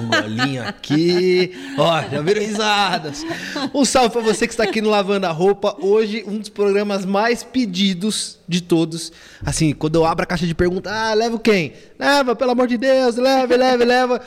Um golinho aqui. Ó, já viram risadas. Um salve pra você que está aqui no Lavando a Roupa. Hoje, um dos programas mais pedidos de todos. Assim, quando eu abro a caixa de perguntas, ah, leva quem? Leva, pelo amor de Deus, leve, leve, leva.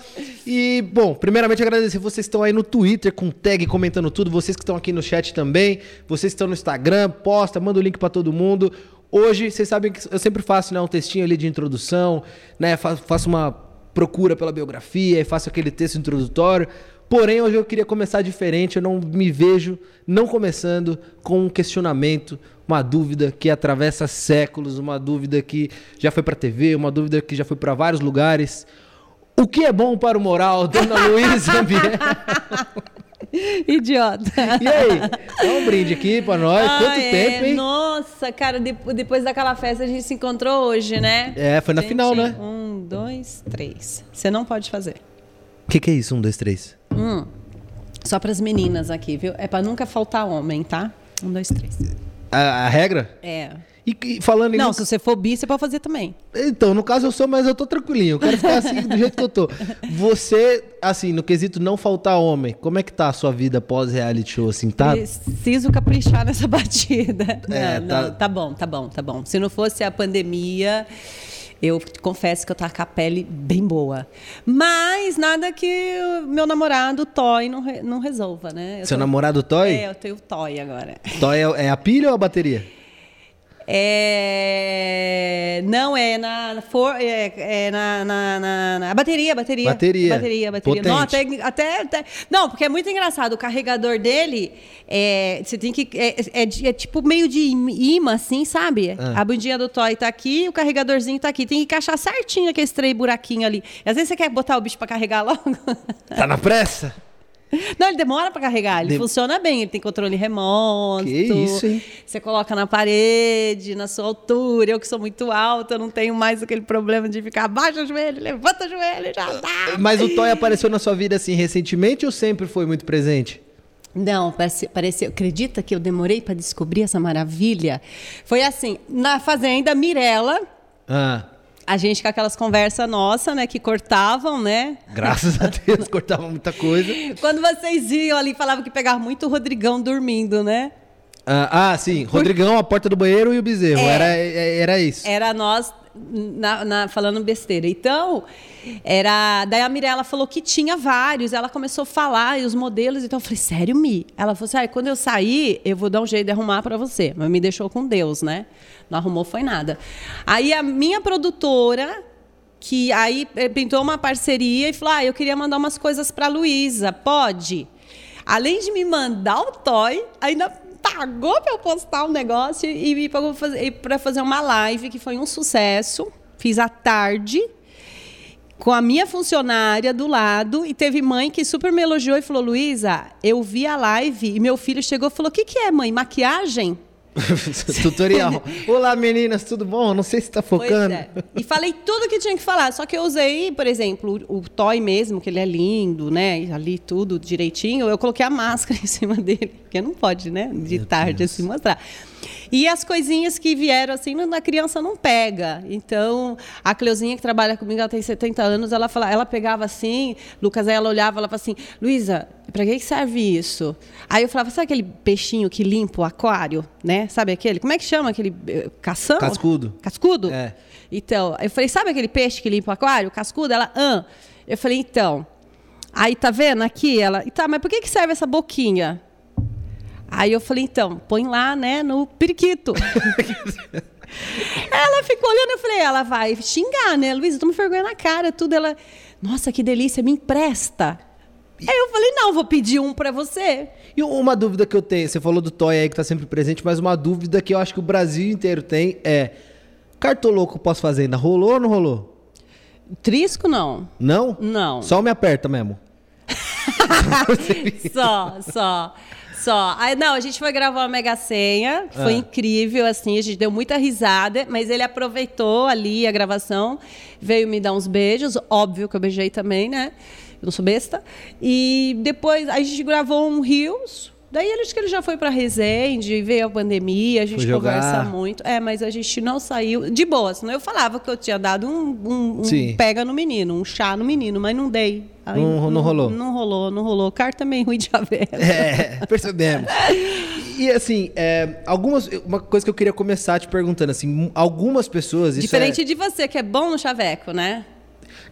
E, bom, primeiramente agradecer vocês que estão aí no Twitter com tag comentando tudo, vocês que estão aqui no chat também, vocês que estão no Instagram, posta, manda o link para todo mundo. Hoje, vocês sabem que eu sempre faço né, um textinho ali de introdução, né? Faço uma procura pela biografia e faço aquele texto introdutório. Porém, hoje eu queria começar diferente. Eu não me vejo não começando com um questionamento, uma dúvida que atravessa séculos, uma dúvida que já foi para TV, uma dúvida que já foi para vários lugares. O que é bom para o moral, dona Luísa Biel? Idiota. E aí? Dá um brinde aqui pra nós. Ah, Quanto é. tempo, hein? Nossa, cara, depois daquela festa a gente se encontrou hoje, né? É, foi na gente, final, né? Um, dois, três. Você não pode fazer. O que, que é isso, um, dois, três? Hum. Só pras meninas aqui, viu? É pra nunca faltar homem, tá? Um, dois, três. A, a regra? É. E, e falando em. Não, se você for bi, você pode fazer também. Então, no caso eu sou, mas eu tô tranquilinho. Eu quero ficar assim do jeito que eu tô. Você, assim, no quesito não faltar homem, como é que tá a sua vida pós-reality show, assim, tá? Preciso caprichar nessa batida. É, não, tá... Não, tá bom, tá bom, tá bom. Se não fosse a pandemia. Eu confesso que eu tava com a pele bem boa. Mas nada que o meu namorado, Toy, não, re, não resolva, né? Eu Seu tô... namorado, Toy? É, eu tenho Toy agora. Toy é, é a pilha ou a bateria? É... Não, é na, for... é, é na, na, na, na, bateria, bateria. Bateria. Bateria, bateria. Não, até, até, até, Não, porque é muito engraçado. O carregador dele, é, você tem que. É, é, é tipo meio de imã, assim, sabe? Ah. A bundinha do toy tá aqui, o carregadorzinho tá aqui. Tem que encaixar certinho aquele três buraquinho ali. Às vezes você quer botar o bicho pra carregar logo. Tá na pressa? Não, ele demora para carregar. Ele funciona bem. Ele tem controle remoto. Que isso, hein? Você coloca na parede, na sua altura. Eu que sou muito alta, não tenho mais aquele problema de ficar abaixa o joelho, levanta o joelho, já dá. Mas o Toy apareceu na sua vida assim recentemente ou sempre foi muito presente? Não, parece, parece, acredita que eu demorei para descobrir essa maravilha? Foi assim, na fazenda Mirella. Ah a gente com aquelas conversas nossas, né, que cortavam, né? Graças a Deus, cortavam muita coisa. Quando vocês iam ali, falavam que pegava muito o Rodrigão dormindo, né? Ah, ah sim. Rodrigão, a porta do banheiro e o bezerro. É, era, é, era isso. Era nós na, na, falando besteira. Então, era. Daí a Mirella falou que tinha vários. Ela começou a falar e os modelos. Então eu falei, sério, Mi? Ela falou assim: ah, quando eu sair, eu vou dar um jeito de arrumar para você. Mas me deixou com Deus, né? Não arrumou, foi nada. Aí a minha produtora, que aí eh, pintou uma parceria e falou: ah, eu queria mandar umas coisas para Luísa, pode? Além de me mandar o toy, ainda pagou para eu postar um negócio e pagou para fazer uma live que foi um sucesso. Fiz à tarde com a minha funcionária do lado e teve mãe que super me elogiou e falou: Luísa, eu vi a live e meu filho chegou e falou: O que, que é, mãe? Maquiagem? Tutorial. Olá, meninas, tudo bom? Não sei se está focando. É. E falei tudo que tinha que falar, só que eu usei, por exemplo, o, o toy mesmo, que ele é lindo, né? Ali tudo direitinho. Eu coloquei a máscara em cima dele, porque não pode, né? De Meu tarde Deus. assim mostrar. E as coisinhas que vieram assim, a criança não pega. Então, a Cleuzinha que trabalha comigo, ela tem 70 anos, ela fala, ela pegava assim, Lucas, aí ela olhava, ela falava assim: "Luísa, para que serve isso?" Aí eu falava: "Sabe aquele peixinho que limpa o aquário, né? Sabe aquele? Como é que chama aquele eh, cação? Cascudo. Cascudo? É. Então, eu falei: "Sabe aquele peixe que limpa o aquário, cascudo?" Ela: "Ah". Eu falei: "Então, Aí tá vendo aqui ela, tá, mas por que que serve essa boquinha? Aí eu falei, então, põe lá, né, no periquito. ela ficou olhando, eu falei, ela vai xingar, né? Luísa, toma vergonha na cara, tudo. Ela, nossa, que delícia, me empresta. Aí eu falei, não, vou pedir um para você. E uma dúvida que eu tenho, você falou do Toy aí que tá sempre presente, mas uma dúvida que eu acho que o Brasil inteiro tem é: cartoloco posso fazer ainda? Rolou ou não rolou? Trisco não. Não? Não. Só me aperta mesmo. só, só. Só. Aí, não, a gente foi gravar uma Mega Senha, foi ah. incrível, assim, a gente deu muita risada, mas ele aproveitou ali a gravação, veio me dar uns beijos, óbvio que eu beijei também, né? Eu não sou besta. E depois a gente gravou um Rios, Daí ele disse que ele já foi para Resende, veio a pandemia, a gente conversa muito. É, mas a gente não saiu. De boa, senão eu falava que eu tinha dado um, um, um pega no menino, um chá no menino, mas não dei. Aí Não- não rolou? Não rolou, não rolou. Carta meio ruim de chaveco. É, percebemos. E assim, é, algumas. Uma coisa que eu queria começar te perguntando, assim, algumas pessoas. Isso Diferente é, de você, que é bom no chaveco, né?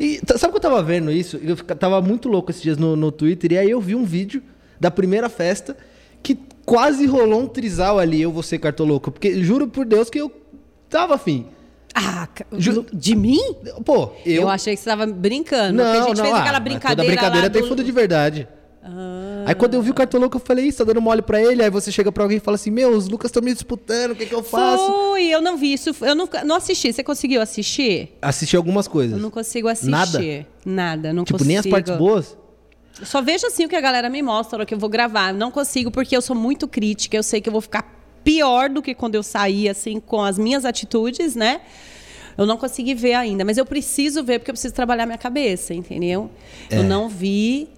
E sabe que eu tava vendo isso? Eu tava muito louco esses dias no, no Twitter, e aí eu vi um vídeo da primeira festa que quase rolou um trisal ali, eu vou ser cartoloco. Porque juro por Deus que eu tava afim. Ah, Ju- de mim? Pô, eu. Eu, achei que você tava brincando. Não, porque a gente não, fez ah, aquela brincadeira. Toda brincadeira tem do- fundo de verdade. Ah. Aí quando eu vi o cartoloco, eu falei, isso, tá dando mole pra ele. Aí você chega pra alguém e fala assim: Meu, os Lucas estão me disputando, o que, que eu faço? Foi, eu não vi isso. Eu não, não assisti. Você conseguiu assistir? Assisti algumas coisas. Eu não consigo assistir. Nada? Nada, não tipo, consigo. nem as partes boas? Só vejo assim o que a galera me mostra, hora que eu vou gravar. Não consigo, porque eu sou muito crítica. Eu sei que eu vou ficar pior do que quando eu saí, assim, com as minhas atitudes, né? Eu não consegui ver ainda, mas eu preciso ver porque eu preciso trabalhar minha cabeça, entendeu? Eu não vi.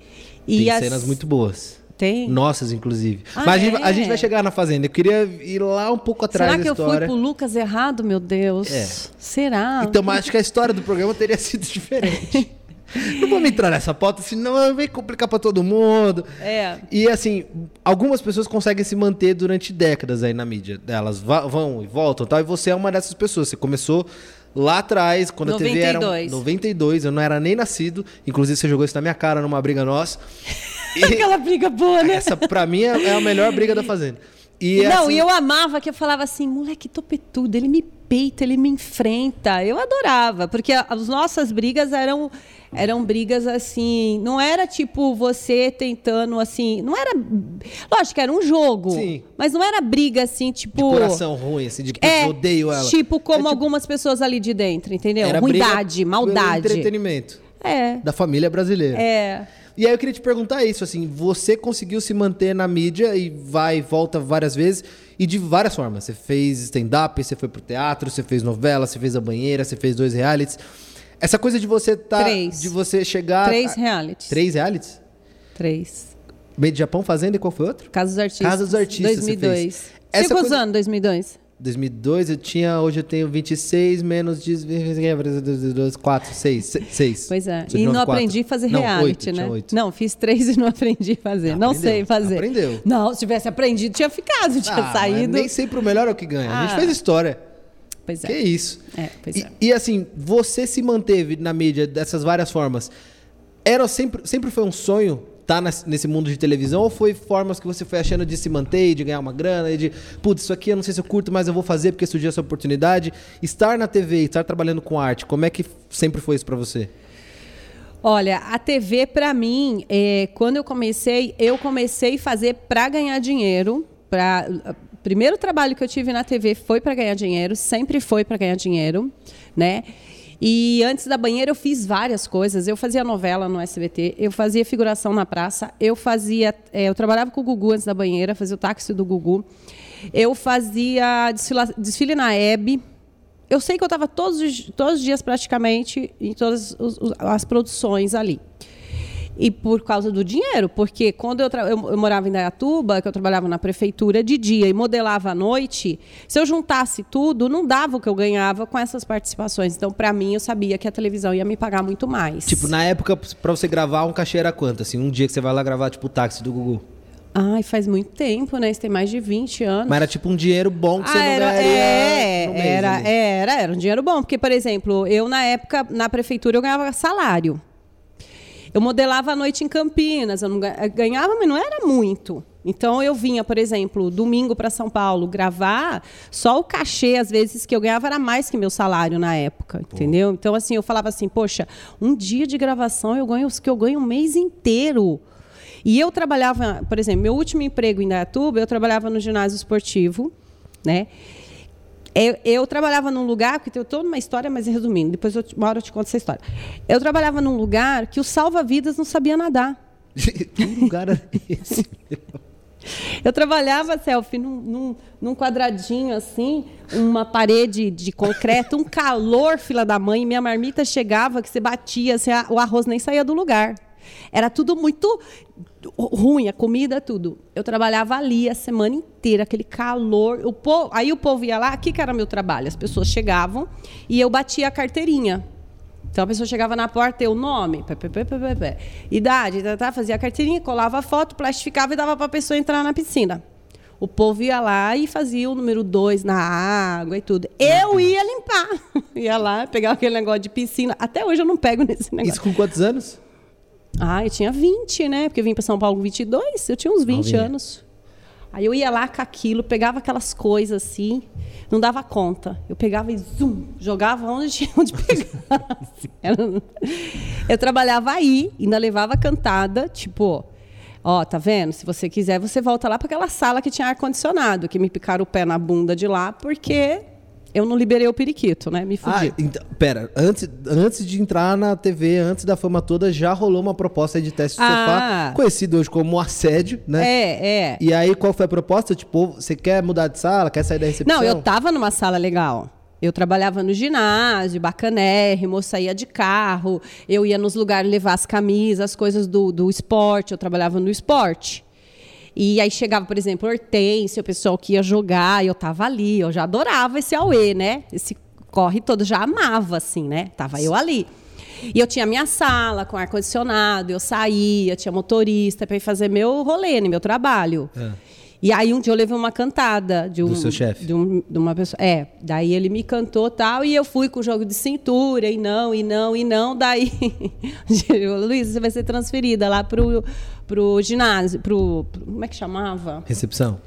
E Tem as- cenas muito boas. Tem? Nossas, inclusive. Ah, Mas a gente, é? a gente vai chegar na fazenda. Eu queria ir lá um pouco atrás Será que eu fui pro Lucas errado, meu Deus? É. Será? Então, mas acho que a história do programa teria sido diferente. não vamos entrar nessa pauta, senão vai complicar pra todo mundo. É. E assim, algumas pessoas conseguem se manter durante décadas aí na mídia. Elas vão e voltam e tal. E você é uma dessas pessoas. Você começou lá atrás, quando a TV era. um- 92. 92, eu não era nem nascido. Inclusive, você jogou isso na minha cara numa briga nossa. E Aquela briga boa, né? essa, pra mim, é é a melhor briga da Fazenda. E não, assim, e eu amava que eu falava assim, moleque topetudo, ele me peita, ele me enfrenta. Eu adorava, porque as nossas brigas eram eram brigas assim, não era tipo você tentando assim, não era, lógico, era um jogo, Sim. mas não era briga assim, tipo de coração ruim, assim, de que é, eu odeio ela. tipo como É, tipo, algumas pessoas ali de dentro, entendeu? era pelo maldade. entretenimento É. da família brasileira. É. E aí eu queria te perguntar isso, assim, você conseguiu se manter na mídia e vai e volta várias vezes e de várias formas. Você fez stand-up, você foi pro teatro, você fez novela, você fez a banheira, você fez dois realities. Essa coisa de você tá, Três. de você chegar Três a- realities. Três realities? Três. Meio de Japão Fazenda e qual foi outro? Casa dos Artistas. Casa dos Artistas você 2002. fez. Você Essa quantos coisa- anos, 2002? 2002 eu tinha, hoje eu tenho 26 menos de 4, 6, 6. Pois é. E não aprendi a fazer reality, né? Não, fiz três e não aprendi a fazer. Ah, não aprendeu. sei fazer. Aprendeu. Não, se tivesse aprendido, tinha ficado, tinha Ah, saído. nem sempre o melhor é o que ganha. A gente Ah. fez história. Pois é. Que isso. É, pois e, é. e, assim, você se manteve na mídia dessas várias formas. Era sempre, sempre foi um sonho estar nesse mundo de televisão ou foi formas que você foi achando de se manter, de ganhar uma grana e de, putz, isso aqui eu não sei se eu curto, mas eu vou fazer porque surgiu essa oportunidade. Estar na TV, estar trabalhando com arte, como é que sempre foi isso pra você? Olha, a TV pra mim, é, quando eu comecei, eu comecei a fazer pra ganhar dinheiro. Pra, o primeiro trabalho que eu tive na TV foi pra ganhar dinheiro, sempre foi pra ganhar dinheiro, né? E antes da banheira eu fiz várias coisas. Eu fazia novela no SBT, eu fazia figuração na praça, eu fazia, é, eu trabalhava com o Gugu antes da banheira, fazia o táxi do Gugu. Eu fazia desfila- desfile na Hebe, eu sei que eu estava todos, os- todos os dias praticamente em todas os- as produções ali. E por causa do dinheiro, porque quando eu, eu- eu morava em Dayatuba, que eu trabalhava na prefeitura de dia e modelava à noite, se eu juntasse tudo, não dava o que eu ganhava com essas participações. Então, para mim, eu sabia que a televisão ia me pagar muito mais. Tipo, na época, pra você gravar, um cachê era quanto? Assim, um dia que você vai lá gravar, tipo, o táxi do Gugu. Ai, faz muito tempo, né? Isso tem mais de 20 anos. Mas era tipo um dinheiro bom que você Ah, não era, ganharia é, mês era, ali. era, era um dinheiro bom, porque, por exemplo, eu na época, na prefeitura, eu ganhava salário. Eu modelava à noite em Campinas, eu não eu ganhava, mas não era muito. Então eu vinha, por exemplo, domingo para São Paulo gravar, só o cachê às vezes que eu ganhava era mais que meu salário na época, entendeu? Então assim, eu falava assim, poxa, um dia de gravação eu ganho os que eu ganho um mês inteiro. E eu trabalhava, por exemplo, meu último emprego em Dayatuba, eu trabalhava no ginásio esportivo, né? Eu, eu trabalhava num lugar, que tem toda uma história, mas resumindo, depois eu, uma hora eu te conto essa história. Eu trabalhava num lugar que o salva-vidas não sabia nadar. que lugar era esse? Eu trabalhava, Selfie, num, num, num quadradinho assim, uma parede de concreto, um calor, fila da mãe, minha marmita chegava, que você batia, assim, a- o arroz nem saía do lugar. Era tudo muito ruim, a comida, tudo. Eu trabalhava ali a semana inteira, aquele calor. O povo, aí o povo ia lá, o que, que era meu trabalho? As pessoas chegavam e eu batia a carteirinha. Então a pessoa chegava na porta, o nome, pé, pé, pé, pé, idade, tá, tá, fazia a carteirinha, colava a foto, plastificava e dava para a pessoa entrar na piscina. O povo ia lá e fazia o número dois na água e tudo. Eu ia limpar. ia lá, pegava aquele negócio de piscina. Até hoje eu não pego nesse negócio. Isso com quantos anos? Ah, eu tinha 20, né? Porque eu vim para São Paulo com 22, eu tinha uns 20 Novinha. anos. Aí eu ia lá com aquilo, pegava aquelas coisas assim, não dava conta. Eu pegava e zoom, jogava onde, onde pegasse. Eu trabalhava aí, ainda levava cantada, tipo, ó, tá vendo? Se você quiser, você volta lá para aquela sala que tinha ar-condicionado, que me picaram o pé na bunda de lá, porque eu não liberei o periquito, né? Me fudi. Ah, então, pera, antes, antes de entrar na TV, antes da fama toda, já rolou uma proposta de teste de Ah. sofá, conhecido hoje como assédio, né? É, é. E aí, qual foi a proposta? Tipo, você quer mudar de sala, quer sair da recepção? Não, eu tava numa sala legal. Eu trabalhava no ginásio, bacanérrimo, eu saía de carro, eu ia nos lugares levar as camisas, as coisas do, do esporte, eu trabalhava no esporte. E aí chegava, por exemplo, Hortência, o pessoal que ia jogar, eu tava ali, eu já adorava esse Aue, né? Esse corre todo, já amava, assim, né? Tava eu ali. E eu tinha minha sala com ar-condicionado, eu saía, tinha motorista para ir fazer meu rolê, né, meu trabalho. E aí um dia eu levei uma cantada de um Do seu chefe? de, um- de uma pessoa. É, daí ele me cantou tal e eu fui com o jogo de cintura e não e não e não, daí Luiz, você vai ser transferida lá pro pro ginásio, pro, pro- como é que chamava? Recepção.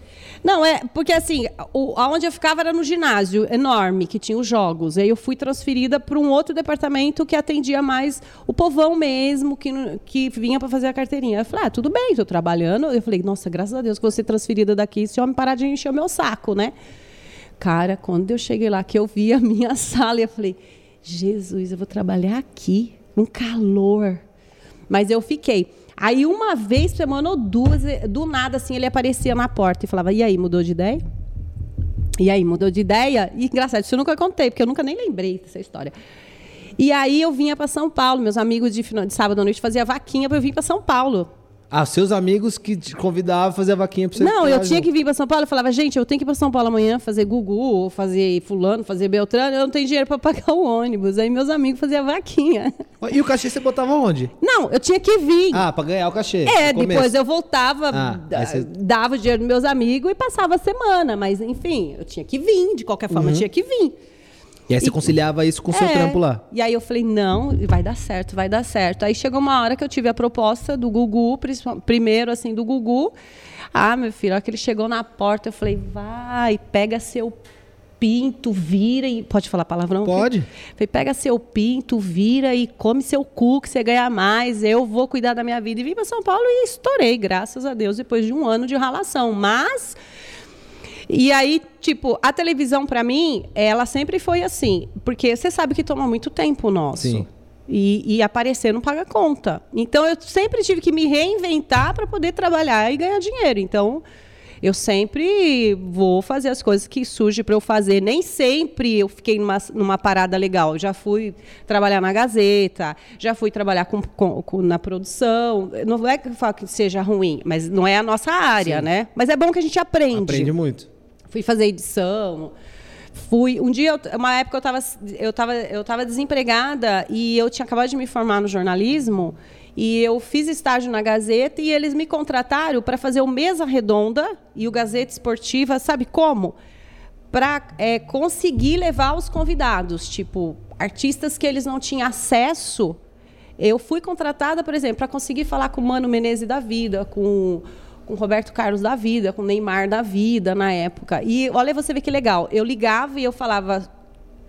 Não, é porque assim, o, aonde eu ficava era no ginásio enorme, que tinha os jogos. Aí eu fui transferida para um outro departamento que atendia mais o povão mesmo, que, que vinha para fazer a carteirinha. Eu falei, ah, tudo bem, estou trabalhando. Eu falei, nossa, graças a Deus que ser transferida daqui, esse homem parar de encher o meu saco, né? Cara, quando eu cheguei lá, que eu vi a minha sala, eu falei, Jesus, eu vou trabalhar aqui, um calor. Mas eu fiquei. Aí, uma vez por semana ou duas, eh, do nada, assim, ele aparecia na porta e falava: E aí, mudou de ideia? E aí, mudou de ideia? E engraçado, isso eu nunca contei, porque eu nunca nem lembrei dessa história. E aí eu vinha para São Paulo, meus amigos de, de sábado à noite faziam vaquinha para eu vir para São Paulo. Ah, seus amigos que te convidavam a fazer a vaquinha pra você Não, eu tinha junto. que vir para São Paulo. Eu falava, gente, eu tenho que ir para São Paulo amanhã fazer Gugu, fazer Fulano, fazer Beltrano. Eu não tenho dinheiro para pagar o ônibus. Aí meus amigos faziam vaquinha. E o cachê você botava onde? Não, eu tinha que vir. Ah, pra ganhar o cachê. É, depois eu voltava, Ah, você- dava o dinheiro dos meus amigos e passava a semana. Mas, enfim, eu tinha que vir, de qualquer forma, Uhum. eu tinha que vir. E aí você E- conciliava isso com o seu É. trampo lá. E aí eu falei, não, vai dar certo, vai dar certo. Aí chegou uma hora que eu tive a proposta do Gugu, primeiro assim, do Gugu. Ah, meu filho, a hora que ele chegou na porta, eu falei, vai, pega seu pinto, vira e. Pode falar palavrão? Pode. Falei, pega seu pinto, vira e come seu cu que você ganha mais. Eu vou cuidar da minha vida. E vim para São Paulo e estourei, graças a Deus, depois de um ano de ralação. Mas. E aí, tipo, a televisão pra mim, ela sempre foi assim, porque você sabe que toma muito tempo nosso. Sim. E, e aparecer não paga conta. Então eu sempre tive que me reinventar para poder trabalhar e ganhar dinheiro. Então eu sempre vou fazer as coisas que surgem para eu fazer. Nem sempre eu fiquei numa, numa parada legal. Eu já fui trabalhar na Gazeta, já fui trabalhar com, com- com- na produção. Não é que eu falo que seja ruim, mas não é a nossa área, né? Mas é bom que a gente aprende. Aprende muito. Fui fazer edição. Fui. Um dia, uma época, eu estava eu tava, eu tava desempregada e eu tinha acabado de me formar no jornalismo. E eu fiz estágio na Gazeta e eles me contrataram para fazer o Mesa Redonda e o Gazeta Esportiva, sabe como? Para conseguir levar os convidados, tipo, artistas que eles não tinham acesso. Eu fui contratada, por exemplo, para conseguir falar com o Mano Menezes da Vida, com com o Roberto Carlos da Vida, com o Neymar da Vida na época. E olha, você vê que legal. Eu ligava e eu falava,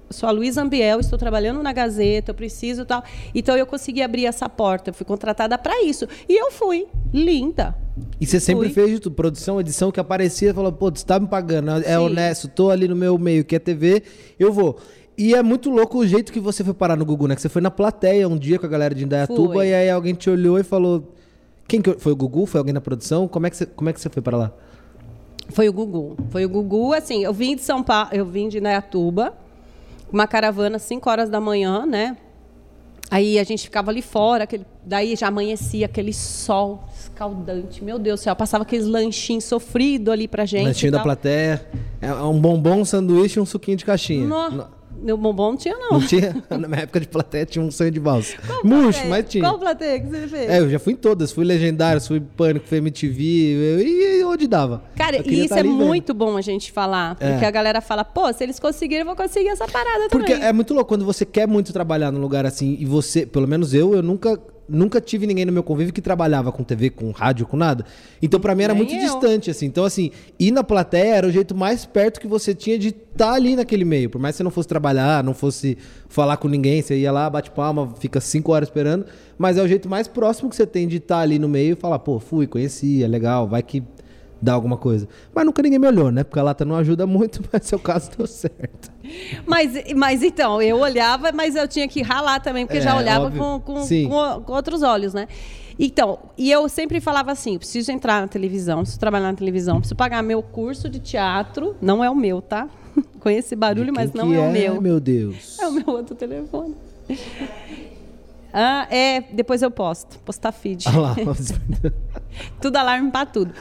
sou a Luísa Ambiel, estou trabalhando na Gazeta, eu preciso tal. Então eu consegui abrir essa porta, eu fui contratada para isso. E eu fui, linda. E você sempre Fui. fez tudo, produção, edição, que aparecia e falou, pô, você tá me pagando, é Sim. honesto, tô ali no meu meio, que é TV, eu vou. E é muito louco o jeito que você foi parar no Gugu, né? Que você foi na plateia um dia com a galera de Indaiatuba Fui. e aí alguém te olhou e falou... Quem que foi o Gugu? Foi alguém na produção? Como é que você, como é que você foi para lá? Foi o Gugu. Foi o Gugu, assim, eu vim de São Paulo, eu vim de Indaiatuba, uma caravana às 5 horas da manhã, né? Aí a gente ficava ali fora, aquele, daí já amanhecia aquele sol escaldante. Meu Deus do céu, passava aqueles lanchinhos sofridos ali pra gente. Lanchinho da plateia. É um bombom, um sanduíche e um suquinho de caixinha. No- No bombom não tinha, não. Não tinha? Na minha época de plateia tinha um sonho de valsa. Murcho, mas tinha. Qual plateia que você fez? É, eu já fui em todas. Fui Legendário, fui Pânico, fui MTV. eu- E onde dava. Cara, e isso tá é vendo. muito bom a gente falar. Porque É. a galera fala, pô, se eles conseguirem, eu vou conseguir essa parada Porque também. é muito louco quando você quer muito trabalhar num lugar assim e você, pelo menos eu, eu nunca nunca tive ninguém no meu convívio que trabalhava com TV, com rádio, com nada. Então pra mim era Nem muito eu. distante assim. Então assim, ir na plateia era o jeito mais perto que você tinha de estar ali naquele meio. Por mais que você não fosse trabalhar, não fosse falar com ninguém, você ia lá, bate palma, fica cinco horas esperando, mas é o jeito mais próximo que você tem de estar ali no meio e falar, pô, fui, conheci, é legal, vai que dá alguma coisa. Mas nunca ninguém me olhou, né? Porque a lata não ajuda muito, mas seu caso deu certo. Mas, mas então, eu olhava, mas eu tinha que ralar também, porque É, já olhava com, com, com- com outros olhos, né? Então, e eu sempre falava assim: preciso entrar na televisão, preciso trabalhar na televisão, preciso pagar meu curso de teatro. Não é o meu, tá? Esse barulho, mas não que é, o meu. meu Deus. É o meu outro telefone. Ah, é, depois eu posto, postar feed. Olha lá. Tudo alarme pra tudo.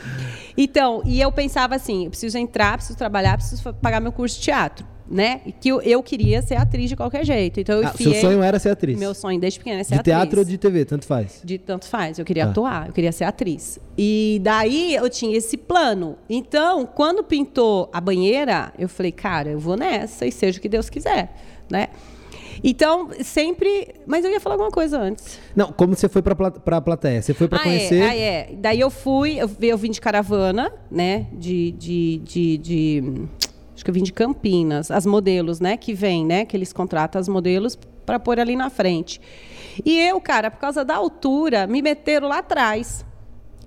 Então, e eu pensava assim, eu preciso entrar, preciso trabalhar, preciso pagar meu curso de teatro, né? E que eu, eu queria ser atriz de qualquer jeito. Então eu Ah, seu sonho era ser atriz? meu sonho desde pequena é ser de teatro atriz. ou de TV, tanto faz. De tanto faz, eu queria Tá. atuar, eu queria ser atriz. E daí eu tinha esse plano. Então, quando pintou a banheira, eu falei, cara, eu vou nessa e seja o que Deus quiser, né? Então, sempre. Mas eu ia falar alguma coisa antes. Não, como você foi pra, pla- pra plateia? Você foi pra ah, conhecer. É, ah, é. Daí eu fui, eu, eu vim de caravana, né? De, de, de, de- Acho que eu vim de Campinas, as modelos, né? Que vêm, né? Que eles contratam as modelos para pôr ali na frente. E eu, cara, por causa da altura, me meteram lá atrás.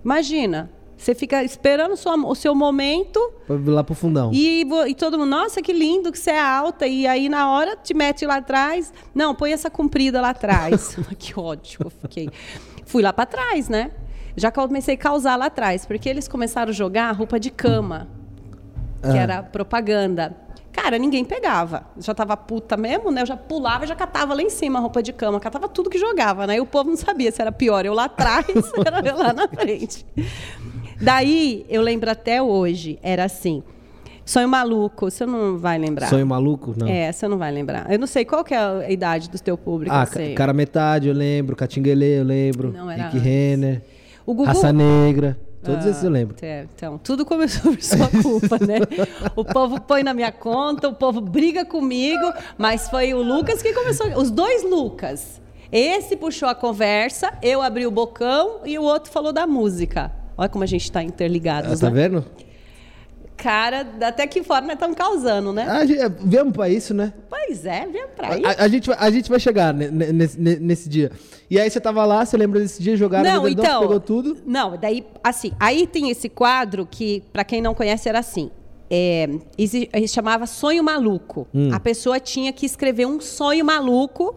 Imagina, você fica esperando sua- o seu momento lá pro fundão. e, e todo mundo, nossa, que lindo que você é alta. E aí, na hora, te mete lá atrás. Não, põe essa comprida lá atrás. que ódio que eu fiquei. Fui lá para trás, né? Já comecei a causar lá atrás, porque eles começaram a jogar roupa de cama, que Ah. era propaganda. Cara, ninguém pegava. Já tava puta mesmo, né? Eu já pulava e já catava lá em cima a roupa de cama. Catava tudo que jogava, né? E o povo não sabia se era pior eu lá atrás, era eu lá na frente. Daí, eu lembro até hoje, era assim. Sonho maluco, você não vai lembrar. Sonho maluco? Não. É, você não vai lembrar. Eu não sei qual que é a idade do teu público. ah, ca- cara metade, eu lembro. Catinguelê, eu lembro. Não, era Rick antes. Renner. O Gugu... Raça Negra. Todos esses eu lembro. É, então, tudo começou por sua culpa, né? O povo põe na minha conta, o povo briga comigo, mas foi o Lucas que começou. Os dois Lucas. Esse puxou a conversa, eu abri o bocão e o outro falou da música. Olha como a gente está Ah, interligados, tá né? vendo? Cara, até que fora nós estamos causando, né? Ah, gente, viemos pra isso, né? Pois é, vem pra aí. A, a gente, vai- a gente vai chegar ne- ne- nesse, ne- nesse dia. E aí você tava lá, você lembra desse dia, jogaram no Não, Verdão, então. pegou tudo. Não, daí, assim, aí tem esse quadro que, pra quem não conhece, era assim. É, ele chamava Sonho Maluco. Hum. A pessoa tinha que escrever um sonho maluco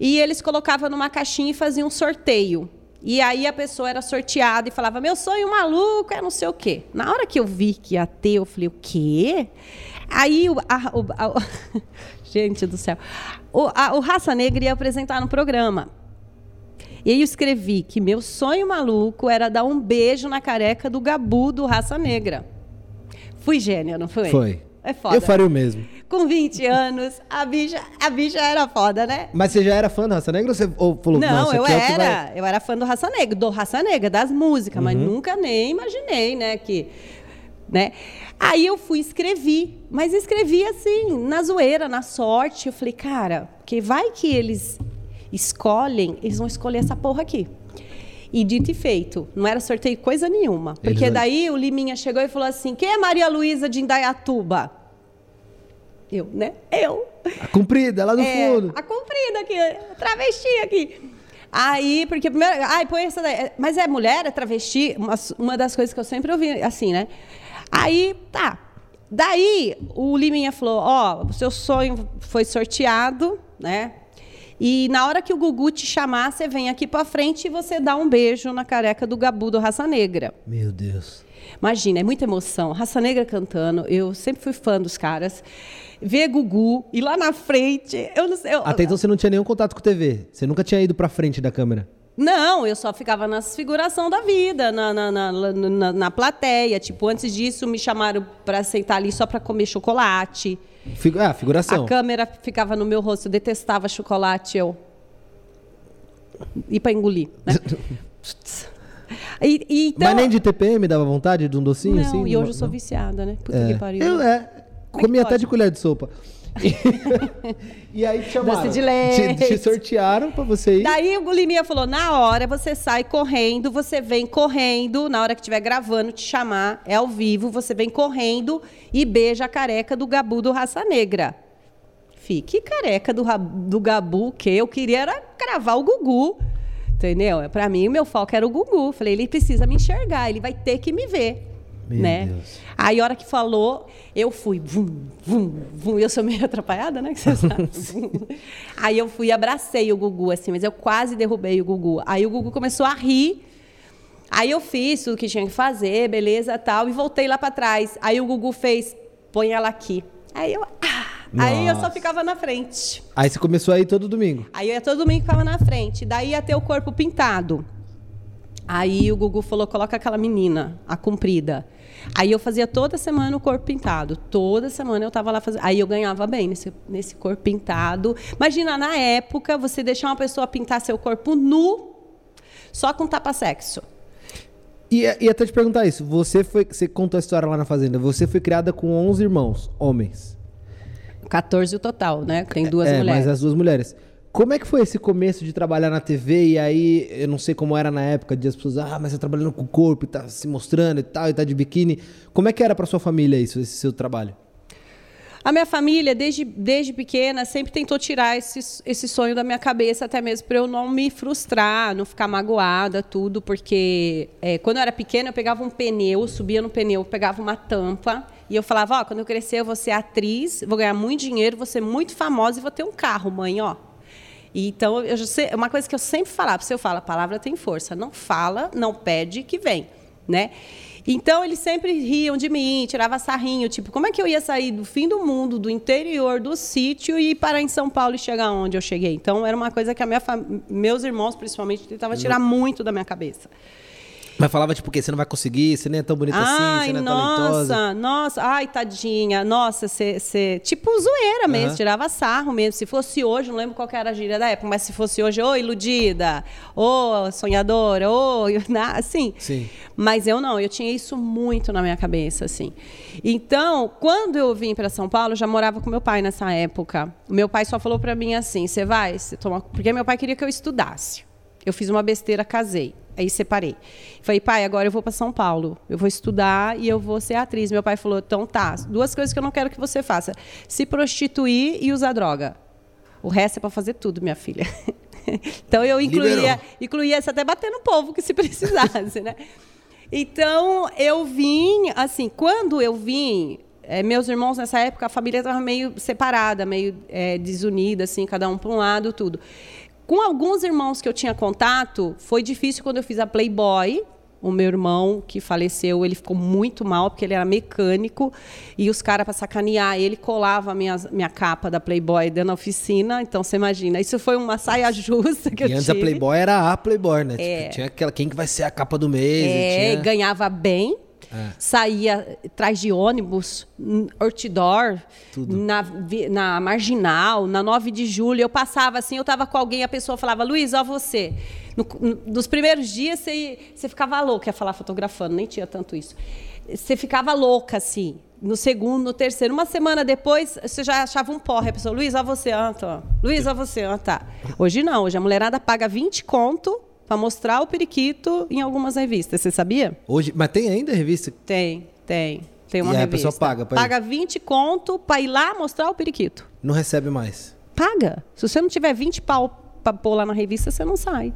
e eles colocavam numa caixinha e faziam um sorteio. E aí a pessoa era sorteada e falava: Meu sonho maluco é não sei o quê. Na hora que eu vi que ia ter, eu falei: O quê? Aí o. a- o- a- gente do céu. O, a- o Raça Negra ia apresentar no programa. E eu escrevi que meu sonho maluco era dar um beijo na careca do Gabu do Raça Negra. Fui gênia, não foi? Foi. É foda. Eu faria o mesmo. Com 20 anos, a bicha, a bicha era foda, né? Mas você já era fã da Raça Negra ou você ou falou Não, eu é que era. vai- Eu era fã do Raça Negra, do Raça Negra, das músicas, mas Uhum. nunca nem imaginei, né, que... Né? Aí eu fui e escrevi, mas escrevi assim, na zoeira, na sorte. Eu falei, cara, porque vai que eles escolhem, eles vão escolher essa porra aqui. E dito e feito, não era sorteio coisa nenhuma. Porque daí o Liminha chegou e falou assim: quem é Maria Luísa de Indaiatuba? Eu, né? Eu. A comprida, lá no É, fundo. A comprida aqui, a travesti aqui. Aí, porque primeiro. Ai, põe essa daí. Mas é mulher, é travesti? Uma, uma das coisas que eu sempre ouvi, assim, né? Aí, tá. Daí, o Liminha falou: Ó, o seu sonho foi sorteado, né? E na hora que o Gugu te chamar, você vem aqui pra frente e você dá um beijo na careca do Gabu do Raça Negra. Meu Deus. Imagina, é muita emoção. Raça Negra cantando, eu sempre fui fã dos caras. Ver Gugu e lá na frente, eu não sei. eu- Até então você não tinha nenhum contato com TV. Você nunca tinha ido pra frente da câmera. Não, eu só ficava nas figuração da vida, na, na, na, na, na plateia. Tipo, antes disso, me chamaram para sentar ali só para comer chocolate. Figu- ah, figuração. A câmera ficava no meu rosto, eu detestava chocolate, eu. E para engolir. Né? E- e então, Mas nem de TPM dava vontade de um docinho não, assim? e hoje eu sou Não? viciada, né? Puta É. que pariu. Eu, é. Comi até de colher de sopa. e aí te chamaram. Doce de leite. Te, te sortearam pra você ir. Daí o Bulimia falou: na hora você sai correndo, você vem correndo, na hora que estiver gravando, te chamar, é ao vivo, você vem correndo e beija a careca do Gabu do Raça Negra. Fique careca do, do Gabu, que eu queria era cravar o Gugu. Entendeu? Pra mim, o meu foco era o Gugu. Falei, ele precisa me enxergar, ele vai ter que me ver. Meu né? Deus. Aí, a hora que falou, eu fui. Vum, vum, vum. Eu sou meio atrapalhada, né? Que você sabe. Aí eu fui e abracei o Gugu, assim, mas eu quase derrubei o Gugu. Aí o Gugu começou a rir. Aí eu fiz tudo que tinha que fazer, beleza, tal, e voltei lá pra trás. Aí o Gugu fez, põe ela aqui. Aí eu. ah! Aí eu só ficava na frente. Aí você começou a ir todo domingo. Aí eu ia todo domingo ficava na frente. Daí ia ter o corpo pintado. Aí o Gugu falou: coloca aquela menina, a comprida. Aí eu fazia toda semana o corpo pintado. Toda semana eu tava lá fazendo. Aí eu ganhava bem nesse, nesse corpo pintado. Imagina, na época, você deixar uma pessoa pintar seu corpo nu, só com tapa-sexo. E, e até te perguntar isso. Você foi. Você contou a história lá na fazenda. Você foi criada com 11 irmãos, homens. 14 o total, né? Tem duas é, mulheres. mas as duas mulheres. Como é que foi esse começo de trabalhar na TV e aí, eu não sei como era na época, de as pessoas, ah, mas você tá trabalhando com o corpo e tá se mostrando e tal, e tá de biquíni. Como é que era pra sua família isso, esse seu trabalho? A minha família, desde, desde pequena, sempre tentou tirar esse, esse sonho da minha cabeça, até mesmo para eu não me frustrar, não ficar magoada, tudo, porque é, quando eu era pequena, eu pegava um pneu, subia no pneu, pegava uma tampa e eu falava: Ó, quando eu crescer, eu vou ser atriz, vou ganhar muito dinheiro, vou ser muito famosa e vou ter um carro, mãe, ó. E, Então, eu sei, uma coisa que eu sempre falava, você eu falo, a palavra tem força, não fala, não pede que vem, né? Então, eles sempre riam de mim, tirava sarrinho, tipo, como é que eu ia sair do fim do mundo, do interior, do sítio e parar em São Paulo e chegar onde eu cheguei? Então, era uma coisa que a minha fam- meus irmãos, principalmente, tentavam tirar muito da minha cabeça. Mas falava, tipo, que você não vai conseguir, você nem é tão bonita assim, Ai, você não é talentosa. nossa, nossa, ai, tadinha, nossa, você. Tipo, zoeira mesmo, Aham. tirava sarro mesmo. Se fosse hoje, não lembro qual era a gíria da época, mas se fosse hoje, ô iludida, ô sonhadora, ô. na- Assim. Sim. Mas eu não, eu tinha isso muito na minha cabeça, assim. Então, quando eu vim para São Paulo, eu já morava com meu pai nessa época. Meu pai só falou para mim assim: você vai, você toma. Porque meu pai queria que eu estudasse. Eu fiz uma besteira, casei. Aí separei. Falei, pai, agora eu vou para São Paulo. Eu vou estudar e eu vou ser atriz. Meu pai falou, então tá, duas coisas que eu não quero que você faça: se prostituir e usar droga. O resto é para fazer tudo, minha filha. então eu incluía, Liberou. incluía isso até bater no povo que se precisasse, né? Então eu vim, assim, quando eu vim, eh, meus irmãos nessa época a família estava meio separada, meio eh, desunida, assim, cada um para um lado, tudo. Com alguns irmãos que eu tinha contato, foi difícil quando eu fiz a Playboy. O meu irmão que faleceu, ele ficou muito mal porque ele era mecânico e os caras para sacanear ele colava a minha, minha capa da Playboy dentro da oficina. Então você imagina, isso foi uma saia justa que E eu antes a tive. Playboy era a Playboy, né? É. Tipo, tinha aquela, quem que vai ser a capa do mês? e É, tinha... ganhava bem. É. Saía atrás de ônibus, outdoor, na, na Marginal, na 9 de julho. Eu passava assim, eu estava com alguém, a pessoa falava, Luiz, ó você. No, no- nos primeiros dias, você, você ficava louca, ia falar fotografando, nem tinha tanto isso. Você ficava louca, assim. No segundo, no terceiro. Uma semana depois, você já achava um porre. A pessoa, Luiz, ó você, ah, tá. Luiz, ó você, ah, tá. Hoje não, hoje a mulherada paga 20 conto para mostrar o periquito em algumas revistas. Você sabia? Hoje, mas tem ainda revista? Tem, tem. Tem uma E aí a revista. pessoa paga pra? Paga 20 conto para ir lá mostrar o periquito. Não recebe mais. Paga. Se você não tiver 20 pau para pôr lá na revista, você não sai.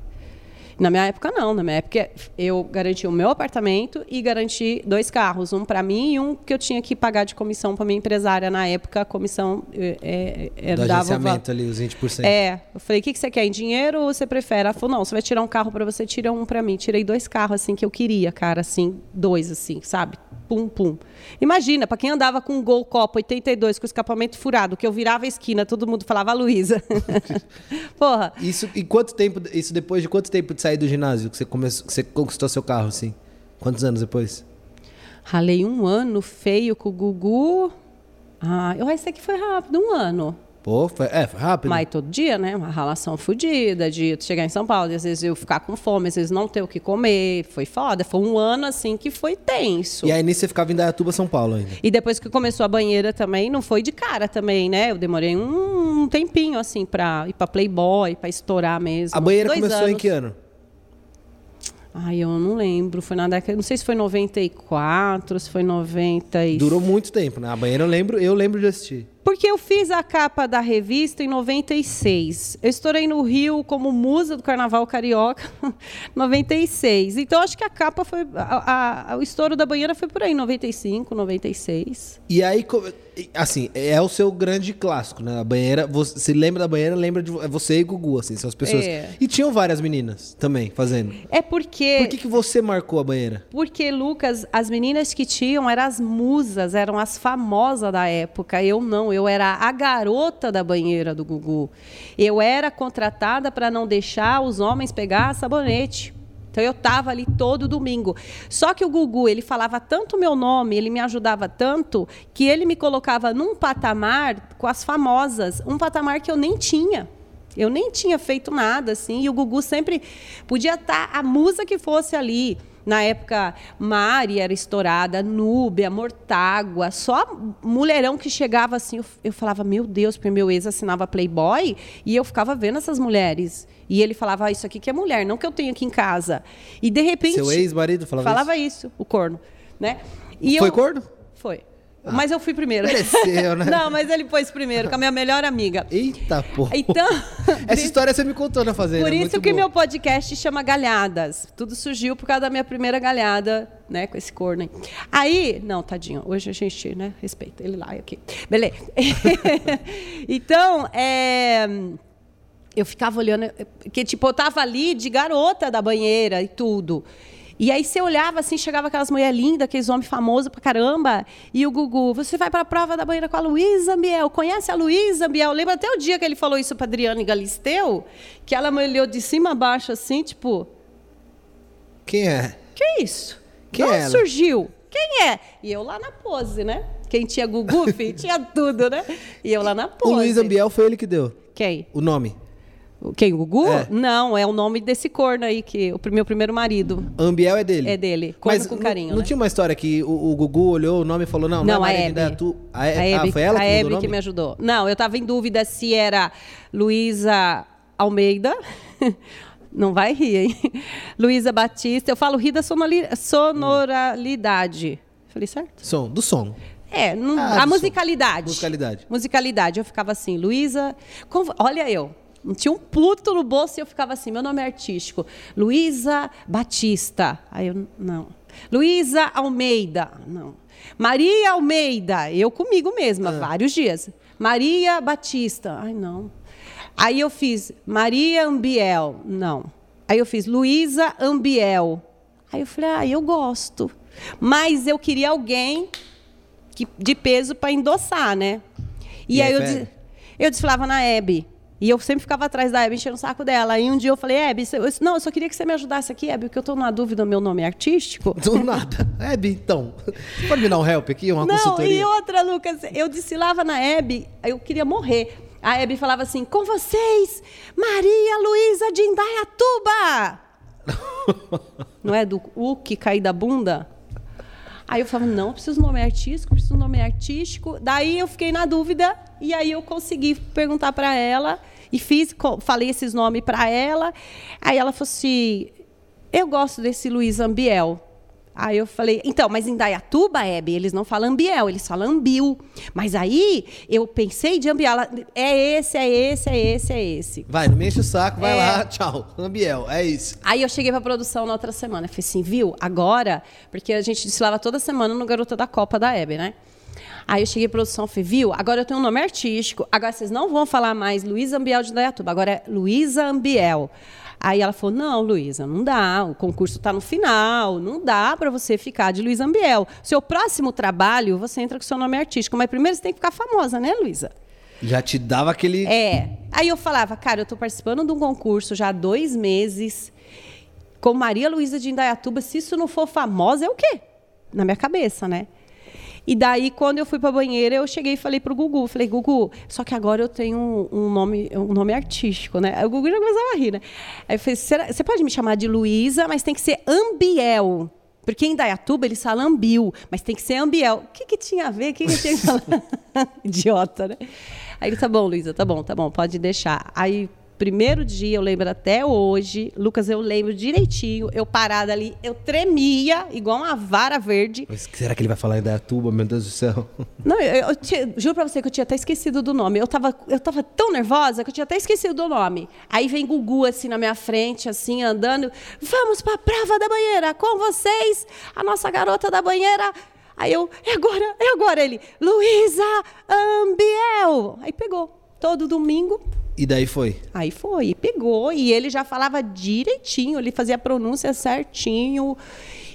Na minha época, não. Na minha época, eu garanti o meu apartamento e garanti dois carros. Um para mim e um que eu tinha que pagar de comissão para minha empresária. Na época, a comissão é, é, Do dava... agenciamento ali, os 20%. É, eu falei, o que, que você quer, em dinheiro ou você prefere? Ela falou, não, você vai tirar um carro para você, tira um para mim. Tirei dois carros, assim, que eu queria, cara, assim, dois, assim, sabe? Pum, pum. Imagina, para quem andava com um Gol Copa 82 com escapamento furado, que eu virava a esquina, todo mundo falava Luísa. Porra. Isso, e quanto tempo, isso depois de quanto tempo de sair do ginásio que você, começou, que você conquistou seu carro, assim? Quantos anos depois? Ralei um ano feio com o Gugu. Ah, eu acho que foi rápido, um ano. Pô, foi, é, foi rápido. Mas todo dia, né? Uma relação fodida, de chegar em São Paulo, e às vezes eu ficar com fome, às vezes não ter o que comer. Foi foda. Foi um ano, assim, que foi tenso. E aí nisso você ficava em Dayatuba, São Paulo ainda. E depois que começou a banheira também, não foi de cara também, né? Eu demorei um, tempinho, assim, pra ir pra Playboy, pra estourar mesmo. A banheira Dois começou em anos. que ano? Ai, eu não lembro. Foi na década. Não sei se foi 94, se foi 90. e- Durou muito tempo, né? A banheira eu lembro, eu lembro de assistir. Porque eu fiz a capa da revista em 96. Eu estourei no Rio como musa do Carnaval Carioca, 96. Então acho que a capa foi. a- a- o estouro da banheira foi por aí, 95, 96. E aí, assim, é o seu grande clássico, né? A banheira, você se lembra da banheira, lembra de é você e Gugu, assim, são as pessoas. É. E tinham várias meninas também fazendo. É porque. Por que, que você marcou a banheira? Porque, Lucas, as meninas que tinham eram as musas, eram as famosas da época. Eu não, eu era a garota da banheira do Gugu. Eu era contratada para não deixar os homens pegar sabonete. Então eu estava ali todo domingo. Só que o Gugu, ele falava tanto meu nome, ele me ajudava tanto, que ele me colocava num patamar com as famosas, um patamar que eu nem tinha. Eu nem tinha feito nada, assim, e o Gugu sempre podia estar a musa que fosse ali. Na época, Mari era estourada, Núbia, Mortágua, só mulherão que chegava assim. Eu, eu falava, meu Deus, porque meu ex assinava Playboy e eu ficava vendo essas mulheres. E ele falava, ah, isso aqui que é mulher, não que eu tenho aqui em casa. E de repente. Seu ex-marido falava, falava isso? o corno. Né? E Foi eu- corno? Foi. Mas eu fui primeiro. Mereceu, né? não, mas ele pôs primeiro, com a minha melhor amiga. Eita, porra. Então. Essa história você me contou na fazenda. Por isso muito que boa. meu podcast chama Galhadas. Tudo surgiu por causa da minha primeira galhada, né, com esse corno aí. Aí, não, tadinho, hoje a gente, né, respeita ele lá e aqui. Beleza. então, é, eu ficava olhando, que tipo, eu tava ali de garota da banheira e tudo. E aí você olhava assim, chegava aquelas mulheres lindas, aqueles homens famosos pra caramba, e o Gugu, você vai pra prova da banheira com a Luísa Ambiel, conhece a Luísa Ambiel? Lembra até o dia que ele falou isso pra Adriane Galisteu? Que ela me olhou de cima a baixo assim, tipo, Quem é? que é isso? Quem onde é surgiu? Quem é? E eu lá na pose, né? Quem tinha Gugu, filho, tinha tudo, né? E eu lá na O pose. Luiz Ambiel foi ele que deu Quem? o nome. Quem, o Gugu? É. Não, é o nome desse corno aí, que o meu primeiro marido. Ambiel é dele. É dele. Corno Mas com carinho, Não, né? tinha uma história que o, o Gugu olhou o nome e falou: Não, Não, não, a é Hebe. Indaiatu. A, A ah, Hebe, foi ela a que Hebe que me ajudou. Não, eu estava em dúvida se era Luísa Almeida. Não vai rir, hein? Luísa Batista. Eu falo rir da sonoli- sonoralidade. Falei certo? Som, do som. É, não- Ah, a do som. musicalidade. Musicalidade. Musicalidade. Eu ficava assim, Luísa. Olha eu. Não tinha um pluto no bolso e eu ficava assim, meu nome é artístico. Luísa Batista. Aí eu, não. Luísa Almeida. Não. Maria Almeida. Eu comigo mesma, vários dias. Maria Batista. Ai, não. Aí eu fiz Maria Ambiel. Não. Aí eu fiz Luísa Ambiel. Aí eu falei, ah, eu gosto. Mas eu queria alguém que- de peso para endossar, né? E, E aí aí eu, des- Hebe? eu desfilava na Hebe. E eu sempre ficava atrás da Hebe, enchendo o saco dela. Aí um dia eu falei, Hebe, eu, não, eu só queria que você me ajudasse aqui, Hebe, porque eu tô numa dúvida, meu nome é artístico. Do nada. Hebe, então. Você pode me dar um help aqui, uma Não, consultoria? e outra, Lucas, eu desfilava na Hebe, eu queria morrer. A Hebe falava assim, com vocês, Maria Luísa de Indaiatuba. Não é do U que cair da bunda? Aí eu falava, não, preciso de um nome artístico, preciso de um nome artístico. Daí eu fiquei na dúvida e aí eu consegui perguntar para ela e fiz, falei esses nomes para ela. Aí ela falou assim, eu gosto desse Luiz Ambiel. Aí eu falei, então, mas em Dayatuba, Hebe, eles não falam Ambiel, eles falam Ambil. Mas aí eu pensei de Ambiel, é esse, é esse, é esse, é esse. Vai, não me enche o saco, vai É. lá, tchau. Ambiel, é isso. Aí eu cheguei pra produção na outra semana. Falei assim, viu? Agora, porque a gente desfilava toda semana no Garota da Copa da Hebe, né? Aí eu cheguei à produção falei, viu? Agora eu tenho um nome artístico. Agora vocês não vão falar mais Luísa Ambiel de Dayatuba. Agora é Luísa Ambiel. Aí ela falou: Não, Luísa, não dá. O concurso está no final. Não dá para você ficar de Luísa Ambiel. Seu próximo trabalho, você entra com seu nome artístico. Mas primeiro você tem que ficar famosa, né, Luísa? Já te dava aquele. É. Aí eu falava, cara, eu estou participando de um concurso já há dois meses com Maria Luísa de Indaiatuba. Se isso não for famosa, é o quê? Na minha cabeça, né? E daí, quando eu fui para a banheira, eu cheguei e falei pro Gugu, falei, Gugu, só que agora eu tenho um, um nome, um nome artístico, né? Aí o Gugu já começava a rir, né? Aí eu falei, você pode me chamar de Luísa, mas tem que ser Ambiel. Porque em Dayatuba eles falam Ambil, mas tem que ser Ambiel. O que, que tinha a ver? O que, que tinha que falar? Idiota, né? Aí ele, tá bom, Luísa, tá bom, tá bom, pode deixar. Aí primeiro dia, eu lembro até hoje, Lucas, eu lembro direitinho, eu parada ali, eu tremia, igual uma vara verde. Mas será que ele vai falar em Dayatuba, meu Deus do céu? Não, eu, eu tinha, juro pra você que eu tinha até esquecido do nome. Eu tava, eu tava tão nervosa que eu tinha até esquecido do nome. Aí vem Gugu, assim, na minha frente, assim, andando. Vamos pra prova da banheira, com vocês, a nossa garota da banheira. Aí eu, é agora, é agora. Ele, Luísa Ambiel. Aí pegou. Todo domingo, e daí foi? Aí foi, e pegou, e ele já falava direitinho, ele fazia a pronúncia certinho,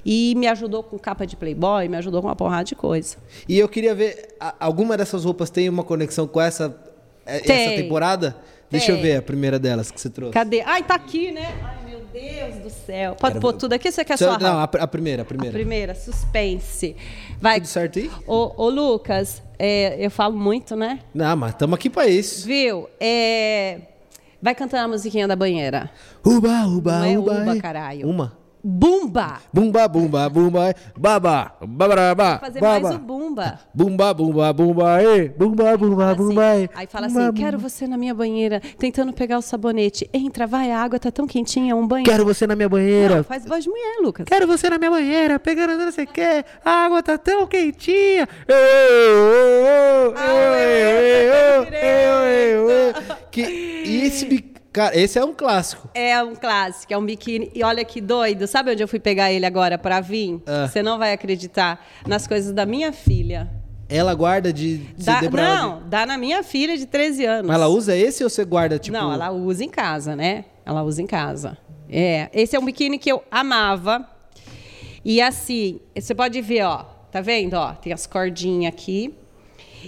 e me ajudou com capa de Playboy, me ajudou com uma porrada de coisa. E eu queria ver, alguma dessas roupas tem uma conexão com essa, é, essa temporada? Tem. Deixa eu ver a primeira delas que você trouxe. Cadê? Ai, tá aqui, né? Ai, meu Deus do céu. Pode Quero... pôr tudo aqui, você quer só? Não, a, a, primeira, a primeira. A primeira, suspense. Vai. Tudo certo aí? Ô, ô Lucas, é, eu falo muito, né? Não, mas estamos aqui para isso. Viu? É... Vai cantar a musiquinha da banheira. Uba, uba, Não é uba. uba, caralho. Uma. Bumba. Bumba, bumba, bumba, baba, bababa. Fazer baba. mais o bumba. Bumba, bumba, bumba, e, bumba, bumba, assim, bumba. Aí fala assim, quero você na minha banheira, tentando pegar o sabonete. Entra, vai, a água tá tão quentinha, um banho. Quero você na minha banheira. Não, faz voz de mulher, Lucas. Quero você na minha banheira, pegando onde você quer. A água tá tão quentinha. Que esse Cara, esse é um clássico. É um clássico, é um biquíni. E olha que doido. Sabe onde eu fui pegar ele agora para vir? Ah. Você não vai acreditar. Nas coisas da minha filha. Ela guarda de dá, Não, de... dá na minha filha de 13 anos. Mas ela usa esse ou você guarda, tipo... Não, ela usa em casa, né? Ela usa em casa. É, esse é um biquíni que eu amava. E assim, você pode ver, ó. Tá vendo, ó? Tem as cordinhas aqui.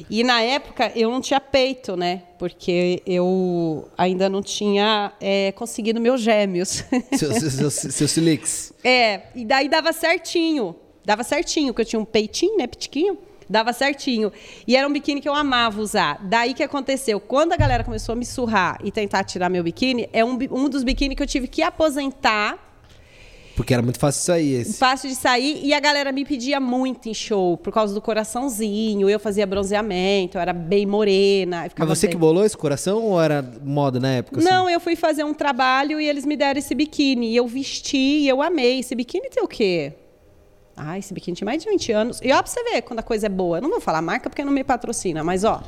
E na época eu não tinha peito, né? Porque eu ainda não tinha é, conseguido meus gêmeos. Seus seu, seu, seu silix. É, e daí dava certinho. Dava certinho, porque eu tinha um peitinho, né, pitiquinho. Dava certinho. E era um biquíni que eu amava usar. Daí que aconteceu? Quando a galera começou a me surrar e tentar tirar meu biquíni, é um, um dos biquíni que eu tive que aposentar porque era muito fácil de sair esse. Fácil de sair e a galera me pedia muito em show por causa do coraçãozinho. Eu fazia bronzeamento, eu era bem morena. Mas você bem... que bolou esse coração ou era moda na época? Assim? Não, eu fui fazer um trabalho e eles me deram esse biquíni. E eu vesti e eu amei. Esse biquíni tem o quê? Ah, esse biquíni tinha mais de 20 anos. E ó, pra você ver quando a coisa é boa. Eu não vou falar marca porque não me patrocina, mas ó.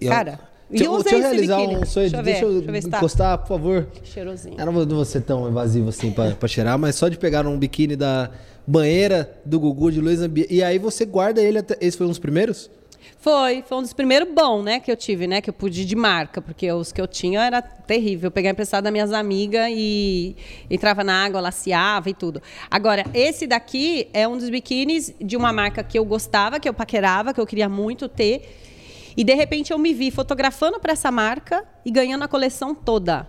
Eu... Cara. E deixa, deixa eu realizar um sonho. Deixa, deixa, eu, deixa eu tá. encostar, por favor. Cheirosinho. Eu não vou, ser tão evasivo assim pra, pra cheirar, mas só de pegar um biquíni da banheira do Gugu de Luiz Ambi... E aí você guarda ele até. Esse foi um dos primeiros? Foi, foi um dos primeiros bons, né, que eu tive, né, que eu pude de marca, porque os que eu tinha era terrível. Eu peguei emprestado das minhas amigas e entrava na água, laciava e tudo. Agora, esse daqui é um dos biquínis de uma marca que eu gostava, que eu paquerava, que eu queria muito ter e de repente eu me vi fotografando para essa marca e ganhando a coleção toda.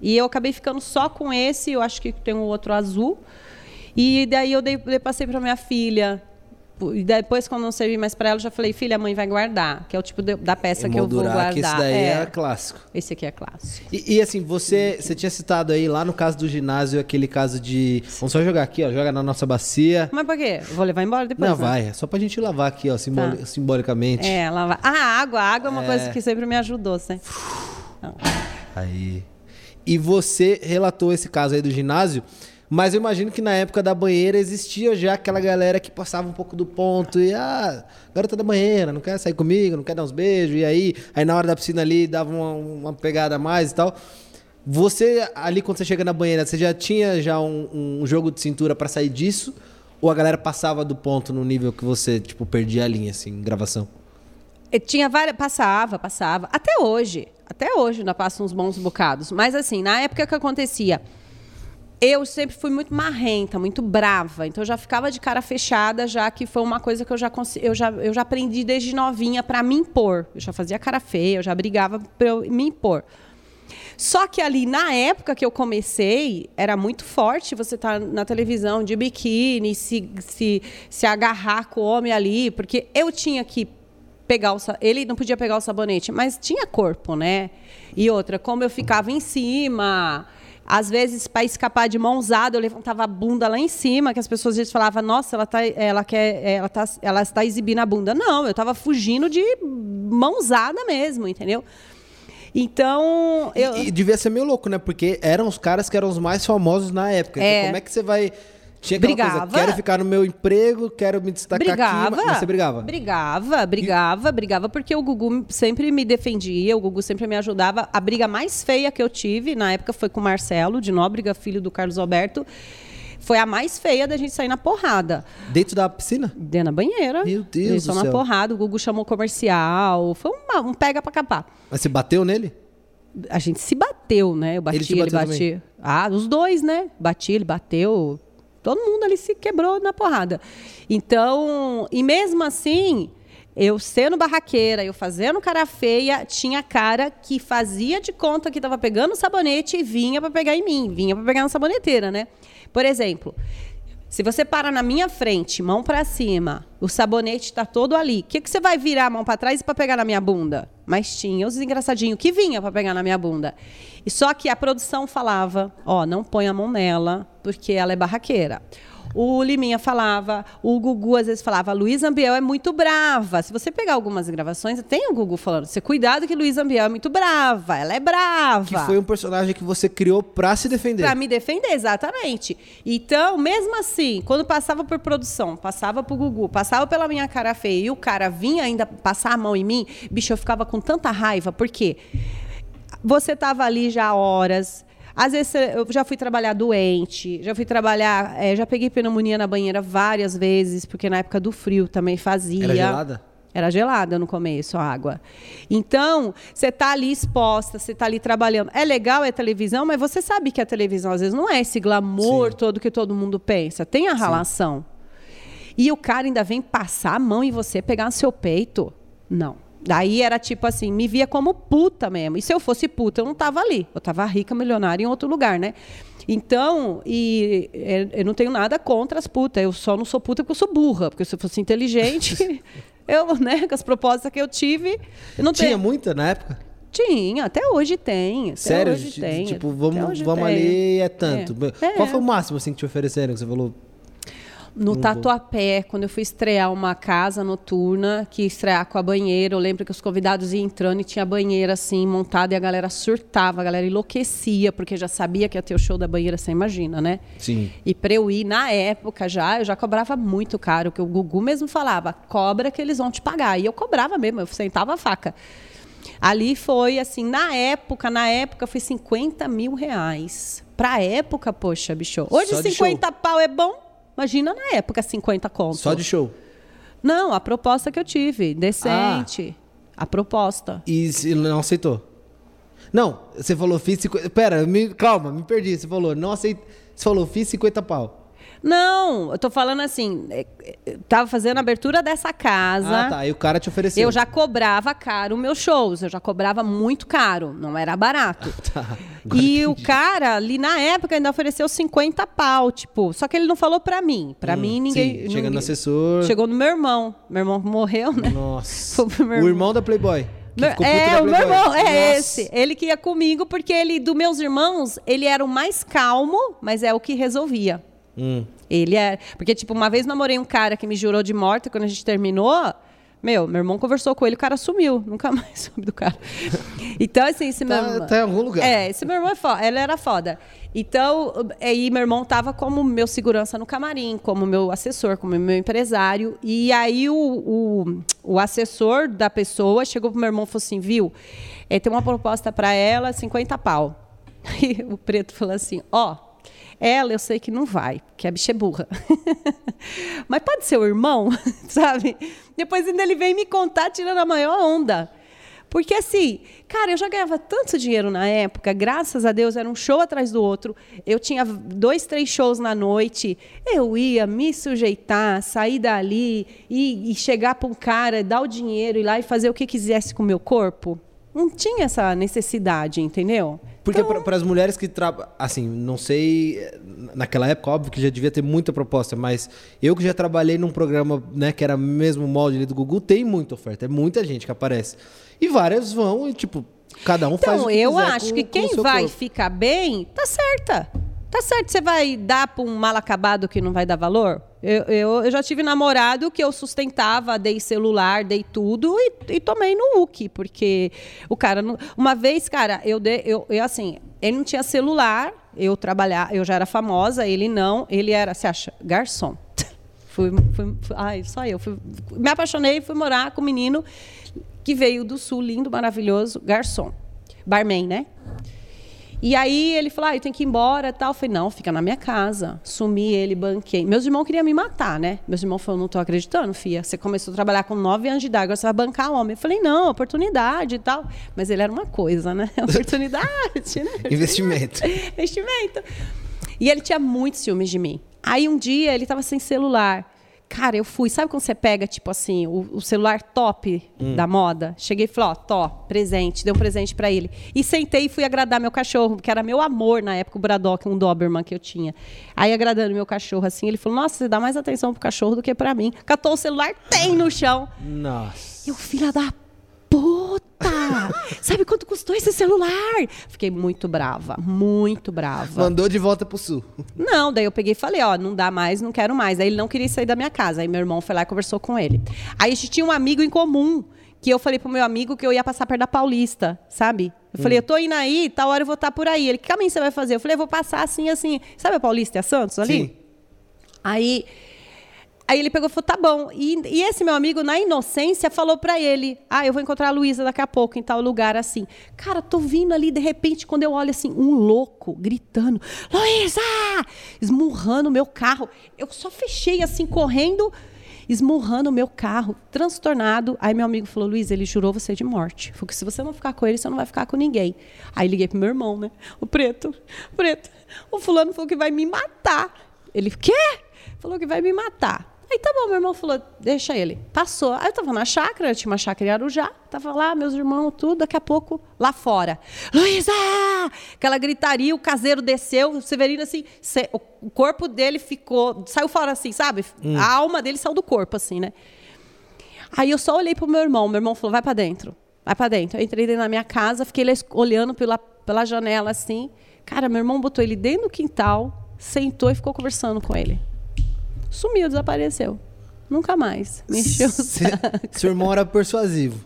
E eu acabei ficando só com esse, eu acho que tem um outro azul. E daí eu dei, passei para minha filha. E depois, quando não servi mais para ela, eu já falei, filha, a mãe vai guardar, que é o tipo de, da peça que eu vou guardar. Que esse daí é, é clássico. Esse aqui é clássico. E, e, assim, você, você tinha citado aí, lá no caso do ginásio, aquele caso de. Vamos só jogar aqui, ó. Joga na nossa bacia. Mas por quê? Vou levar embora depois? Não, né? vai. É só pra gente lavar aqui, ó, simboli tá. simbolicamente. É, lavar. Ah, a água. A água é uma é... coisa que sempre me ajudou, né? Aí. E você relatou esse caso aí do ginásio. Mas eu imagino que na época da banheira existia já aquela galera que passava um pouco do ponto e, ah, garota da banheira, não quer sair comigo, não quer dar uns beijos, e aí, aí na hora da piscina ali dava uma, uma pegada a mais e tal. Você, ali quando você chega na banheira, você já tinha já um, um jogo de cintura para sair disso? Ou a galera passava do ponto no nível que você, tipo, perdia a linha, assim, em gravação? Eu tinha várias. Passava, passava. Até hoje. Até hoje ainda passo uns bons bocados. Mas assim, na época que acontecia, eu sempre fui muito marrenta, muito brava. Então eu já ficava de cara fechada, já que foi uma coisa que eu já, eu já, eu já aprendi desde novinha para me impor. Eu já fazia cara feia, eu já brigava para me impor. Só que ali, na época que eu comecei, era muito forte você estar tá na televisão de biquíni, se, se, se agarrar com o homem ali, porque eu tinha que pegar o ele não podia pegar o sabonete, mas tinha corpo, né? E outra, como eu ficava em cima, às vezes para escapar de mãozada, eu levantava a bunda lá em cima, que as pessoas às vezes falavam: "Nossa, ela tá ela quer ela tá ela está exibindo a bunda". Não, eu estava fugindo de mãozada mesmo, entendeu? Então. Eu... E, e, devia ser meio louco, né? Porque eram os caras que eram os mais famosos na época. Então, é. Então, como é que você vai. Tinha brigava. Coisa, quero ficar no meu emprego, quero me destacar brigava, aqui. Mas você brigava? Brigava, brigava, brigava, porque o Gugu sempre me defendia, o Gugu sempre me ajudava. A briga mais feia que eu tive, na época, foi com o Marcelo, de Nóbrega, filho do Carlos Alberto. Foi a mais feia da gente sair na porrada. Dentro da piscina? Dentro da banheira. Meu Deus do céu. na porrada, o Gugu chamou comercial. Foi uma, um pega pra capar. Mas você bateu nele? A gente se bateu, né? Eu bati, ele, ele batia. Ah, os dois, né? Bati, ele bateu. Todo mundo ali se quebrou na porrada. Então, e mesmo assim, eu sendo barraqueira, eu fazendo cara feia, tinha cara que fazia de conta que estava pegando o sabonete e vinha para pegar em mim, vinha para pegar na saboneteira, né? Por exemplo, se você para na minha frente, mão para cima, o sabonete está todo ali, o que, que você vai virar a mão para trás para pegar na minha bunda? Mas tinha os engraçadinhos que vinha para pegar na minha bunda. E só que a produção falava, ó, oh, não põe a mão nela, porque ela é barraqueira. O Liminha falava, o Gugu às vezes falava, Luiz Ambiel é muito brava. Se você pegar algumas gravações, tem o Gugu falando, você cuidado que Luiz Ambiel é muito brava, ela é brava. Que foi um personagem que você criou para se defender. Para me defender, exatamente. Então, mesmo assim, quando passava por produção, passava pro Gugu, passava pela minha cara feia e o cara vinha ainda passar a mão em mim, bicho, eu ficava com tanta raiva, porque você tava ali já horas, às vezes eu já fui trabalhar doente, já fui trabalhar, é, já peguei pneumonia na banheira várias vezes, porque na época do frio também fazia. Era gelada? Era gelada no começo a água. Então, você está ali exposta, você está ali trabalhando. É legal, é televisão, mas você sabe que a televisão às vezes não é esse glamour Sim. todo que todo mundo pensa. Tem a relação. E o cara ainda vem passar a mão em você, pegar no seu peito. Não. Daí era tipo assim, me via como puta mesmo. E se eu fosse puta, eu não tava ali. Eu tava rica, milionária em outro lugar, né? Então, e eu não tenho nada contra as putas. Eu só não sou puta porque eu sou burra. Porque se eu fosse inteligente, eu, né, com as propostas que eu tive, eu não Tinha tenho... muita na época? Tinha, até hoje tem. Até Sério? Hoje tem. Tipo, vamos, vamos tem. ali é tanto. É. Qual foi o máximo assim que te ofereceram? Que você falou, no Tatuapé, quando eu fui estrear uma casa noturna, que estrear com a banheira, eu lembro que os convidados iam entrando e tinha banheira assim montada e a galera surtava, a galera enlouquecia, porque já sabia que ia ter o show da banheira, você imagina, né? Sim. E para eu ir, na época já, eu já cobrava muito caro, que o Gugu mesmo falava, cobra que eles vão te pagar. E eu cobrava mesmo, eu sentava a faca. Ali foi assim, na época, na época foi 50 mil reais. Pra época, poxa, bicho. Hoje 50 pau é bom? Imagina na época 50 contos. Só de show? Não, a proposta que eu tive, decente. Ah. A proposta. E não aceitou? Não, você falou fiz 50. Pera, me, calma, me perdi. Você falou, não aceitei. Você falou, fiz 50 pau. Não, eu tô falando assim, é, é, tava fazendo a abertura dessa casa. Ah, tá. E o cara te ofereceu. Eu já cobrava caro meus shows, eu já cobrava muito caro, não era barato. tá. e entendi. o cara ali na época ainda ofereceu 50 pau, tipo, só que ele não falou pra mim. Pra hum, mim ninguém. Sim, chegando no assessor. Chegou no meu irmão. Meu irmão morreu, né? Nossa. o irmão da Playboy. É, o meu irmão, é Nossa. esse. Ele que ia comigo, porque ele, dos meus irmãos, ele era o mais calmo, mas é o que resolvia. Hum. Ele é. Porque, tipo, uma vez namorei um cara que me jurou de morte quando a gente terminou. Meu, meu irmão conversou com ele, o cara sumiu. Nunca mais soube do cara. Então, assim, esse meu tá, irmão. Tá em algum lugar. É, esse meu irmão é foda. Ele era foda. Então, aí meu irmão tava como meu segurança no camarim, como meu assessor, como meu empresário. E aí o, o, o assessor da pessoa chegou pro meu irmão e falou assim: viu, é, tem uma proposta para ela, 50 pau. E o preto falou assim: ó. Oh, ela, eu sei que não vai, porque a bicha é burra. Mas pode ser o irmão, sabe? Depois ainda ele vem me contar tirando a maior onda. Porque assim, cara, eu já ganhava tanto dinheiro na época, graças a Deus, era um show atrás do outro. Eu tinha dois, três shows na noite. Eu ia me sujeitar, sair dali e, e chegar para um cara, dar o dinheiro, ir lá e fazer o que quisesse com o meu corpo. Não tinha essa necessidade, entendeu? Porque então... para as mulheres que trabalham, assim, não sei, naquela época, óbvio que já devia ter muita proposta, mas eu que já trabalhei num programa, né, que era mesmo molde ali do Google, tem muita oferta, é muita gente que aparece. E várias vão e, tipo, cada um então, faz o que eu acho com, que quem vai corpo. ficar bem, tá certa. Tá certo, você vai dar para um mal acabado que não vai dar valor? Eu, eu, eu, já tive namorado que eu sustentava, dei celular, dei tudo e, e tomei no UC, porque o cara. Não, uma vez, cara, eu, dei, eu, eu assim, ele não tinha celular, eu trabalhar, eu já era famosa, ele não, ele era, você acha, garçom. fui, fui, fui, ai, só eu. Fui, me apaixonei e fui morar com um menino que veio do sul, lindo, maravilhoso, garçom. Barman, né? E aí ele falou, ah, eu tenho que ir embora tal. Eu falei, não, fica na minha casa. Sumi ele, banquei. Meus irmãos queriam me matar, né? Meus irmãos falaram, não tô acreditando, filha. Você começou a trabalhar com nove anos de idade, agora você vai bancar homem. Eu falei, não, oportunidade e tal. Mas ele era uma coisa, né? Oportunidade, né? Investimento. Investimento. E ele tinha muitos ciúmes de mim. Aí um dia ele estava sem celular. Cara, eu fui. Sabe quando você pega, tipo assim, o, o celular top hum. da moda? Cheguei e falei, ó, tó, presente. Dei um presente para ele. E sentei e fui agradar meu cachorro, que era meu amor na época, o Braddock, um Doberman que eu tinha. Aí, agradando meu cachorro assim, ele falou, nossa, você dá mais atenção pro cachorro do que para mim. Catou o celular, tem no chão. Nossa. Eu, filha da puta! Sabe quanto custou esse celular? Fiquei muito brava, muito brava. Mandou de volta pro sul. Não, daí eu peguei e falei, ó, não dá mais, não quero mais. Aí ele não queria sair da minha casa. Aí meu irmão foi lá e conversou com ele. Aí a gente tinha um amigo em comum, que eu falei pro meu amigo que eu ia passar perto da Paulista, sabe? Eu falei, hum. eu tô indo aí, tal hora eu vou estar por aí. Ele, que caminho você vai fazer? Eu falei, eu vou passar assim, assim. Sabe a Paulista e a Santos ali? Sim. Aí Aí ele pegou e falou, tá bom. E, e esse meu amigo, na inocência, falou para ele: Ah, eu vou encontrar a Luísa daqui a pouco, em tal lugar assim. Cara, tô vindo ali, de repente, quando eu olho assim, um louco gritando: Luísa! Esmurrando o meu carro. Eu só fechei assim, correndo, esmurrando o meu carro, transtornado. Aí meu amigo falou: Luísa, ele jurou você de morte. Falou que se você não ficar com ele, você não vai ficar com ninguém. Aí liguei pro meu irmão, né? O preto, preto. O fulano falou que vai me matar. Ele, quê? Falou que vai me matar. Aí tá bom, meu irmão falou, deixa ele. Passou. Aí eu tava na chácara, tinha uma chácara em Arujá, tava lá, meus irmãos, tudo, daqui a pouco, lá fora. Luísa! Aquela gritaria, o caseiro desceu, o Severino assim, o corpo dele ficou, saiu fora assim, sabe? Hum. A alma dele saiu do corpo, assim, né? Aí eu só olhei pro meu irmão, meu irmão falou, vai para dentro, vai para dentro. Eu entrei dentro da minha casa, fiquei olhando pela, pela janela assim. Cara, meu irmão botou ele dentro do quintal, sentou e ficou conversando com ele. Sumiu, desapareceu. Nunca mais. Me encheu Seu irmão era persuasivo.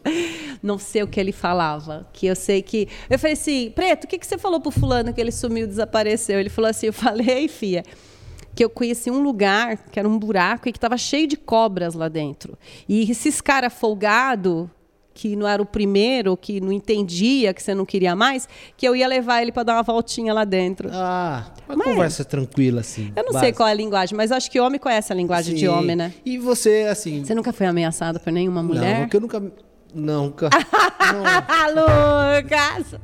Não sei o que ele falava. Que eu sei que. Eu falei assim, Preto, o que, que você falou pro fulano que ele sumiu, desapareceu? Ele falou assim: eu falei, fia, que eu conheci um lugar que era um buraco e que estava cheio de cobras lá dentro. E esses caras folgados que não era o primeiro, que não entendia, que você não queria mais, que eu ia levar ele para dar uma voltinha lá dentro. Ah, uma mas, conversa tranquila, assim. Eu não sei qual é a linguagem, mas acho que homem conhece a linguagem Sim. de homem, né? E você, assim. Você nunca foi ameaçado por nenhuma mulher? Não, porque eu nunca. Nunca. Lucas!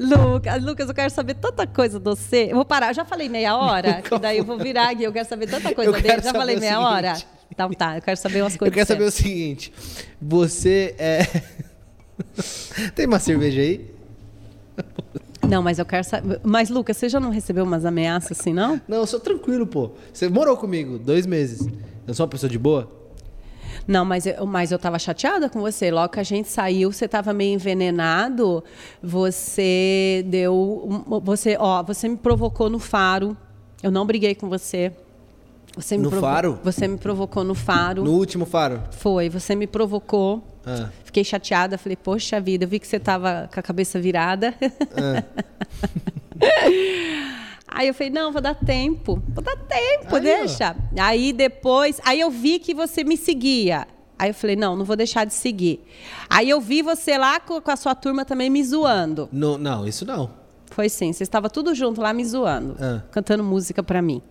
Lucas, Lucas, eu quero saber tanta coisa de você. Eu vou parar, eu já falei meia hora, que daí eu vou virar aqui, eu quero saber tanta coisa eu dele. Já falei meia seguinte. hora. Então tá, eu quero saber umas coisas. Eu quero saber o seguinte: você é. Tem uma cerveja aí? Não, mas eu quero saber. Mas, Lucas, você já não recebeu umas ameaças assim, não? Não, eu sou tranquilo, pô. Você morou comigo dois meses. Eu sou uma pessoa de boa? Não, mas eu, mas eu tava chateada com você. Logo que a gente saiu, você tava meio envenenado. Você deu. Você, ó, você me provocou no faro. Eu não briguei com você. Você no faro? Você me provocou no faro. No último faro? Foi. Você me provocou. Ah. Fiquei chateada. Falei, poxa vida, eu vi que você tava com a cabeça virada. Ah. Aí eu falei, não, vou dar tempo. Vou dar tempo, aí, deixa. Ó. Aí depois, aí eu vi que você me seguia. Aí eu falei, não, não vou deixar de seguir. Aí eu vi você lá com, com a sua turma também me zoando. No, não, isso não. Foi sim, você estava tudo junto lá me zoando, ah. cantando música para mim.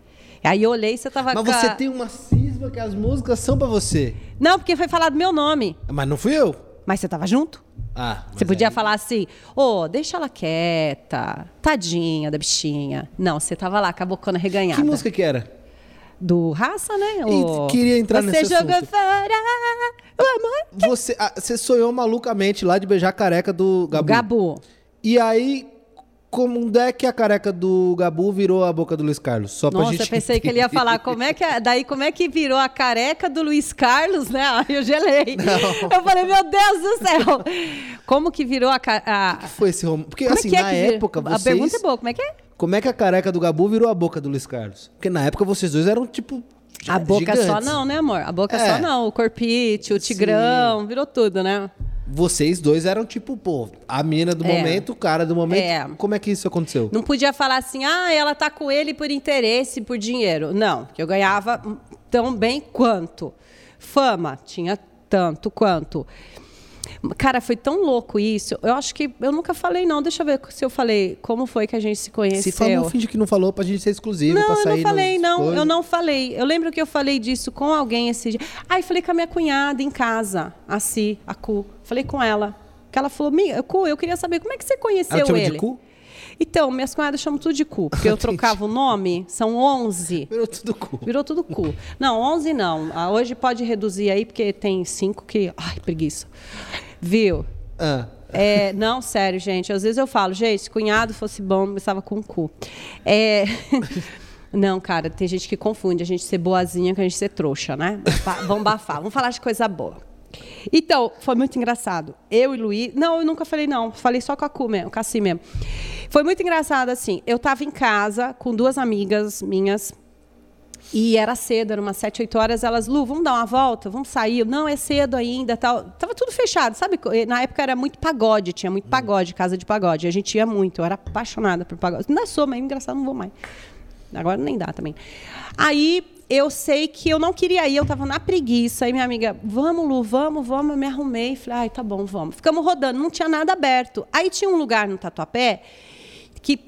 Aí eu olhei e você tava Mas com você tem uma cisma que as músicas são para você. Não, porque foi falado meu nome. Mas não fui eu. Mas você tava junto? Ah, Você podia aí- falar assim, ô, deixa ela quieta, tadinha da bichinha. Não, você tava lá com a bocona reganhada. Que música que era? Do Raça, né? E queria entrar você nesse jogou assunto. fora o amor. Você, ah, você sonhou malucamente lá de beijar a careca do Gabu. Gabu. E aí, como é que a careca do Gabu virou a boca do Luiz Carlos? Só pra Nossa, gente eu pensei que ele ia entender. falar como é que é- daí como é que virou a careca do Luiz Carlos, né? Eu gelei. Eu falei, meu Deus do céu. Como que virou a, a... que foi esse romance? Porque Como assim, é que é na que vira- época, A vocês... pergunta é boa, como é que é? Como é que a careca do Gabu virou a boca do Luiz Carlos? Porque na época vocês dois eram, tipo, A boca só gigantes. não, né, amor? A boca É. só não. O corpite, o tigrão, virou tudo, né? Vocês dois eram, tipo, pô, a mina do É. momento, o cara do momento. É. Como é que isso aconteceu? Não podia falar assim, ah, ela tá com ele por interesse, por dinheiro. Não, que eu ganhava tão bem quanto. Fama, tinha tanto quanto. Cara, foi tão louco isso. Eu acho que eu nunca falei, não. Deixa eu ver se eu falei como foi que a gente se conheceu. Se falou, finge que não falou pra gente ser exclusivo, Não, eu não falei, não. coisas. Eu não falei. Eu lembro que eu falei disso com alguém esse dia. Ai, falei com a minha cunhada em casa, a Si, a Cu. Falei com ela. Que ela falou, "Mi- Cu, eu queria saber como é que você conheceu Ela ele. de Cu? Então, minhas cunhadas chamam tudo de cu, porque eu trocava o nome, são 11. Virou tudo cu. Virou tudo cu. Não, 11 não. Ah, Hoje pode reduzir aí, porque tem cinco que. Ai, preguiça. Viu? Ah, É, não, sério, gente. Às vezes eu falo, gente, se cunhado fosse bom, começava com cu. É. Não, cara, tem gente que confunde a gente ser boazinha com a gente ser trouxa, né? Vamos bafar, vamos falar de coisa boa. Então, foi muito engraçado. Eu e Luiz. Não, eu nunca falei, não. Falei só com a Cu mesmo, com a Si mesmo. Foi muito engraçado, assim. Eu tava em casa com duas amigas minhas. E era cedo, eram umas 7, 8 horas. Elas, Lu, vamos dar uma volta? Vamos sair? Não, é cedo ainda. tal. Tava tudo fechado, sabe? Na época era muito pagode, tinha muito pagode, casa de pagode. A gente ia muito, eu era apaixonada por pagode. Ainda sou, mas engraçado, não vou mais. Agora nem dá também. Aí eu sei que eu não queria ir, eu tava na preguiça. Aí minha amiga, vamos, Lu, vamos, vamos. Eu me arrumei. Falei, ai, tá bom, vamos. Ficamos rodando, não tinha nada aberto. Aí tinha um lugar no Tatuapé que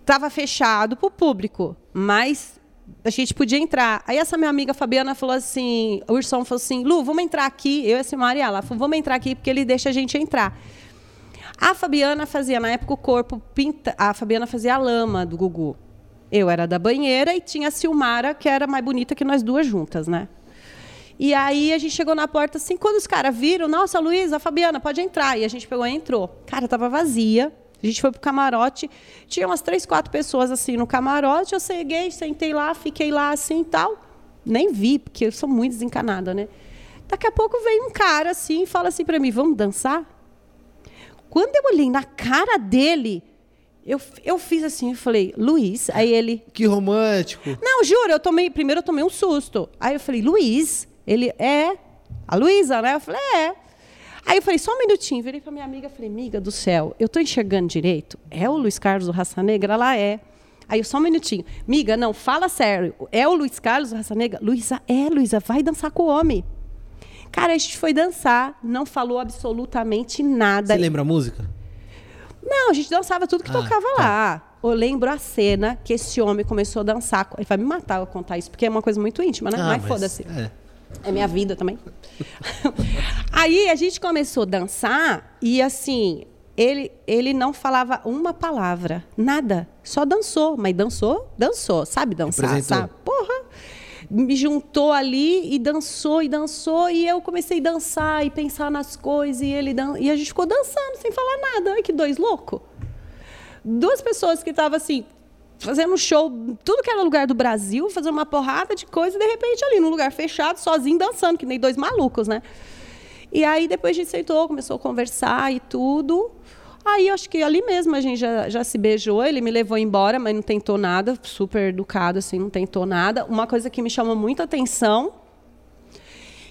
estava fechado para o público, mas a gente podia entrar. Aí essa minha amiga Fabiana falou assim, o Urson falou assim, Lu, vamos entrar aqui. Eu e a Simara, ela falou, vamos entrar aqui porque ele deixa a gente entrar. A Fabiana fazia, na época, o corpo pinta. A Fabiana fazia a lama do Gugu. Eu era da banheira e tinha a Silmara, que era mais bonita que nós duas juntas, né? E aí a gente chegou na porta assim, quando os caras viram, nossa, Luísa, Fabiana, pode entrar. E a gente pegou e entrou. Cara, tava vazia. A gente foi pro camarote, tinha umas três, quatro pessoas assim no camarote. Eu cheguei, sentei lá, fiquei lá assim e tal. Nem vi, porque eu sou muito desencanada, né? Daqui a pouco vem um cara assim e fala assim para mim: vamos dançar? Quando eu olhei na cara dele, eu, eu fiz assim, eu falei, Luiz. Aí ele, que romântico. não, juro, eu tomei. Primeiro eu tomei um susto. Aí eu falei, Luiz. Ele, é. A Luísa, né? Eu falei, é. Aí eu falei, só um minutinho. Virei pra minha amiga falei, amiga do céu, eu tô enxergando direito? É o Luiz Carlos do Raça Negra? Ela é. Aí eu, só um minutinho. Miga, não, fala sério. É o Luiz Carlos do Raça Negra? Luísa, é, Luísa, vai dançar com o homem. Cara, a gente foi dançar, não falou absolutamente nada. Você lembra a música? Não, a gente dançava tudo que Ah, tocava tá. lá. Eu lembro a cena que esse homem começou a dançar. Ele vai me matar eu contar isso, porque é uma coisa muito íntima, né? Ah, mas foda-se. É. É minha vida também. Aí a gente começou a dançar e assim, ele, ele não falava uma palavra, nada. Só dançou, mas dançou, dançou, sabe dançar, Representou. sabe? Porra! Me juntou ali e dançou e dançou e eu comecei a dançar e pensar nas coisas e ele dan... e a gente ficou dançando sem falar nada. Ai que dois loucos. Duas pessoas que estavam assim fazendo show, tudo que era lugar do Brasil, fazendo uma porrada de coisa, e de repente ali num lugar fechado, sozinho dançando, que nem dois malucos, né? E aí depois a gente sentou, começou a conversar e tudo. Aí acho que ali mesmo a gente já, já se beijou, ele me levou embora, mas não tentou nada, super educado, assim, não tentou nada. Uma coisa que me chamou muita atenção.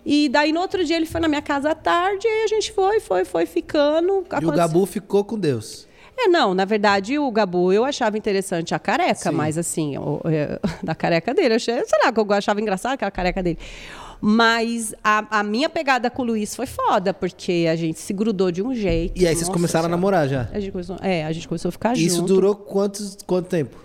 E daí no outro dia ele foi na minha casa à tarde, e aí a gente foi, foi, foi ficando. E o Aconteceu- Gabu ficou com Deus. é, não, na verdade, o Gabu, eu achava interessante a careca, Sim. mas assim, o- é, da careca dele, eu achei, sei lá, que eu achava engraçado aquela careca dele. Mas a, a minha pegada com o Luiz foi foda, porque a gente se grudou de um jeito. E aí vocês Nossa começaram a namorar já. A gente começou, é, a gente começou a ficar Isso junto. durou quantos, quanto tempo?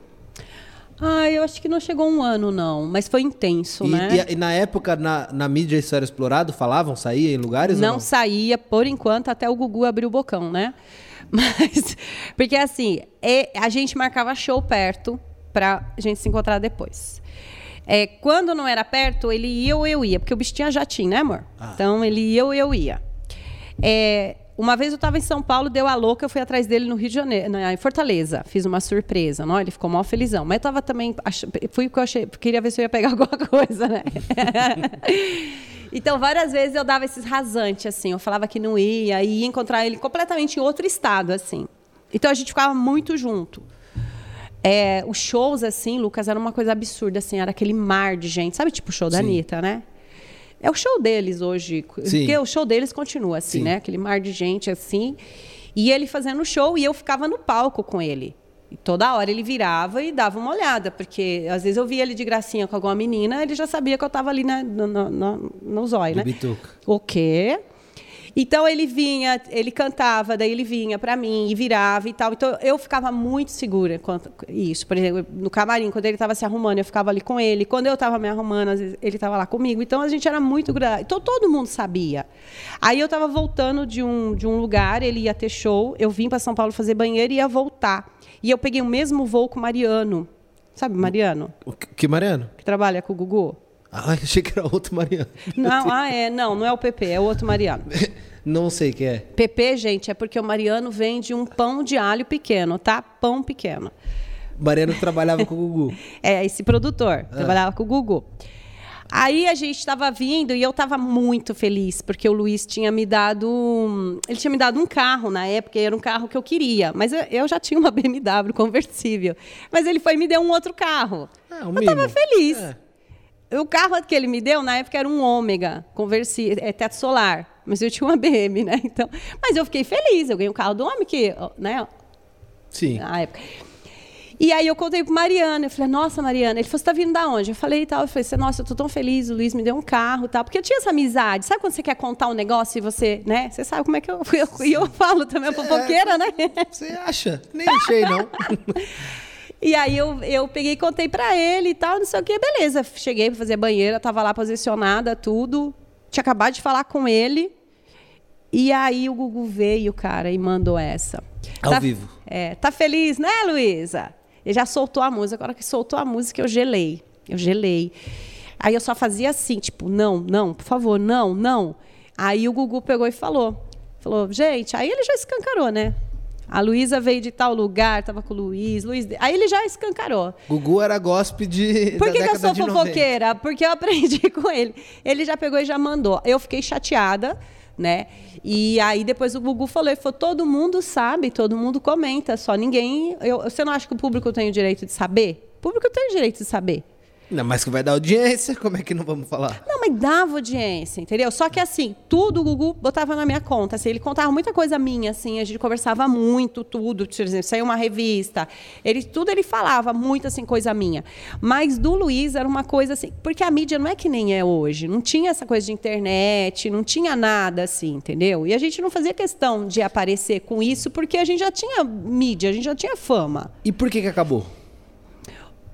Ah, eu acho que não chegou um ano, não. Mas foi intenso, E, né? e- e na época, na, na mídia Isso Era Explorado, falavam, saía em lugares não, não? saía, por enquanto, até o Gugu abrir o bocão, né? Mas, porque assim, é- a gente marcava show perto pra gente se encontrar depois. É, quando não era perto, ele ia ou eu ia, porque o bicho tinha jatinho, né, amor? Ah. Então ele ia ou eu ia. É, uma vez eu estava em São Paulo, deu a louca, eu fui atrás dele no Rio de Janeiro, na, em Fortaleza. Fiz uma surpresa, não? ele ficou mó felizão. Mas eu tava também, ach- fui porque eu achei, queria ver se eu ia pegar alguma coisa, né? então, várias vezes eu dava esses rasantes, assim, eu falava que não ia, e ia encontrar ele completamente em outro estado, assim. Então a gente ficava muito junto. É, os shows, assim, Lucas, era uma coisa absurda, assim, era aquele mar de gente. Sabe, tipo o show da Sim. Anitta, né? É o show deles hoje. Sim. Porque o show deles continua assim, Sim. né? Aquele mar de gente assim. E ele fazendo show e eu ficava no palco com ele. E toda hora ele virava e dava uma olhada, porque às vezes eu via ele de gracinha com alguma menina, ele já sabia que eu estava ali né, no, no, no, no zóio, né? bituca. O quê? Então ele vinha, ele cantava, daí ele vinha para mim e virava e tal. Então eu ficava muito segura quanto isso. Por exemplo, no camarim, quando ele estava se arrumando, eu ficava ali com ele. Quando eu estava me arrumando, às vezes, ele estava lá comigo. Então a gente era muito grudado. Então todo mundo sabia. Aí eu estava voltando de um, de um lugar, ele ia ter show. Eu vim para São Paulo fazer banheiro e ia voltar. E eu peguei o mesmo voo com o Mariano. Sabe Mariano? O que, que Mariano? Que trabalha com o Gugu? Ah, achei que era outro Mariano. Não, ah, é. Não, não é o PP, é o outro Mariano. Não sei quem é. PP, gente, é porque o Mariano vende um pão de alho pequeno, tá? Pão pequeno. Mariano trabalhava com o Gugu. É, esse produtor. Trabalhava com o Gugu. Aí a gente estava vindo e eu estava muito feliz, porque o Luiz tinha me dado. um- Ele tinha me dado um carro na época, e era um carro que eu queria. Mas eu, eu já tinha uma BMW conversível. Mas ele foi e me deu um outro carro. Ah, um eu estava feliz. É. O carro que ele me deu, na época, era um Ômega, conversível, é teto solar. Mas eu tinha uma BM, né? Então, mas eu fiquei feliz, eu ganhei um carro do homem que, né? Sim. Na época. E aí eu contei pro Mariana, eu falei, nossa, Mariana, ele falou, você tá vindo da onde? Eu falei e tal, eu falei, nossa, eu tô tão feliz, o Luiz me deu um carro e tal, porque eu tinha essa amizade, sabe quando você quer contar um negócio e você, né, você sabe como é que eu, eu, e eu falo também, a fofoqueira, né? Você acha? Nem achei, não. E aí eu, eu peguei e contei pra ele e tal, não sei o que, beleza. Cheguei pra fazer banheira, tava lá posicionada, tudo. Tinha acabado de falar com ele. E aí o Gugu veio, cara, e mandou essa. Ao Tá- vivo. É, tá feliz, né, Luísa? Ele já soltou a música, agora que soltou a música, eu gelei. Eu gelei. Aí eu só fazia assim, tipo, não, não, por favor, não, não. Aí o Gugu pegou e falou. Falou, gente, aí ele já escancarou, né? A Luísa veio de tal lugar, tava com o Luiz, Luiz. Aí ele já escancarou. Gugu era gospel de. Por que, que eu sou de 90. fofoqueira? Porque eu aprendi com ele. Ele já pegou e já mandou. Eu fiquei chateada, né? E aí depois o Gugu falou, ele falou, todo mundo sabe, todo mundo comenta, só ninguém... Eu, você não acha que o público tem o direito de saber? O público tem o direito de saber. Não, mas que vai dar audiência, como é que não vamos falar? Não, mas dava audiência, entendeu? Só que assim, tudo o Gugu botava na minha conta. Assim, ele contava muita coisa minha, assim, a gente conversava muito, tudo. Por exemplo, saiu uma revista. Ele, tudo ele falava muito, assim, coisa minha. Mas do Luiz era uma coisa assim, porque a mídia não é que nem é hoje. Não tinha essa coisa de internet, não tinha nada assim, entendeu? E a gente não fazia questão de aparecer com isso, porque a gente já tinha mídia, a gente já tinha fama. E por que que acabou?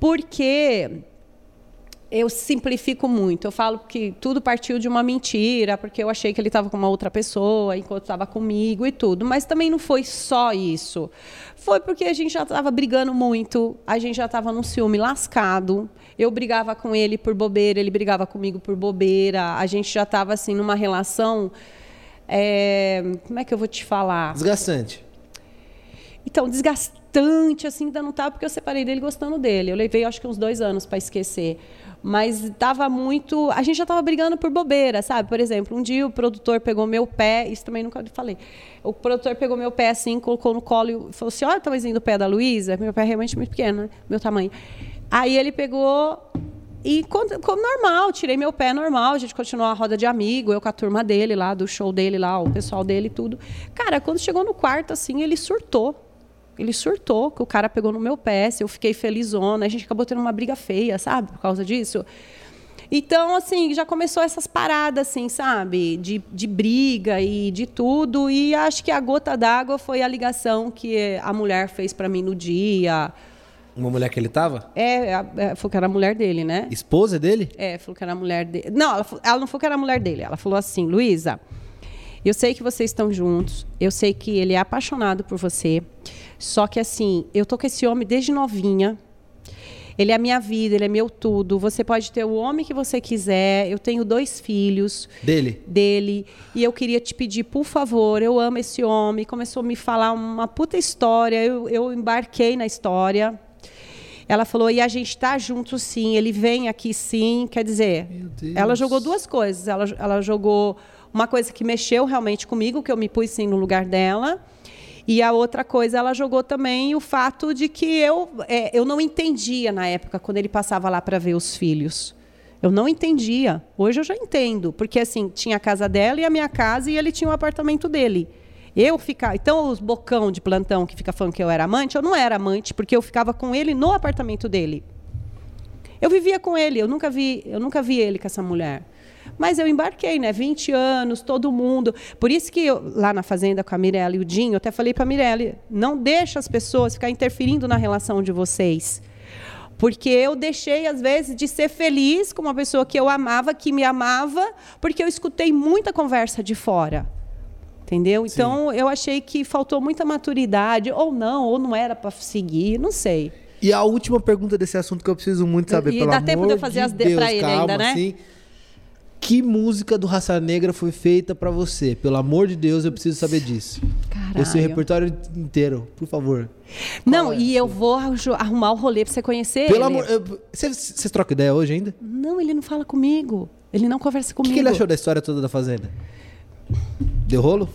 Porque eu simplifico muito. Eu falo que tudo partiu de uma mentira, porque eu achei que ele estava com uma outra pessoa enquanto estava comigo e tudo. Mas também não foi só isso. Foi porque a gente já estava brigando muito, a gente já estava num ciúme lascado. Eu brigava com ele por bobeira, ele brigava comigo por bobeira. A gente já estava assim numa relação. é, como é que eu vou te falar? Desgastante. Então, desgastante, assim, ainda não estava, porque eu separei dele gostando dele. Eu levei, acho que uns dois anos para esquecer. Mas estava muito. A gente já estava brigando por bobeira, sabe? Por exemplo, um dia o produtor pegou meu pé, isso também nunca falei. O produtor pegou meu pé assim, colocou no colo e falou assim: Olha o tamanhozinho do pé da Luísa. Meu pé é realmente muito pequeno, né? Meu tamanho. Aí ele pegou e como normal, tirei meu pé normal, a gente continuou a roda de amigo, eu com a turma dele lá, do show dele lá, o pessoal dele e tudo. Cara, quando chegou no quarto, assim, ele surtou. Ele surtou, que o cara pegou no meu pé, assim, eu fiquei felizona, a gente acabou tendo uma briga feia, sabe, por causa disso. Então, assim, já começou essas paradas, assim, sabe? De, de briga e de tudo. E acho que a gota d'água foi a ligação que a mulher fez para mim no dia. Uma mulher que ele tava? É, a- é, falou que era a mulher dele, né? Esposa dele? É, falou que era a mulher dele. Não, ela, ela não falou que era a mulher dele. Ela falou assim, Luísa, eu sei que vocês estão juntos, eu sei que ele é apaixonado por você, só que assim, eu tô com esse homem desde novinha. Ele é a minha vida, ele é meu tudo. Você pode ter o homem que você quiser. Eu tenho dois filhos Dele? dele. E eu queria te pedir, por favor, eu amo esse homem. Começou a me falar uma puta história. Eu, eu embarquei na história. Ela falou, e a gente tá junto sim, ele vem aqui sim. Quer dizer, ela jogou duas coisas. Ela, ela jogou uma coisa que mexeu realmente comigo, que eu me pus sim no lugar dela. E a outra coisa, ela jogou também o fato de que eu, é, eu não entendia na época, quando ele passava lá para ver os filhos. Eu não entendia. Hoje eu já entendo. Porque, assim, tinha a casa dela e a minha casa, e ele tinha o apartamento dele. Eu ficava. Então, os bocão de plantão que fica falando que eu era amante, eu não era amante, porque eu ficava com ele no apartamento dele. Eu vivia com ele, eu nunca vi, eu nunca vi ele com essa mulher. Mas eu embarquei, né? 20 anos, todo mundo. Por isso que eu, lá na fazenda com a Mirella e o Dinho, eu até falei para a Mirella, não deixa as pessoas ficar interferindo na relação de vocês. Porque eu deixei, às vezes, de ser feliz com uma pessoa que eu amava, que me amava, porque eu escutei muita conversa de fora. Entendeu? Então, eu achei que faltou muita maturidade, ou não, ou não era para seguir, não sei. E a última pergunta desse assunto que eu preciso muito saber, E pelo dá amor tempo de eu fazer as de- Deus, pra ele calma, ainda, né? assim. Que música do Raça Negra foi feita pra você? Pelo amor de Deus, eu preciso saber disso. Caralho. Esse repertório inteiro, por favor. Não, é? e eu vou arru- arrumar o rolê pra você conhecer Pelo ele. amor. Vocês trocam ideia hoje ainda? O Não, ele não fala comigo. Ele não conversa que, comigo. que ele achou da história toda da Fazenda? Deu rolo?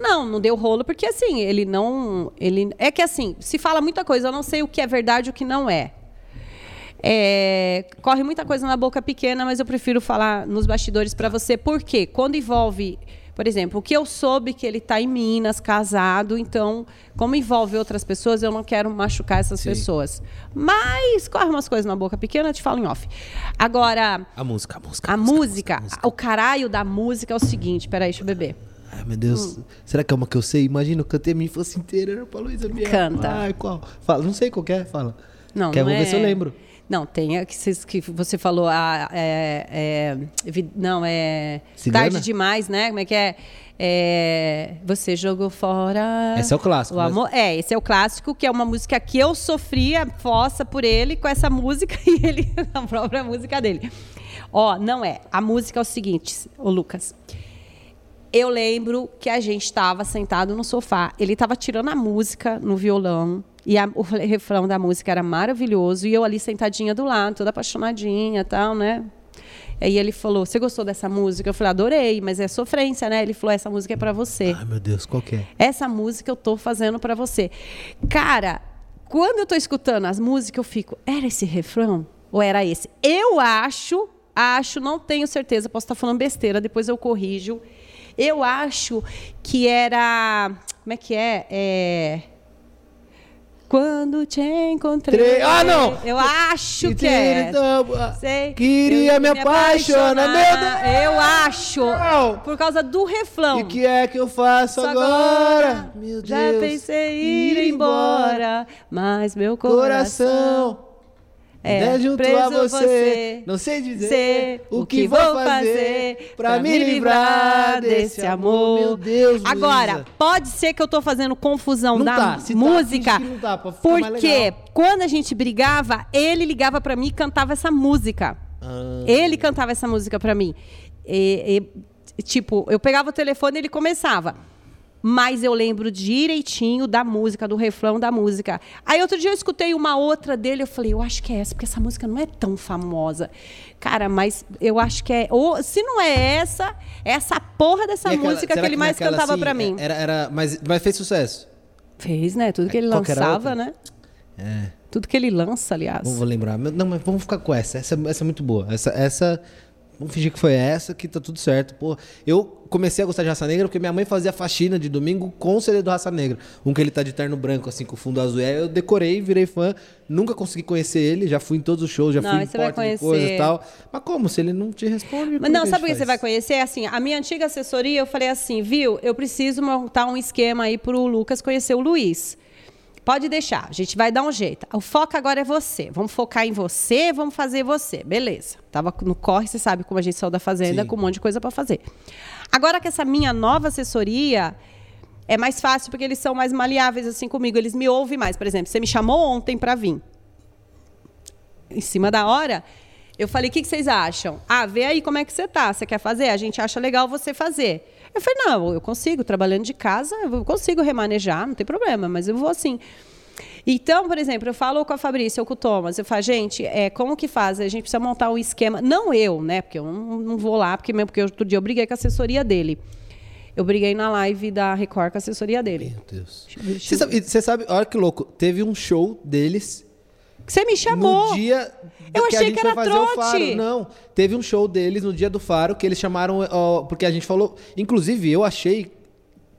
Não, não deu rolo, porque assim, ele não. Ele, é que assim, se fala muita coisa, eu não sei o que é verdade e o que não é. É, corre muita coisa na boca pequena, mas eu prefiro falar nos bastidores para você. Por quê? Quando envolve, por exemplo, o que eu soube que ele está em Minas, casado, então, como envolve outras pessoas, eu não quero machucar essas Sim. pessoas. Mas corre umas coisas na boca pequena, eu te falo em off. Agora, A música, a música. a música, o caralho da música é o seguinte, peraí, deixa eu beber. Ai, meu Deus. Será que é uma que eu sei? Imagina, eu cantei a minha infância inteira, pra Luísa Biel. Canta. Ai, qual? Fala, não sei qual é, fala. Não, Quer, não vou é... ver se eu lembro. Não, tem a que, você falou, a, é, é, não, é Cigana? tarde demais, né? Como é que é? É, você jogou fora... Esse é o clássico, O mas- amor, É, esse é o clássico, que é uma música que eu sofria fossa por ele com essa música e ele a própria música dele. Ó, não é. A música é o seguinte, ô Lucas. Eu lembro que a gente estava sentado no sofá. Ele estava tirando a música no violão. E a- o refrão da música era maravilhoso. E eu ali sentadinha do lado, toda apaixonadinha e tal, né? Aí ele falou: Você gostou dessa música? Eu falei: Adorei, mas é sofrência, né? Ele falou: Essa música é para você. Ai, meu Deus, qual que é? Essa música eu tô fazendo para você. Cara, quando eu tô escutando as músicas, eu fico: Era esse refrão? Ou era esse? Eu acho, acho, não tenho certeza, posso estar falando besteira, depois eu corrijo. Eu acho que era. Como é que é? É. Quando te encontrei. Tre- Ah, não! Eu acho que é. Sei. Queria me apaixonar, meu Deus! Eu acho. Não. Por causa do refrão. E que é que eu faço Só agora? Meu Deus. Já pensei em ir embora, mas meu coração. Coração. É, É, junto a você, você, não sei dizer o que vou fazer pra me livrar desse amor. Meu Deus, Agora, Luísa. pode ser que eu tô fazendo confusão Não da tá, tá, música, que não tá, pra porque quando a gente brigava, ele ligava pra mim e cantava essa música. Ah. Ele cantava essa música pra mim. E- e, tipo, eu pegava o telefone e ele começava. Mas eu lembro direitinho da música, do refrão da música. Aí outro dia eu escutei uma outra dele, eu falei, eu acho que é essa, porque essa música não é tão famosa. Cara, mas eu acho que é. Ou, se não é essa, é essa porra dessa aquela- música que ele mais naquela, cantava assim, pra mim. Era, era, mas, mas fez sucesso. Fez, né? Tudo que ele Qual que era a lançava, outra? né? É. Tudo que ele lança, aliás. Não vou lembrar. Não, mas vamos ficar com essa. Essa, essa é muito boa. Essa, essa. Vamos fingir que foi essa, que tá tudo certo. Pô, eu comecei a gostar de Raça Negra porque minha mãe fazia faxina de domingo com o CD do Raça Negra. Um que ele tá de terno branco, assim, com fundo azul. E aí eu decorei, virei fã. Nunca consegui conhecer ele, já fui em todos os shows, já Não, fui em porta de coisas e tal. Mas como? Se ele não te responde. Mas não, sabe o que você vai conhecer? Assim, a minha antiga assessoria, eu falei assim, viu? Eu preciso montar um esquema aí pro Lucas conhecer o Luiz. Pode deixar, a gente vai dar um jeito. O foco agora é você. Vamos focar em você, vamos fazer você. Beleza. Tava no corre, você sabe como a gente saiu da fazenda Sim. com um monte de coisa para fazer. Agora que essa minha nova assessoria é mais fácil porque eles são mais maleáveis assim comigo, eles me ouvem mais. Por exemplo, você me chamou ontem para vir. Em cima da hora, eu falei: "O que, que vocês acham? Ah, vê aí como é que você tá. Você quer fazer? A gente acha legal você fazer." Eu falei: "Não, eu consigo trabalhando de casa, eu consigo remanejar, não tem problema, mas eu vou assim." Então, por exemplo, eu falo com a Fabrícia ou com o Thomas, eu falo, gente, é, como que faz? A gente precisa montar um esquema. Não eu, né? Porque eu não, não vou lá, porque mesmo porque outro dia eu briguei com a assessoria dele. Eu briguei na live da Record com a assessoria dele. Meu Deus. Eu- Você sabe, você sabe, olha que louco, teve um show deles Você me chamou. no dia Eu achei gente que era fazer o trote. Faro. Não, teve um show deles no dia do Faro que eles chamaram, ó, porque a gente falou, inclusive eu achei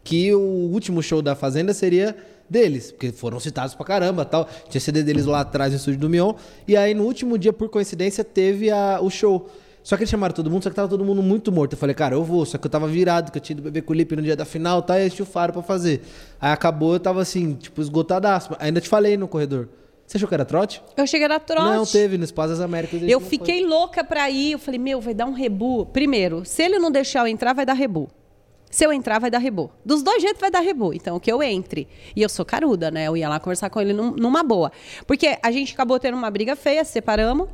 que o último show da Fazenda seria deles, porque foram citados pra caramba, tal. Tinha CD deles lá atrás no estúdio do Mion, e aí no último dia por coincidência teve a, o show. Só que eles chamaram todo mundo, só que tava todo mundo muito morto. Eu falei, cara, eu vou. Só que eu tava virado, que eu tinha ido beber com o Lipe no dia da final, tá? E tinha o Faro pra fazer. Aí acabou, eu tava assim, tipo, esgotadaço. Ainda te falei no corredor. Você achou que era trote? Eu achei que era trote. Não, teve no Espaço das Américas. Eu fiquei louca pra ir. Eu falei, meu, vai dar um rebu. Primeiro, se ele não deixar eu entrar, vai dar rebu. Se eu entrar, vai dar rebu. Dos dois jeitos vai dar rebu. Então, que eu entre. E eu sou caruda, né? Eu ia lá conversar com ele num- numa boa. Porque a gente acabou tendo uma briga feia, se separamos.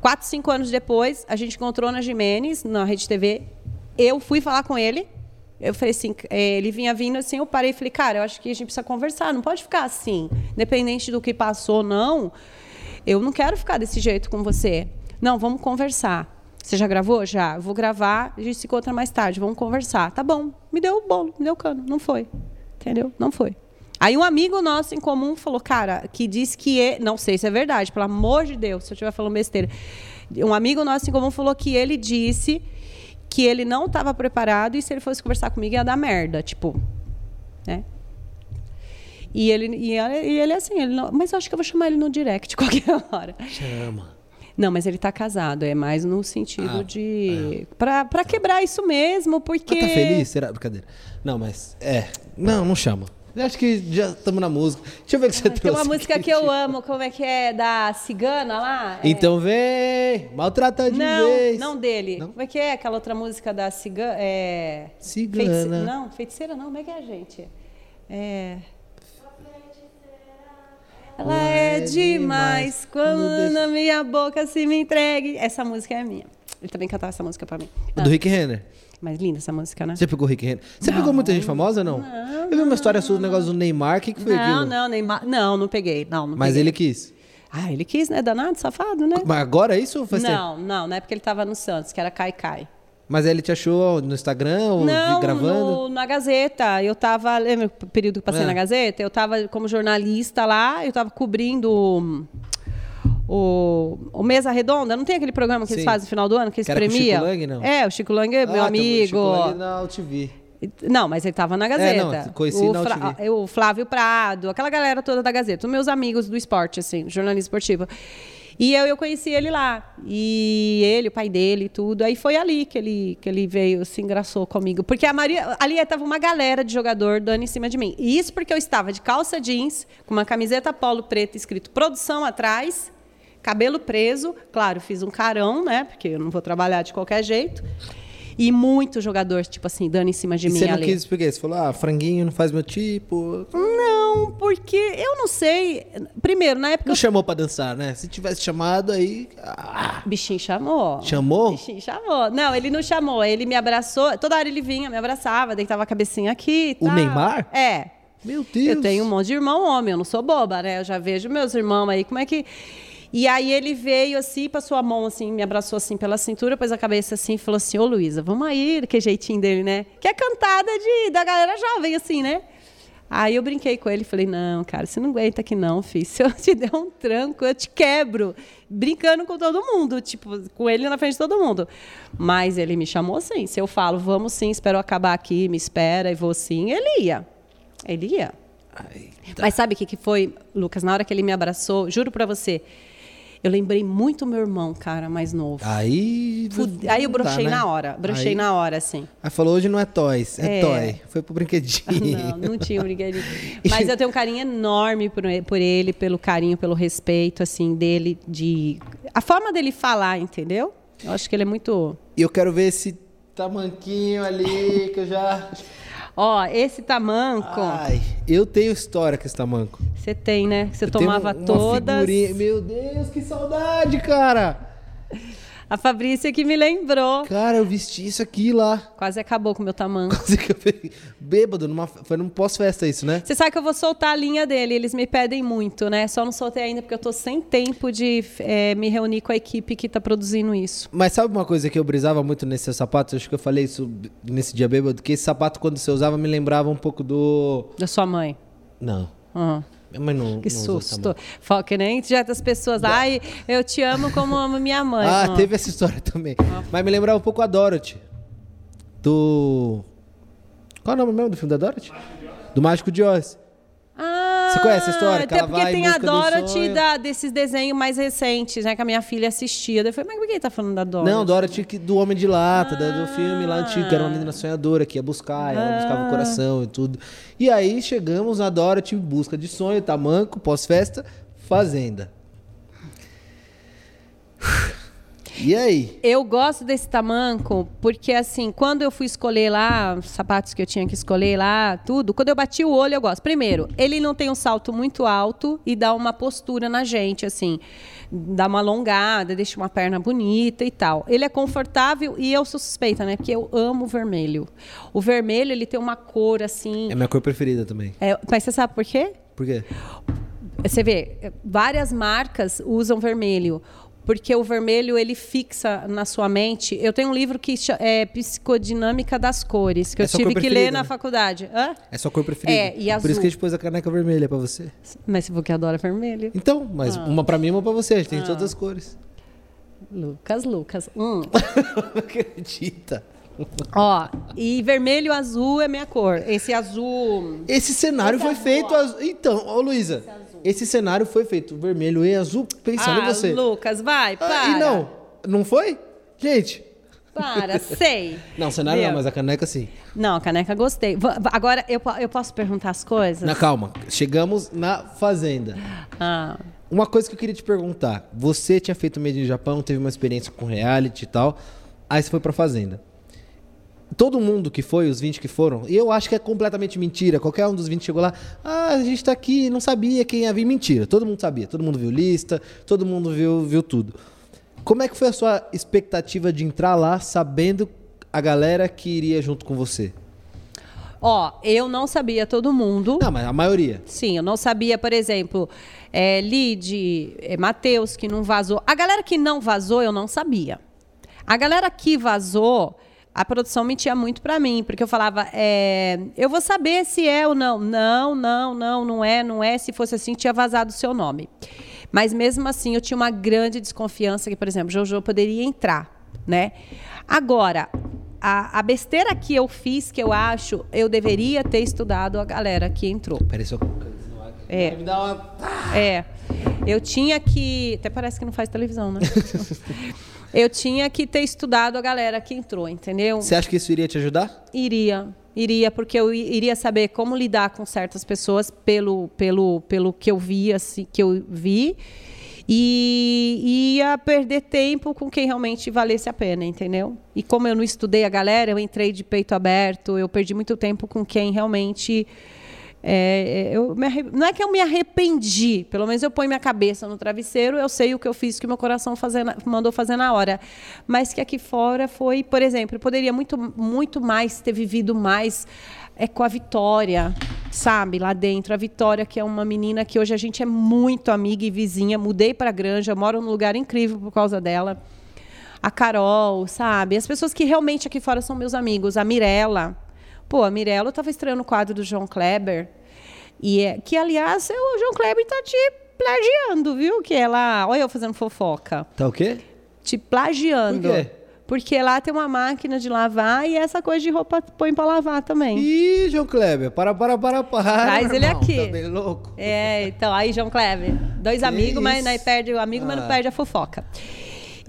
Quatro, cinco anos depois, a gente encontrou na Jimenez, na Rede TV. Eu fui falar com ele. Eu falei assim, eh, ele vinha vindo assim, eu parei e falei, cara, eu acho que a gente precisa conversar, não pode ficar assim, independente do que passou, não. Eu não quero ficar desse jeito com você. Não, vamos conversar. Você já gravou? Já. Eu vou gravar, a gente se encontra mais tarde, vamos conversar. Tá bom. Me deu o bolo, me deu o cano. Não foi. Entendeu? Não foi. Aí um amigo nosso em comum falou, cara, que disse que... é- Não sei se é verdade, pelo amor de Deus, se eu estiver falando besteira. Um amigo nosso em comum falou que ele disse que ele não estava preparado e se ele fosse conversar comigo ia dar merda, tipo, né? E ele, e ele, é assim, ele não- mas eu acho que eu vou chamar ele no direct qualquer hora. Chama. Não, mas ele tá casado, é mais no sentido Ah, de. Pra, pra quebrar isso mesmo, porque. Mas tá feliz? Será? Brincadeira. Não, mas. É. Não, não chama. Acho que já estamos na música. Deixa eu ver o que você Tem trouxe. uma música aqui. que eu amo, como é que é? Da Cigana lá? É- Então vem! Maltrata de não, vez. não dele. Não? Como é que é aquela outra música da Cigana? É... Cigana. Feitice- Não, feiticeira não, como é que é, gente? É. Ela é é demais demais quando deixa- na minha boca se me entregue. Essa música é minha. Ele também cantava essa música pra mim. O do Rick Renner. Mas linda essa música, né? Você pegou o Rick Renner? Você pegou muita gente famosa ou não? Eu vi uma história sua do negócio do Neymar. O que, que foi Não, aquilo? não, Neymar. Não, não peguei. Não, não Mas peguei. ele quis. Ah, ele quis, né? Danado, safado, né? Mas agora é isso faz tempo? Não, não, não é porque ele tava no Santos, que era Kai Kai. Mas ele te achou no Instagram ou Não, gravando? no- na Gazeta. Eu tava, lembra o período que passei É. na Gazeta? Eu tava como jornalista lá, eu tava cobrindo o, o Mesa Redonda. Não tem aquele programa que eles Sim. fazem no final do ano, que eles Que com o Chico premiam? Lang, não? É, o Chico Lang é meu Ah, amigo. Chico Lang na UTV. Não, mas ele estava na Gazeta. É, não, conheci o, na UTV. o Flávio Prado, aquela galera toda da Gazeta, os meus amigos do esporte, assim, jornalismo esportivo. E eu, eu conheci ele lá. E ele, o pai dele e tudo. Aí foi ali que ele, que ele veio, se engraçou comigo. Porque a Maria. Ali estava uma galera de jogador dando em cima de mim. E isso porque eu estava de calça jeans, com uma camiseta polo preta escrito produção atrás, cabelo preso. Claro, fiz um carão, né? Porque eu não vou trabalhar de qualquer jeito. E muito jogador, tipo assim, dando em cima de E mim você não ali. quis por quê? Você falou, ah, franguinho não faz meu tipo. Não, porque eu não sei. Primeiro, na época. Não chamou pra dançar, né? Se tivesse chamado aí. Ah, bichinho chamou. Chamou? Bichinho chamou. Não, ele não chamou. Ele me abraçou. Toda hora ele vinha, me abraçava, deitava a cabecinha aqui. O. Neymar? É. meu Deus. Eu tenho um monte de irmão homem, eu não sou boba, né? Eu já vejo meus irmãos aí, como é que. E aí ele veio assim, passou a mão assim, me abraçou assim pela cintura, pôs a cabeça assim e falou assim: Ô Luísa, vamos aí, que jeitinho dele, né? Que é cantada de, da galera jovem, assim, né? Aí eu brinquei com ele e falei: Não, cara, você não aguenta aqui não, filho. Se eu te der um tranco, eu te quebro. Brincando com todo mundo, tipo, com ele na frente de todo mundo. Mas ele me chamou assim. Se eu falo, vamos sim, espero acabar aqui, me espera e vou sim, ele ia. Ele ia. Ai, Mas sabe o que, que foi, Lucas? Na hora que ele me abraçou, juro pra você, Eu lembrei muito meu irmão, cara, mais novo. Aí. Fude- Aí eu brochei né? na hora. Brochei Aí- na hora, assim. Aí falou: hoje não é toys, é, É. toy. Foi pro brinquedinho. Não, não tinha um brinquedinho. Mas eu tenho um carinho enorme por, por ele, pelo carinho, pelo respeito, assim, dele, de. A forma dele falar, entendeu? Eu acho que ele é muito. E eu quero ver esse tamanquinho ali que eu já. Ó, esse tamanco, Ai, eu tenho história com esse tamanco. você tem, né? Você Eu tomava todas. Meu Deus, que saudade, cara! A Fabrícia que me lembrou. Cara, eu vesti isso aqui lá. Quase acabou com o meu tamanco. Quase que eu peguei. Bêbado, numa... foi num pós-festa isso, né? Você sabe que eu vou soltar a linha dele, eles me pedem muito, né? Só não soltei ainda porque eu tô sem tempo de eh, me reunir com a equipe que tá produzindo isso. Mas sabe uma coisa que eu brisava muito nesse seu sapato? Acho que eu falei isso nesse dia bêbado, que esse sapato, quando você usava, me lembrava um pouco do. Da sua mãe. Não. Ah, Minha mãe não. que não susto. Fala Que nem já das pessoas. Ai, eu te amo como amo minha mãe. Ah, Ah. teve essa história também. Mas me lembrava um pouco a Dorothy. Do. Qual é o nome mesmo do filme da Dorothy? Do Mágico de Oz. Ah, Você conhece a história? Até porque tem a Dorothy da, desses desenhos mais recentes, né? Que a minha filha assistia. Daí Eu falei, mas por que ele tá falando da Dorothy? Não, Dorothy do Homem de Lata, da- do filme lá antigo, que era uma menina sonhadora, que ia buscar, ela buscava o coração e tudo. E aí chegamos na Dorothy em busca de sonho, tamanco, pós-festa, fazenda. E aí? Eu gosto desse tamanco porque, assim, quando eu fui escolher lá, os sapatos que eu tinha que escolher lá, tudo, quando eu bati o olho, eu gosto. Primeiro, ele não tem um salto muito alto e dá uma postura na gente, assim, dá uma alongada, deixa uma perna bonita e tal. Ele é confortável e eu sou suspeita, né? Porque eu amo o vermelho. O vermelho, ele tem uma cor, assim. É minha cor preferida também. é- mas você sabe por quê? Por quê? Você vê, várias marcas usam vermelho, porque o vermelho ele fixa na sua mente. Eu tenho um livro que é Psicodinâmica das Cores, que É eu tive que ler na né? faculdade. Hã? É sua cor preferida. É, e Por azul. isso que a gente pôs a caneca vermelha pra você. Mas você falou que adora vermelho. Então, mas Ah. uma pra mim e uma pra você. A gente tem todas as cores. Lucas, Lucas. Hum. Não acredita. Ó, e vermelho azul é minha cor. Esse azul. Esse cenário Esse foi azul, feito. ó. Então, ô Luísa, esse cenário foi feito vermelho e azul pensando ah, em você. Lucas, vai, Ah, para. e não, não foi? Gente. Para, sei. Não, cenário Meu. não, mas a caneca sim. Não, a caneca gostei. Agora, eu, eu posso perguntar as coisas? Na calma, chegamos na fazenda. Ah. Uma coisa que eu queria te perguntar. Você tinha feito Made in Japão, teve uma experiência com reality e tal. Aí você foi pra fazenda. Todo mundo que foi, os 20 que foram, e eu acho que é completamente mentira. Qualquer um dos 20 chegou lá, ah, a gente tá aqui, não sabia quem ia vir. Mentira, todo mundo sabia. Todo mundo viu lista, todo mundo viu, viu tudo. Como é que foi a sua expectativa de entrar lá sabendo a galera que iria junto com você? Ó, eu não sabia todo mundo. Não, mas a maioria. Sim, eu não sabia, por exemplo, é, Lid, é, Matheus, que não vazou. A galera que não vazou, eu não sabia. A galera que vazou, a produção mentia muito pra mim, porque eu falava, é, eu vou saber se é ou não. Não, não, não, não é, não é. Se fosse assim, tinha vazado o seu nome. Mas mesmo assim, eu tinha uma grande desconfiança que, por exemplo, Jojo poderia entrar, né? Agora, a, a besteira que eu fiz, que eu acho, eu deveria ter estudado a galera que entrou. Só. É. Me dá uma. É. Eu tinha que. Até parece que não faz televisão, né? eu tinha que ter estudado a galera que entrou, entendeu? Você acha que isso iria te ajudar? Iria. Iria, porque eu iria saber como lidar com certas pessoas pelo, pelo, pelo que eu vi, assim, que eu vi. E ia perder tempo com quem realmente valesse a pena, entendeu? E como eu não estudei a galera, eu entrei de peito aberto, eu perdi muito tempo com quem realmente. É, eu me arre- não é que eu me arrependi, pelo menos eu ponho minha cabeça no travesseiro, eu sei o que eu fiz, que o meu coração fazer na- mandou fazer na hora. Mas que aqui fora foi, por exemplo, eu poderia muito, muito mais ter vivido mais é, com a Vitória, sabe, lá dentro. A Vitória, que é uma menina que hoje a gente é muito amiga e vizinha. Mudei para a Granja, moro num lugar incrível por causa dela. A Carol, sabe? As pessoas que realmente aqui fora são meus amigos. A Mirella. Pô, a Mirella estava estreando o quadro do João Kleber. E é, que, aliás, o João Kleber tá te plagiando, viu? Que ela. Olha eu fazendo fofoca. Tá o quê? Te plagiando. Por quê? Porque lá tem uma máquina de lavar e essa coisa de roupa põe pra lavar também. Ih, João Kleber, para, para, para, para. Traz ele irmão, aqui. Tá bem louco. É, então, aí, João Kleber, dois Que amigos, mas isso? não perde o amigo, mas não Ah. perde a fofoca.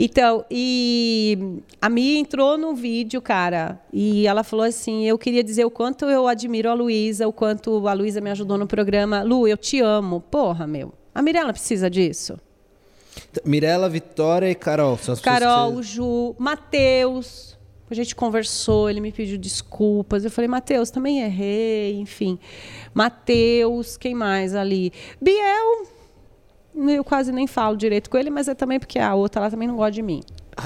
Então, e a Mia entrou no vídeo, cara, e ela falou assim: eu queria dizer o quanto eu admiro a Luísa, o quanto a Luísa me ajudou no programa. Lu, eu te amo. Porra, meu. A Mirella precisa disso. Mirella, Vitória e Carol. São as Carol, que Ju, Matheus. A gente conversou, ele me pediu desculpas. Eu falei, Matheus, também errei, enfim. Matheus, quem mais ali? Biel, eu quase nem falo direito com ele, mas é também porque a outra lá também não gosta de mim.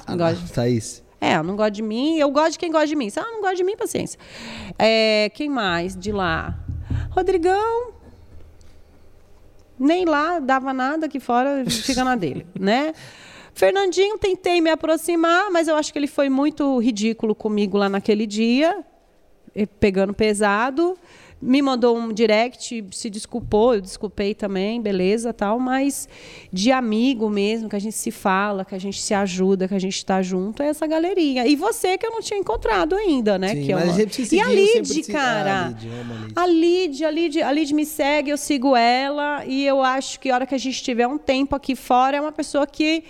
Não gosta de- Thaís. É, não gosta de mim, eu gosto de quem gosta de mim. Se ela não gosta de mim, paciência. É, quem mais de lá? Rodrigão. Nem lá dava nada aqui fora, fica na dele, né? Fernandinho, tentei me aproximar, mas eu acho que ele foi muito ridículo comigo lá naquele dia, pegando pesado. Me mandou um direct, se desculpou, eu desculpei também, beleza, tal, mas de amigo mesmo, que a gente se fala, que a gente se ajuda, que a gente está junto, é essa galerinha. E você que eu não tinha encontrado ainda, né? Sim, que é uma- a E a seguiu, sempre Lid, cara. Ah, Lid, eu amo a Lid. A Lid, a Lid, a Lid me segue, eu sigo ela e eu acho que a hora que a gente tiver um tempo aqui fora é uma pessoa que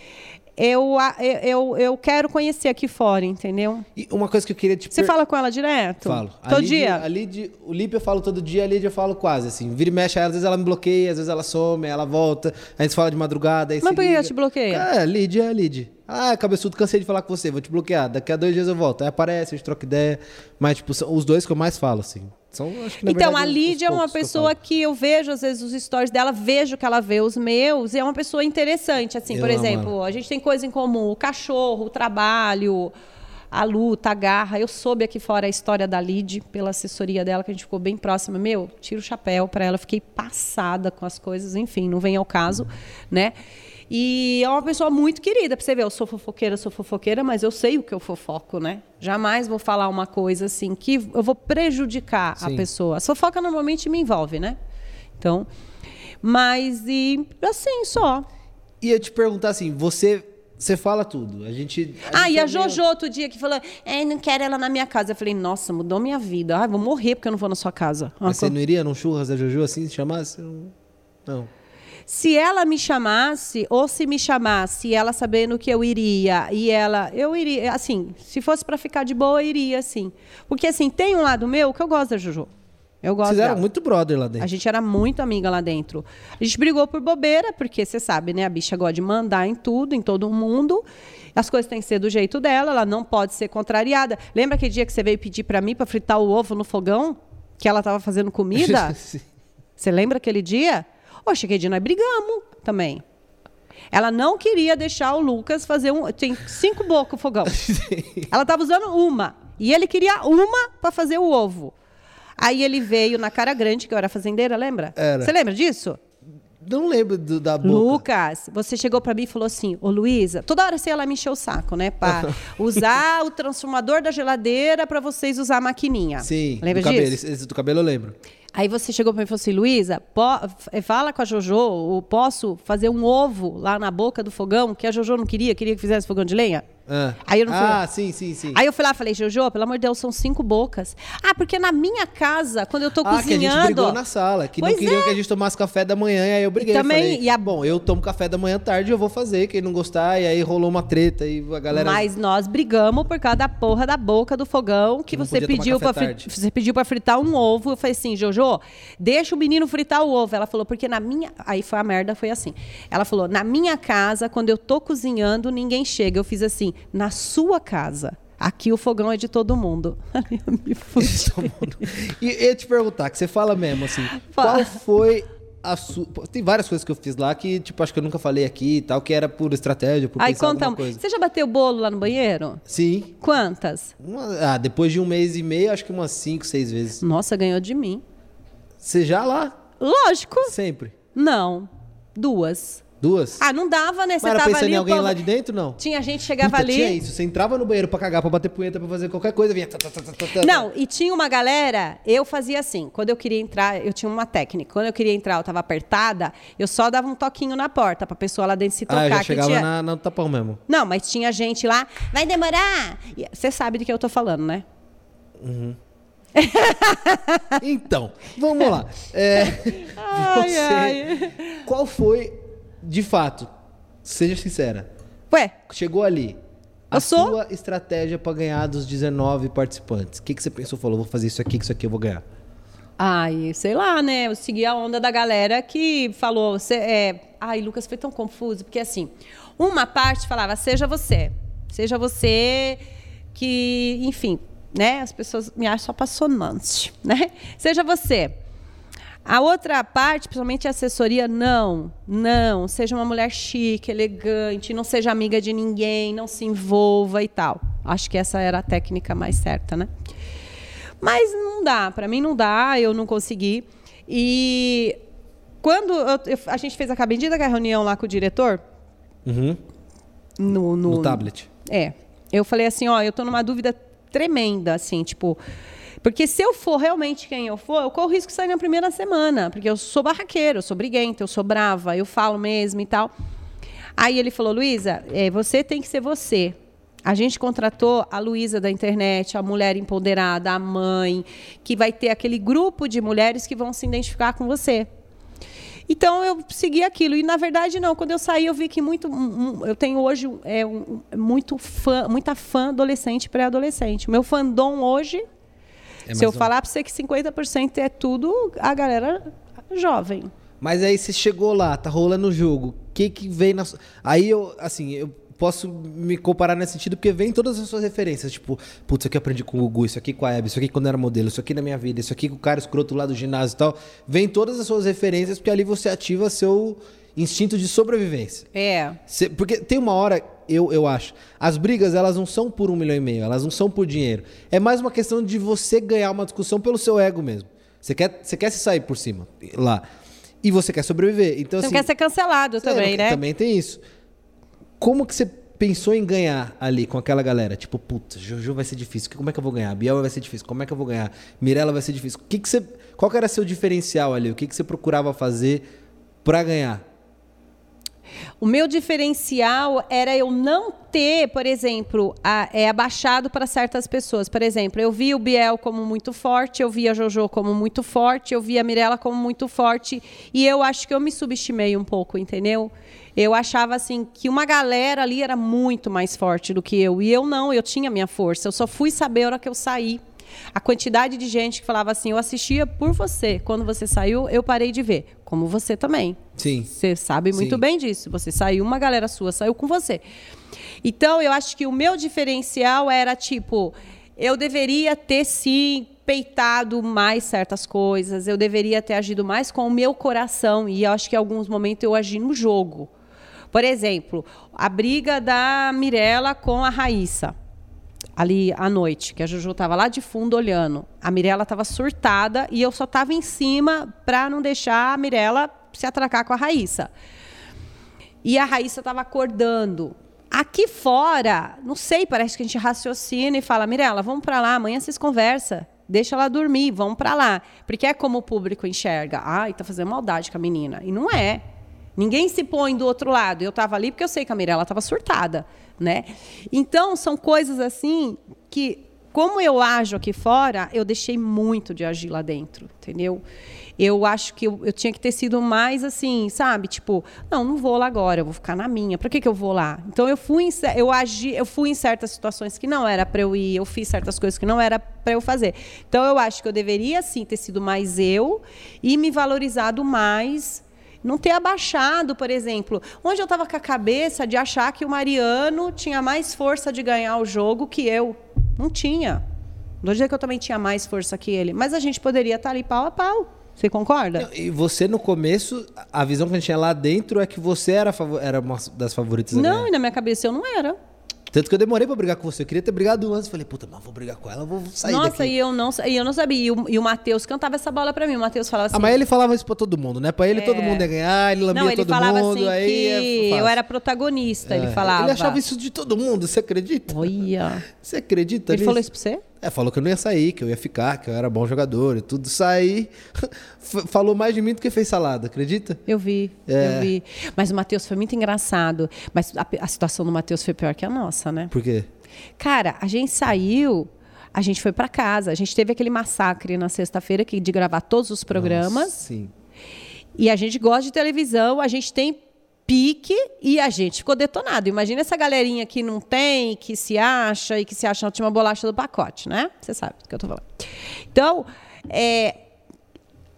eu, eu, eu, quero conhecer aqui fora, entendeu? E uma coisa que eu queria te Você per- fala com ela direto? Falo. Todo Lid- dia? A Lid, o Lipe eu falo todo dia, a Lid eu falo quase, assim. Vira e mexe, às vezes ela me bloqueia, às vezes ela some, ela volta, a gente fala de madrugada, aí Mas por que ela te bloqueia? É, Lid, é Lid. Ah, cabeçudo, cansei de falar com você, vou te bloquear. Daqui a dois dias eu volto. Aí aparece, a gente troca ideia. Mas, tipo, são os dois que eu mais falo, assim. São, que, Então, verdade, a Lídia é uma poucos que eu pessoa que eu vejo, às vezes, os stories dela, vejo que ela vê os meus, e é uma pessoa interessante. Assim, Eu por exemplo, a gente tem coisa em comum: o cachorro, o trabalho, a luta, a garra. Eu soube aqui fora a história da Lid, pela assessoria dela, que a gente ficou bem próxima. Meu, tiro o chapéu para ela, fiquei passada com as coisas, enfim, não vem ao caso, né? E é uma pessoa muito querida, pra você ver, eu sou fofoqueira, sou fofoqueira, mas eu sei o que eu fofoco, né? Jamais vou falar uma coisa assim que eu vou prejudicar Sim. a pessoa. A fofoca normalmente me envolve, né? Então, mas e assim só. Ia te perguntar assim, você, você fala tudo. A gente. Ah, gente e a é meio- Jojo outro dia que falou, é, não quero ela na minha casa. Eu falei, nossa, mudou minha vida. Ai, vou morrer porque eu não vou na sua casa. Mas você não iria num churras da Jojo assim, se chamasse? Não. Se ela me chamasse, ou se me chamasse, ela sabendo que eu iria, e ela, eu iria, assim, se fosse pra ficar de boa, eu iria, assim. Porque, assim, tem um lado meu que eu gosto da Jojo. Eu gosto Vocês eram dela. muito brother lá dentro. A gente era muito amiga lá dentro. A gente brigou por bobeira, porque você sabe, né? A bicha gosta de mandar em tudo, em todo mundo. As coisas têm que ser do jeito dela, ela não pode ser contrariada. Lembra aquele dia que você veio pedir pra mim pra fritar o ovo no fogão? Que ela tava fazendo comida? Sim. Você lembra aquele dia? Ô, cheguei de nós brigamos também. Ela não queria deixar o Lucas fazer um. Tem cinco bocas o fogão. Ela estava usando uma. E ele queria uma para fazer o ovo. Aí ele veio na cara grande, que eu era fazendeira, lembra? Era. Você lembra disso? Não lembro do- da boca. Lucas, você chegou pra mim e falou assim: Ô Luísa, toda hora você ia lá me encher o saco, né? Pra usar o transformador da geladeira pra vocês usar a maquininha. Sim, Lembra do cabelo. disso? Esse, esse do cabelo eu lembro. Aí você chegou pra mim e falou assim, Luísa, f- fala com a Jojo, posso fazer um ovo lá na boca do fogão, que a Jojo não queria, queria que fizesse fogão de lenha? Ah, Aí eu não fui- ah sim, sim, sim. Aí eu fui lá e falei, Jojo, pelo amor de Deus, são cinco bocas. Ah, porque na minha casa, quando eu tô ah, que a cozinhando... gente brigou na sala, que Pois não queriam é. que a gente tomasse café da manhã, e aí eu briguei. também- falei, e a- bom, eu tomo café da manhã tarde, eu vou fazer, quem não gostar, e aí rolou uma treta, e a galera... Mas nós brigamos por causa da porra da boca do fogão que, você pediu tarde. você pediu para fritar um ovo. Eu falei assim, Jojo, deixa o menino fritar o ovo. Ela falou porque na minha, aí foi a merda, foi assim. Ela falou: "Na minha casa, quando eu tô cozinhando, ninguém chega". Eu fiz assim: "Na sua casa, aqui o fogão é de todo mundo". Eu me fudi. Todo mundo. E eu te perguntar, que você fala mesmo, assim, Fala. qual foi a sua... Tem várias coisas que eu fiz lá que, tipo, acho que eu nunca falei aqui e tal, que era por estratégia, por Aí pensar conta, alguma coisa. você já bateu bolo lá no banheiro? Sim. Quantas? Uma- ah, depois de um mês e meio, acho que umas cinco, seis vezes. Nossa, ganhou de mim. Você já lá? Lógico. Sempre. Não. Duas. Duas? Ah, não dava, né? Você Mas era tava pensando ali. em alguém povo- lá de dentro, não? Tinha gente que chegava Puta, ali. tinha isso. Você entrava no banheiro pra cagar, pra bater punheta, pra fazer qualquer coisa, vinha... Não, e tinha uma galera, eu fazia assim, quando eu queria entrar, eu tinha uma técnica. Quando eu queria entrar, eu tava apertada, eu só dava um toquinho na porta pra pessoa lá dentro se tocar. Ah, eu já chegava tinha... na, no tapão mesmo. Não, mas tinha gente lá, vai demorar. Você sabe de que eu tô falando, né? Então, vamos lá. É, Ai, você, ai. Qual foi, de fato, seja sincera, Ué, chegou ali, a sou? sua estratégia pra ganhar dos 19 participantes? O que, que você pensou? Falou, vou fazer isso aqui, que isso aqui eu vou ganhar. ai, sei lá, né? Eu segui a onda da galera que falou. Cê, é... Ai, Lucas, foi tão confuso, porque assim, uma parte falava, seja você. Seja você que, enfim, né? As pessoas me acham apaixonante, né? Seja você. A outra parte, principalmente a assessoria, não, não. Seja uma mulher chique, elegante, não seja amiga de ninguém, não se envolva e tal. Acho que essa era a técnica mais certa, né? Mas não dá, para mim não dá, eu não consegui. E quando eu- a gente fez a que é a reunião lá com o diretor, Uhum. no, No tablet. é. Eu falei assim, ó, eu tô numa dúvida tremenda, assim, tipo. Porque se eu for realmente quem eu for, eu corro risco de sair na primeira semana. Porque eu sou barraqueiro, eu sou briguenta, eu sou brava, eu falo mesmo e tal. Aí ele falou, Luísa, é, você tem que ser você. A gente contratou a Luísa da internet, a mulher empoderada, a mãe, que vai ter aquele grupo de mulheres que vão se identificar com você. Então eu segui aquilo. E na verdade, não. Quando eu saí, eu vi que muito. um- eu tenho hoje é, um- muito fã, muita fã adolescente e pré-adolescente. Meu fandom hoje, É se eu um- falar para você que 50% é tudo a galera jovem. Mas aí você chegou lá, tá rolando o jogo. O que que vem na. Aí eu, assim, eu posso me comparar nesse sentido porque vem todas as suas referências. Tipo, putz, isso aqui eu aprendi com o Gugu, isso aqui com a Hebe, isso aqui quando eu era modelo, isso aqui na minha vida, isso aqui com o cara escroto lá do ginásio e tal. Vem todas as suas referências porque ali você ativa seu instinto de sobrevivência. É. Cê- porque tem uma hora, eu, eu acho, as brigas elas não são por um milhão e meio, elas não são por dinheiro. É mais uma questão de você ganhar uma discussão pelo seu ego mesmo. Você quer, você quer se sair por cima lá. E você quer sobreviver. Então, Você assim, quer ser cancelado também, não- né? Também tem isso. Como que você pensou em ganhar ali com aquela galera? Tipo, puta, Jojo vai ser difícil. Como é que eu vou ganhar? Biel vai ser difícil. Como é que eu vou ganhar? Mirella vai ser difícil. O que que você, qual que era seu diferencial ali? O que, que você procurava fazer pra ganhar? O meu diferencial era eu não ter, por exemplo, a- é, abaixado para certas pessoas. Por exemplo, eu vi o Biel como muito forte, eu vi a Jojo como muito forte, eu vi a Mirella como muito forte. E eu acho que eu me subestimei um pouco, entendeu? Eu achava assim que uma galera ali era muito mais forte do que eu. E eu não, eu tinha minha força. Eu só fui saber a hora que eu saí. A quantidade de gente que falava assim, eu assistia por você. Quando você saiu, eu parei de ver. Como você também. Sim. Você sabe muito Sim. bem disso. Você saiu, uma galera sua saiu com você. Então, eu acho que o meu diferencial era tipo, eu deveria ter sim peitado mais certas coisas, eu deveria ter agido mais com o meu coração e eu acho que em alguns momentos eu agi no jogo. Por exemplo, a briga da Mirella com a Raíssa ali à noite, que a Juju estava lá de fundo olhando. A Mirella estava surtada e eu só estava em cima para não deixar a Mirella se atracar com a Raíssa. E a Raíssa estava acordando. Aqui fora, não sei, parece que a gente raciocina e fala: Mirella, vamos para lá, amanhã vocês conversam. Deixa ela dormir, vamos para lá. Porque é como o público enxerga. Ai, tá fazendo maldade com a menina. E não é. Ninguém se põe do outro lado. Eu estava ali porque eu sei que a Mirella estava surtada, né? Então, são coisas assim que, como eu ajo aqui fora, eu deixei muito de agir lá dentro, entendeu? Eu acho que eu, eu tinha que ter sido mais assim, sabe? Tipo, não, não vou lá agora, eu vou ficar na minha. Para que, que eu vou lá? Então eu fui, em, eu agi, eu fui em certas situações que não era para eu ir, eu fiz certas coisas que não era para eu fazer. Então eu acho que eu deveria sim ter sido mais eu e me valorizado mais não ter abaixado, por exemplo, onde eu estava com a cabeça de achar que o Mariano tinha mais força de ganhar o jogo que eu. Não tinha. Não vou dizer que eu também tinha mais força que ele, mas a gente poderia estar ali pau a pau. Você concorda? E você, no começo, a visão que a gente tinha lá dentro é que você era, era uma das favoritas Não, e na minha cabeça eu não era. Tanto que eu demorei pra brigar com você. Eu queria ter brigado antes. Falei, puta, mas vou brigar com ela, vou sair Nossa, daqui. e eu não, e eu não sabia. E o, e o Matheus cantava essa bola pra mim. O Matheus falava assim. Ah, mas ele falava isso pra todo mundo, né? Pra ele todo mundo ia ganhar, ele lambia não, ele todo falava mundo. assim aí que é eu era protagonista, ele É, falava. Ele achava isso de todo mundo, você acredita? Olha. Você acredita Ele nisso? falou isso pra você? É, falou que eu não ia sair, que eu ia ficar, que eu era bom jogador e tudo. Saí, falou mais de mim do que fez salada, acredita? Eu vi, É. eu vi. Mas o Matheus foi muito engraçado. Mas a, a situação do Matheus foi pior que a nossa, né? Por quê? Cara, a gente saiu, a gente foi pra casa. A gente teve aquele massacre na sexta-feira que de gravar todos os programas. Nossa, sim. E a gente gosta de televisão, a gente tem pique e a gente ficou detonado. Imagina essa galerinha que não tem, que se acha e que se acha a última bolacha do pacote, né? Você sabe do que eu tô falando. Então, é,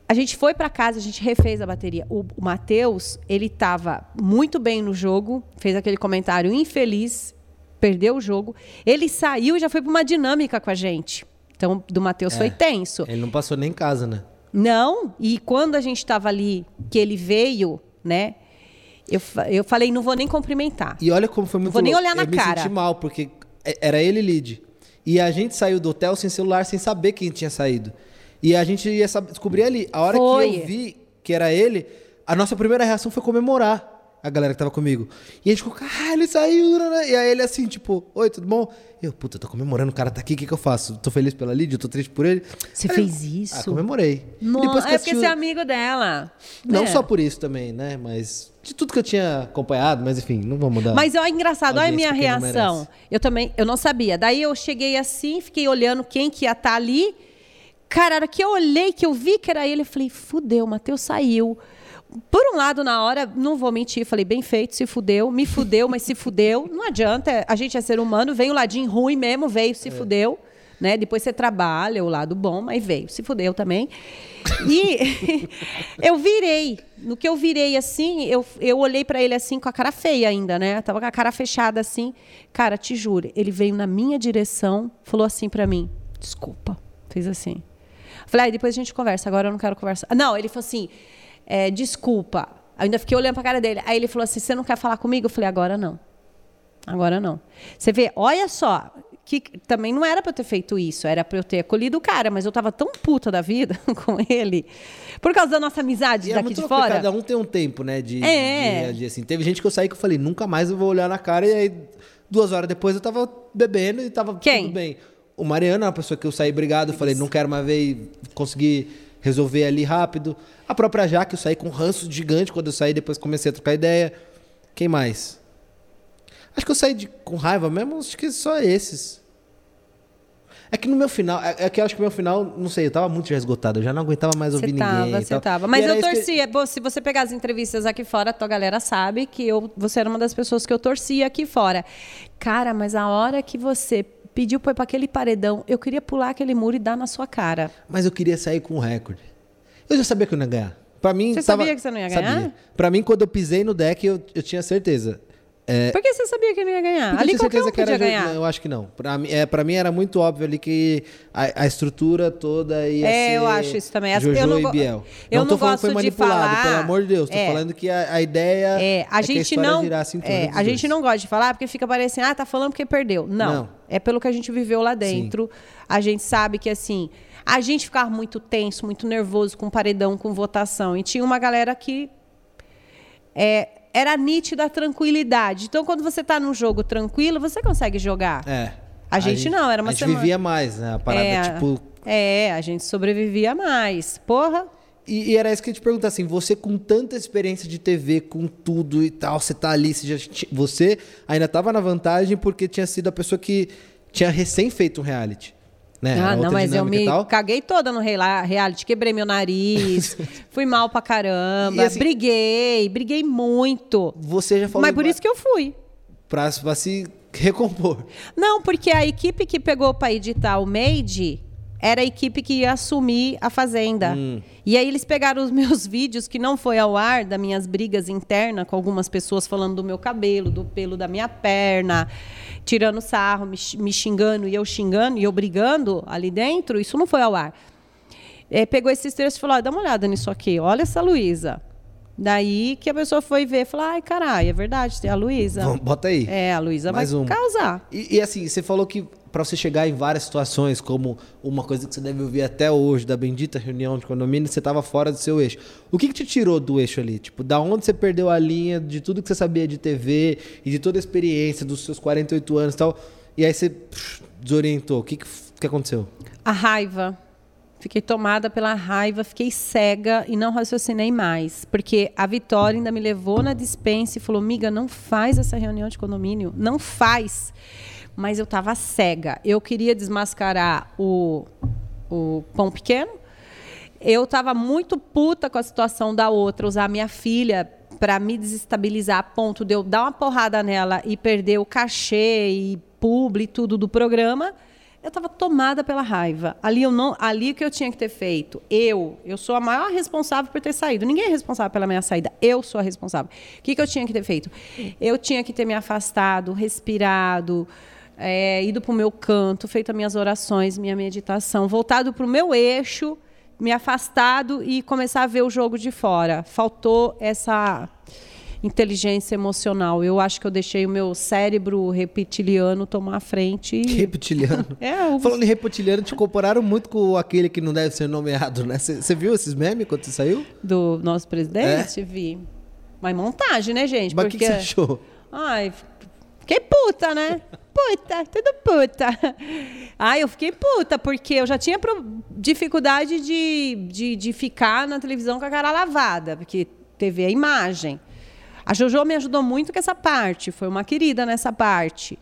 a gente foi para casa, a gente refez a bateria. O, o Matheus, ele estava muito bem no jogo, fez aquele comentário infeliz, perdeu o jogo. Ele saiu e já foi para uma dinâmica com a gente. Então, do Matheus foi tenso. Ele não passou nem em casa, né? Não, e quando a gente estava ali, que ele veio, né? Eu, eu falei, não vou nem cumprimentar. E olha como foi muito vou nem olhar na eu cara. me senti mal, porque é- era ele lead. E a gente saiu do hotel sem celular, sem saber quem tinha saído. E a gente ia descobrir ali. A hora Foi. que eu vi que era ele, a nossa primeira reação foi comemorar a galera que tava comigo. E a gente ficou, caralho, ele saiu. né? E aí ele assim, tipo, oi, tudo bom? Eu, puta, eu tô comemorando, o cara tá aqui, o que, que eu faço? Tô feliz pela Lídia, tô triste por ele. Você Aí, fez isso? Ah, comemorei. Nossa, Depois que é eu porque você é amigo dela. Não É. só por isso também, né? Mas de tudo que eu tinha acompanhado, mas enfim, não vamos mudar. Mas ó, é engraçado, olha a minha não reação. Eu também, eu não sabia. Daí eu cheguei assim, fiquei olhando quem que ia estar ali. Cara, a hora que eu olhei, que eu vi que era ele, eu falei, fudeu, o Matheus saiu. Por um lado, na hora, não vou mentir, falei, bem feito, se fudeu, me fudeu, mas se fudeu. Não adianta, a gente é ser humano, vem o ladinho ruim mesmo, veio, É. se fudeu. Né? Depois você trabalha o lado bom, mas veio, se fudeu também. E eu virei. No que eu virei assim, eu, eu olhei pra ele assim com a cara feia ainda, né? Tava com a cara fechada assim. Cara, te juro, ele veio na minha direção, falou assim pra mim: desculpa. Fez assim. Falei, ah, depois a gente conversa, agora eu não quero conversar. Não, ele falou assim: é, desculpa. Ainda fiquei olhando pra cara dele. Aí ele falou assim: você não quer falar comigo? Eu falei, agora não. Agora não. Você vê, olha só, que também não era pra eu ter feito isso, era pra eu ter acolhido o cara, mas eu tava tão puta da vida com ele, por causa da nossa amizade E é daqui muito de fora. Cada um tem um tempo, né? De, É. de reagir assim. Teve gente que eu saí que eu falei, nunca mais eu vou olhar na cara. E aí, duas horas depois, eu tava bebendo e tava Quem? tudo bem. O Mariano é uma pessoa que eu saí brigado, eu falei, não quero mais ver e consegui resolver ali rápido. A própria Jaque, eu saí com um ranço gigante quando eu saí, depois comecei a trocar ideia. Quem mais? Acho que eu saí de- com raiva mesmo, acho que só esses. É que no meu final, é, é que eu acho que no meu final, não sei, eu tava muito já esgotado, eu já não aguentava mais Você ouvir tava, ninguém. você tava. Mas eu que- torcia. Pô, se você pegar as entrevistas aqui fora, a tua galera sabe que eu, você era uma das pessoas que eu torcia aqui fora. Cara, mas a hora que você pediu pra aquele paredão, eu queria pular aquele muro e dar na sua cara. Mas eu queria sair com um recorde. Eu já sabia que eu não ia ganhar. Pra mim, Você tava- sabia que você não ia ganhar? Sabia. Pra mim, quando eu pisei no deck, eu, eu tinha certeza. É, Por que você sabia que não ia ganhar? porque eu Ali qualquer um que podia era. ganhar. Não, eu acho que não. Pra mim, é, pra mim era muito óbvio ali que a, a estrutura toda ia É, ser eu acho isso também. Jojo eu não e Biel. eu não tô não falando que foi manipulado, falar- pelo amor de Deus. Tô É. falando que a, a ideia É, a que gente história não, girasse em torno é, a gente dois. não gosta de falar porque fica parecendo, ah, tá falando porque perdeu. Não, Não. é pelo que a gente viveu lá dentro. A gente sabe que assim, a gente ficava muito tenso, muito nervoso com paredão, com votação, e tinha uma galera que é, era nítida a tranquilidade. Então, quando você tá num jogo tranquilo, você consegue jogar. É. A gente não, era uma A gente semana- vivia mais, né? A parada, é, tipo, é, a gente sobrevivia mais. Porra. E, e era isso que eu te perguntar, assim, você com tanta experiência de TV, com tudo e tal, você tá ali, você, já você ainda tava na vantagem porque tinha sido a pessoa que tinha recém feito um reality. Né? Ah, não, mas eu me caguei toda no reality, quebrei meu nariz, fui mal pra caramba, assim- briguei, briguei muito. Você já falou Mas por isso que eu fui. pra, pra se recompor. Não, porque a equipe que pegou pra editar o Made era a equipe que ia assumir a fazenda. Hum. E aí eles pegaram os meus vídeos que não foi ao ar, das minhas brigas internas com algumas pessoas falando do meu cabelo, do pelo da minha perna, tirando sarro, me, xingando e eu xingando e eu brigando ali dentro. Isso não foi ao ar. É, pegou esses trechos e falou: "Ó, dá uma olhada nisso aqui, olha essa Luísa. Daí que a pessoa foi ver e falou: ai, caralho, é verdade, tem a Luísa. Bota aí. É, a Luísa vai Mais uma. causar. E, e assim, você falou que pra você chegar em várias situações, como uma coisa que você deve ouvir até hoje, da bendita reunião de condomínio, você tava fora do seu eixo. O que, que te tirou do eixo ali? Tipo, da onde você perdeu a linha de tudo que você sabia de TV e de toda a experiência dos seus 48 anos e tal, e aí você pff, desorientou. O que, que, que aconteceu? A raiva. Fiquei tomada pela raiva, fiquei cega e não raciocinei mais. Porque a Vitória ainda me levou na dispensa e falou: Miga, não faz essa reunião de condomínio. Não faz. Mas eu estava cega. Eu queria desmascarar o, o pão pequeno. Eu estava muito puta com a situação da outra, usar minha filha para me desestabilizar a ponto de eu dar uma porrada nela e perder o cachê e publi tudo do programa. Eu estava tomada pela raiva. Ali eu não, ali que eu tinha que ter feito. Eu, eu sou a maior responsável por ter saído. Ninguém é responsável pela minha saída. Eu sou a responsável. O que, que eu tinha que ter feito? Eu tinha que ter me afastado, respirado, é, ido para o meu canto, feito as minhas orações, minha meditação, voltado para o meu eixo, me afastado e começar a ver o jogo de fora. Faltou essa inteligência emocional. Eu acho que eu deixei o meu cérebro reptiliano tomar a frente. E... Reptiliano. É, o- Falando em reptiliano, te compararam muito com aquele que não deve ser nomeado, né? Você viu esses memes quando você saiu? do nosso presidente, vi. Mas montagem, né, gente? É? Mas o que, que você achou? Ai, fiquei puta, né? Puta, tudo puta. Ai, eu fiquei puta, porque eu já tinha dificuldade de, de, de ficar na televisão com a cara lavada, porque TV é imagem. A Jojo me ajudou muito com essa parte, foi uma querida nessa parte.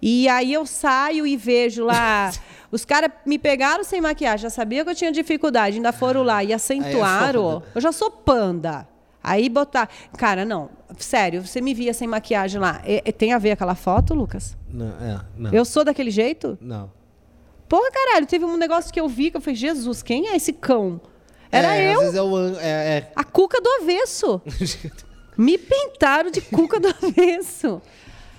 E aí eu saio e vejo lá. Os caras me pegaram sem maquiagem, já sabia que eu tinha dificuldade, ainda foram lá e acentuaram. foda. eu já sou panda. Aí botar. Cara, não, sério, você me via sem maquiagem lá. É- é- tem a ver aquela foto, Lucas? Não, é, não. Eu sou daquele jeito? Não. Porra, caralho, teve um negócio que eu vi que eu falei, Jesus, quem é esse cão? Era É, eu, Às vezes é o. an- É, a cuca do avesso. Me pintaram de cuca do avesso.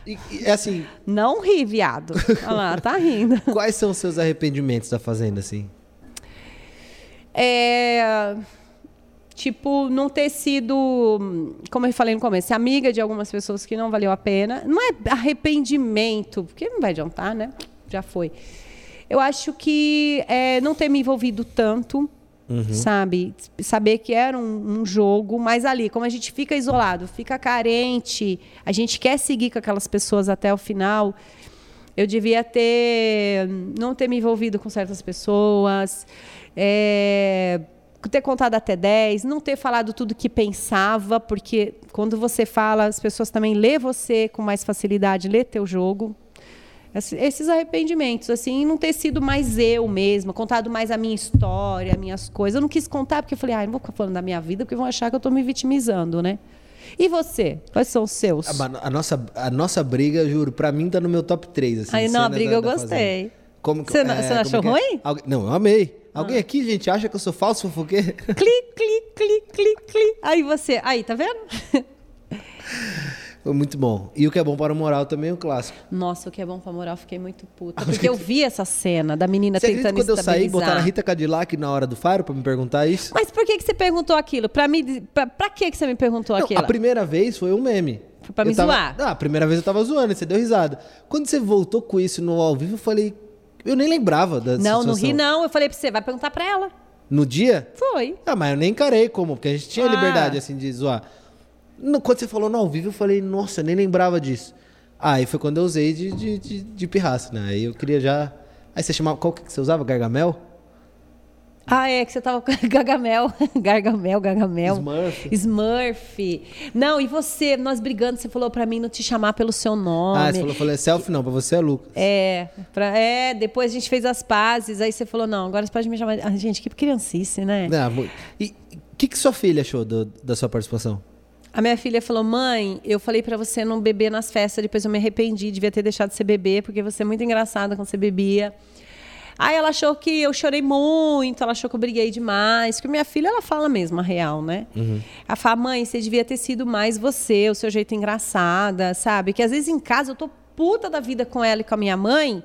E, e, é assim, Não ri, viado. Olha lá, tá rindo. quais são os seus arrependimentos da Fazenda, assim? É. Tipo, não ter sido, como eu falei no começo, amiga de algumas pessoas que não valeu a pena. Não é arrependimento, porque não vai adiantar, né? Já foi. Eu acho que é, não ter me envolvido tanto, sabe? Saber que era um, um jogo, mas ali, como a gente fica isolado, fica carente, a gente quer seguir com aquelas pessoas até o final. Eu devia ter não ter me envolvido com certas pessoas, é, ter contado até 10, não ter falado tudo que pensava, porque quando você fala, as pessoas também lê você com mais facilidade, lê teu jogo. Esse- Esses arrependimentos, assim, não ter sido mais eu mesma, contado mais a minha história, as minhas coisas. Eu não quis contar porque eu falei, ah, não vou ficar falando da minha vida porque vão achar que eu estou me vitimizando, né? E você? Quais são os seus? A, a- a nossa, a nossa briga, juro, pra mim tá no meu top 3. Assim, Aí, não, a briga da- eu da gostei. Como, que- Você não- você não achou é? ruim? Não, eu amei. Alguém aqui, gente, acha que eu sou falso fofoqueiro? Clique, clique, clique, clique, clique. Aí você, aí, tá vendo? Foi muito bom. E o que é bom para o moral também é um clássico. Nossa, o que é bom pra moral, fiquei muito puta. Porque eu vi essa cena da menina Você tentando quando eu saí, botaram a Rita Cadillac na hora do faro pra me perguntar isso? Mas por que, que você perguntou aquilo? Pra, me, pra, pra que, que você me perguntou Não, aquilo? a primeira vez foi um meme. Foi pra me tava- zoar? Ah, a primeira vez eu tava zoando, você deu risada. Quando você voltou com isso no ao vivo, eu falei. Eu nem lembrava da Não, não situação. ri não. Eu falei pra você, vai perguntar pra ela. No dia? Foi. Ah, mas eu nem encarei como, porque a gente tinha Ah. liberdade, assim, de zoar. No- quando você falou no ao vivo, eu falei, nossa, nem lembrava disso. Aí foi quando eu usei de, de, de, de pirraça, né? Aí eu queria já. Aí você chamava. Qual que você usava? Gargamel? Ah, é, que você tava com Gargamel. Gargamel, Gargamel. Smurf. Smurf. Não, e você, nós brigando, você falou pra mim não te chamar pelo seu nome. Ah, você falou, falei, selfie não, pra você é Lucas. É, pra- é, depois a gente fez as pazes, aí você falou, não, agora você pode me chamar. Ah, gente, que criancice, né? Ah, mu- e o que, que sua filha achou do- da sua participação? A minha filha falou, mãe, eu falei pra você não beber nas festas, depois eu me arrependi, devia ter deixado você beber, porque você é muito engraçada quando você bebia. Aí ela achou que eu chorei muito, ela achou que eu briguei demais. Porque minha filha, ela fala mesmo a real, né? Ela fala, mãe, você devia ter sido mais você, o seu jeito engraçada, sabe? Que às vezes em casa eu tô puta da vida com ela e com a minha mãe.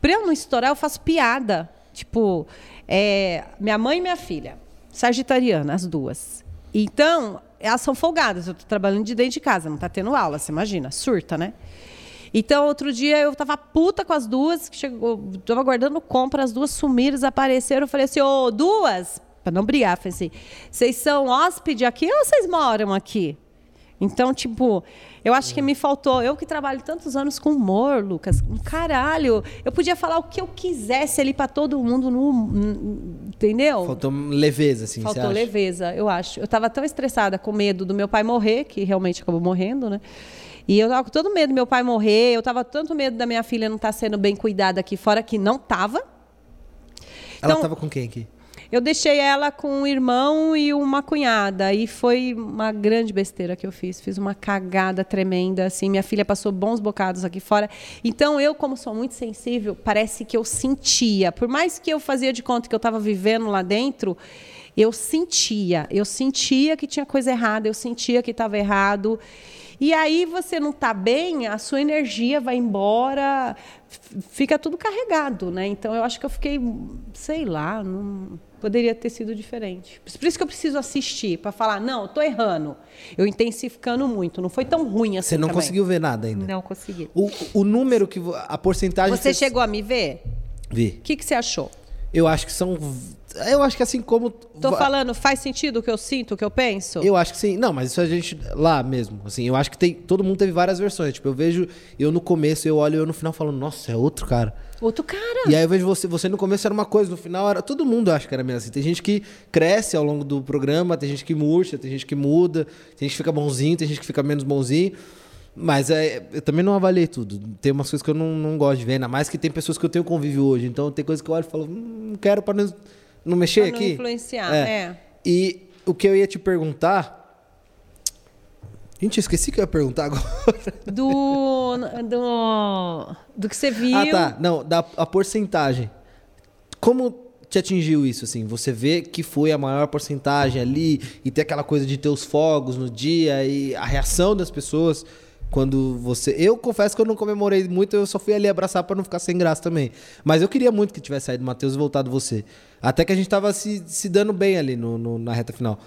Pra eu não estourar, eu faço piada. Tipo, é, minha mãe e minha filha, sagitariana, as duas. Então, elas são folgadas. Eu tô trabalhando de dentro de casa, não tá tendo aula, você imagina, surta, né? Então, outro dia eu tava puta com as duas, que chegou, tava guardando compra, as duas sumiram, desapareceram. Eu falei assim, ô, duas, para não brigar, falei assim, vocês são hóspede aqui ou vocês moram aqui? Então, tipo, eu acho que me faltou. Eu que trabalho tantos anos com humor, Lucas, caralho, eu podia falar o que eu quisesse ali para todo mundo, no, entendeu? Faltou leveza, assim. Faltou leveza, eu acho. Eu estava tão estressada com medo do meu pai morrer, que realmente acabou morrendo, né? E eu tava com todo medo do meu pai morrer, eu tava tanto medo da minha filha não estar tá sendo bem cuidada aqui fora, que não tava. Ela estava então, com quem aqui? Eu deixei ela com um irmão e uma cunhada. E foi uma grande besteira que eu fiz. Fiz uma cagada tremenda. Assim, minha filha passou bons bocados aqui fora. Então, eu, como sou muito sensível, parece que eu sentia. Por mais que eu fazia de conta que eu estava vivendo lá dentro, eu sentia. Eu sentia que tinha coisa errada, eu sentia que estava errado. E aí você não está bem, a sua energia vai embora, fica tudo carregado, né? Então eu acho que eu fiquei, sei lá, não poderia ter sido diferente. Por isso que eu preciso assistir para falar, não, estou errando. Eu intensificando muito, não foi tão ruim assim. Você não também. conseguiu ver nada ainda? Não consegui. O, o número que a porcentagem Você, você... chegou a me ver? Vi. O que, que você achou? Eu acho que são eu acho que assim como. Tô falando, faz sentido o que eu sinto, o que eu penso? Eu acho que sim. Não, mas isso a gente. Lá mesmo. Assim, eu acho que tem. Todo mundo teve várias versões. Tipo, eu vejo. Eu no começo, eu olho eu no final falando, nossa, é outro cara. Outro cara. E aí eu vejo você. Você no começo era uma coisa, no final era. Todo mundo acha que era mesmo assim. Tem gente que cresce ao longo do programa, tem gente que murcha, tem gente que muda, tem gente que fica bonzinho, tem gente que fica menos bonzinho. Mas é, eu também não avaliei tudo. Tem umas coisas que eu não, não gosto de ver, ainda mais que tem pessoas que eu tenho convívio hoje. Então tem coisas que eu olho e falo, hum, não quero para não não mexer pra não aqui? influenciar, é. é. E o que eu ia te perguntar. Gente, eu esqueci que eu ia perguntar agora. Do. Do, do que você viu. Ah, tá. Não, da a porcentagem. Como te atingiu isso, assim? Você vê que foi a maior porcentagem ali e ter aquela coisa de ter os fogos no dia e a reação das pessoas quando você. Eu confesso que eu não comemorei muito, eu só fui ali abraçar para não ficar sem graça também. Mas eu queria muito que tivesse saído o Matheus e voltado você. Até que a gente tava se, se dando bem ali no, no na reta final.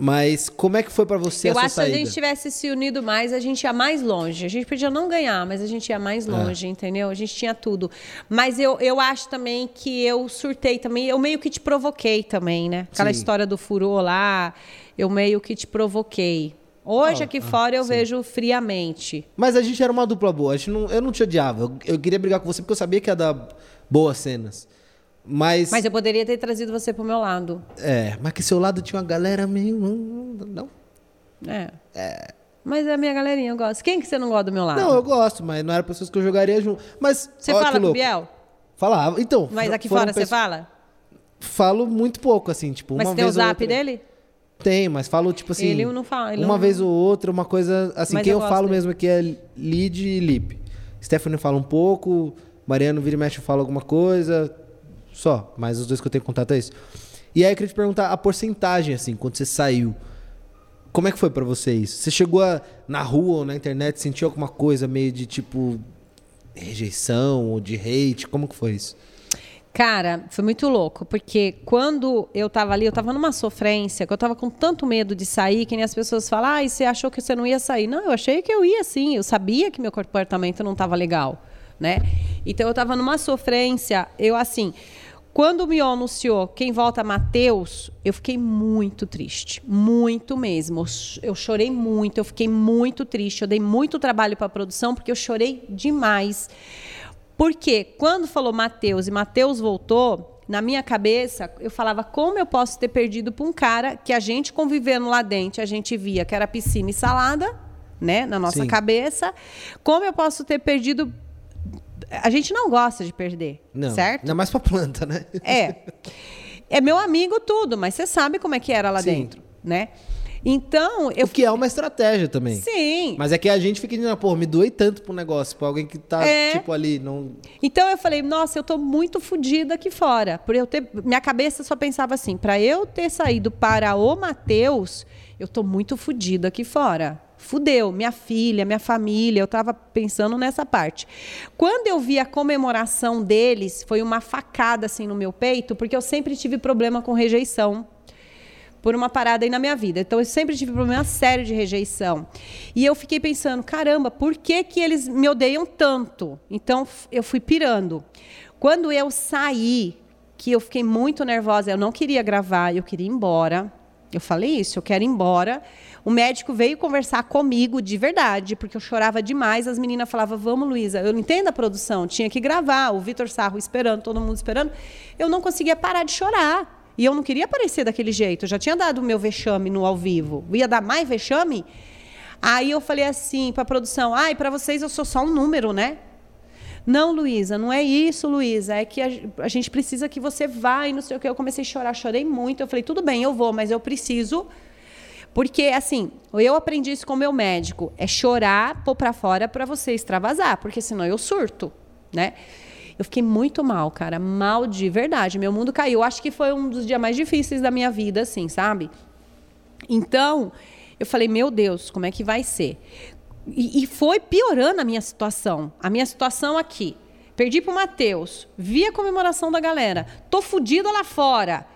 Mas como é que foi para você eu essa acho que se a gente tivesse se unido mais, a gente ia mais longe. A gente podia não ganhar, mas a gente ia mais é. longe, é. entendeu? A gente tinha tudo. Mas eu, eu acho também que eu surtei também. Eu meio que te provoquei também, né? Aquela Sim. história do furor lá, eu meio que te provoquei. Hoje, ah, aqui ah, fora, eu sim. vejo friamente. Mas a gente era uma dupla boa. A gente não, eu não te odiava. Eu, eu, queria brigar com você porque eu sabia que ia dar boas cenas. Mas. Mas eu poderia ter trazido você pro meu lado. É, mas que seu lado tinha uma galera meio. Não. É. É. Mas é a minha galerinha, eu gosto. Quem que você não gosta do meu lado? Não, eu gosto, mas não era pessoas que eu jogaria junto. Mas. Você fala com o Biel? Falava. Então. Mas aqui fora você fala? Falo muito pouco, assim, tipo. Mas uma tem vez o zap dele? Tem, mas falo, tipo assim. Ele não fala. uma não... vez ou outra, uma coisa. Assim, mas quem eu, eu falo dele. mesmo aqui é lead e lip. Stephanie fala um pouco, Mariano vira e mexe fala alguma coisa. Só. Mas os dois que eu tenho contato é isso. E aí eu queria te perguntar a porcentagem, assim, quando você saiu. Como é que foi para você isso? Você chegou a, na rua ou na internet, sentiu alguma coisa meio de tipo rejeição ou de hate? Como que foi isso? Cara, foi muito louco, porque quando eu tava ali, eu tava numa sofrência, que eu tava com tanto medo de sair, que nem as pessoas falam, ah, você achou que você não ia sair? Não, eu achei que eu ia sim, eu sabia que meu comportamento não tava legal, né? Então eu tava numa sofrência, eu assim, quando o Mion anunciou quem volta Matheus, eu fiquei muito triste, muito mesmo. Eu chorei muito, eu fiquei muito triste, eu dei muito trabalho para a produção porque eu chorei demais. Porque quando falou Mateus e Mateus voltou, na minha cabeça, eu falava como eu posso ter perdido para um cara que a gente convivendo lá dentro, a gente via que era piscina e salada, né, na nossa Sim. cabeça. Como eu posso ter perdido a gente não gosta de perder, não, certo? Ainda mais para planta, né? É. É meu amigo tudo, mas você sabe como é que era lá Sim. dentro, né? Então, eu. O que é uma estratégia também. Sim. Mas é que a gente fica dizendo, pô, me doei tanto pro negócio, pra alguém que tá, é. tipo, ali. Não... Então eu falei, nossa, eu tô muito fodida aqui fora. Por eu ter. Minha cabeça só pensava assim, para eu ter saído para o Matheus, eu tô muito fodida aqui fora. Fudeu, minha filha, minha família, eu estava pensando nessa parte. Quando eu vi a comemoração deles, foi uma facada assim no meu peito, porque eu sempre tive problema com rejeição por uma parada aí na minha vida. Então eu sempre tive problema sério de rejeição. E eu fiquei pensando, caramba, por que que eles me odeiam tanto? Então eu fui pirando. Quando eu saí, que eu fiquei muito nervosa, eu não queria gravar, eu queria ir embora. Eu falei isso, eu quero ir embora. O médico veio conversar comigo de verdade, porque eu chorava demais. As meninas falavam, vamos, Luísa, eu não entendo a produção, tinha que gravar. O Vitor Sarro esperando, todo mundo esperando. Eu não conseguia parar de chorar. E eu não queria aparecer daquele jeito. Eu já tinha dado o meu vexame no ao vivo. Ia dar mais vexame? Aí eu falei assim para a produção: ai, para vocês eu sou só um número, né? Não, Luísa, não é isso, Luísa. É que a, a, gente precisa que você vá e não sei o que. Eu comecei a chorar, chorei muito. Eu falei: tudo bem, eu vou, mas eu preciso. Porque, assim, eu aprendi isso com meu médico: é chorar, pôr para fora para você extravasar, porque senão eu surto, né? Eu fiquei muito mal, cara. Mal de verdade. Meu mundo caiu. Acho que foi um dos dias mais difíceis da minha vida, assim, sabe? Então, eu falei, meu Deus, como é que vai ser? E, e foi piorando a minha situação. A minha situação aqui. Perdi pro Matheus. Vi a comemoração da galera. Tô fudida lá fora.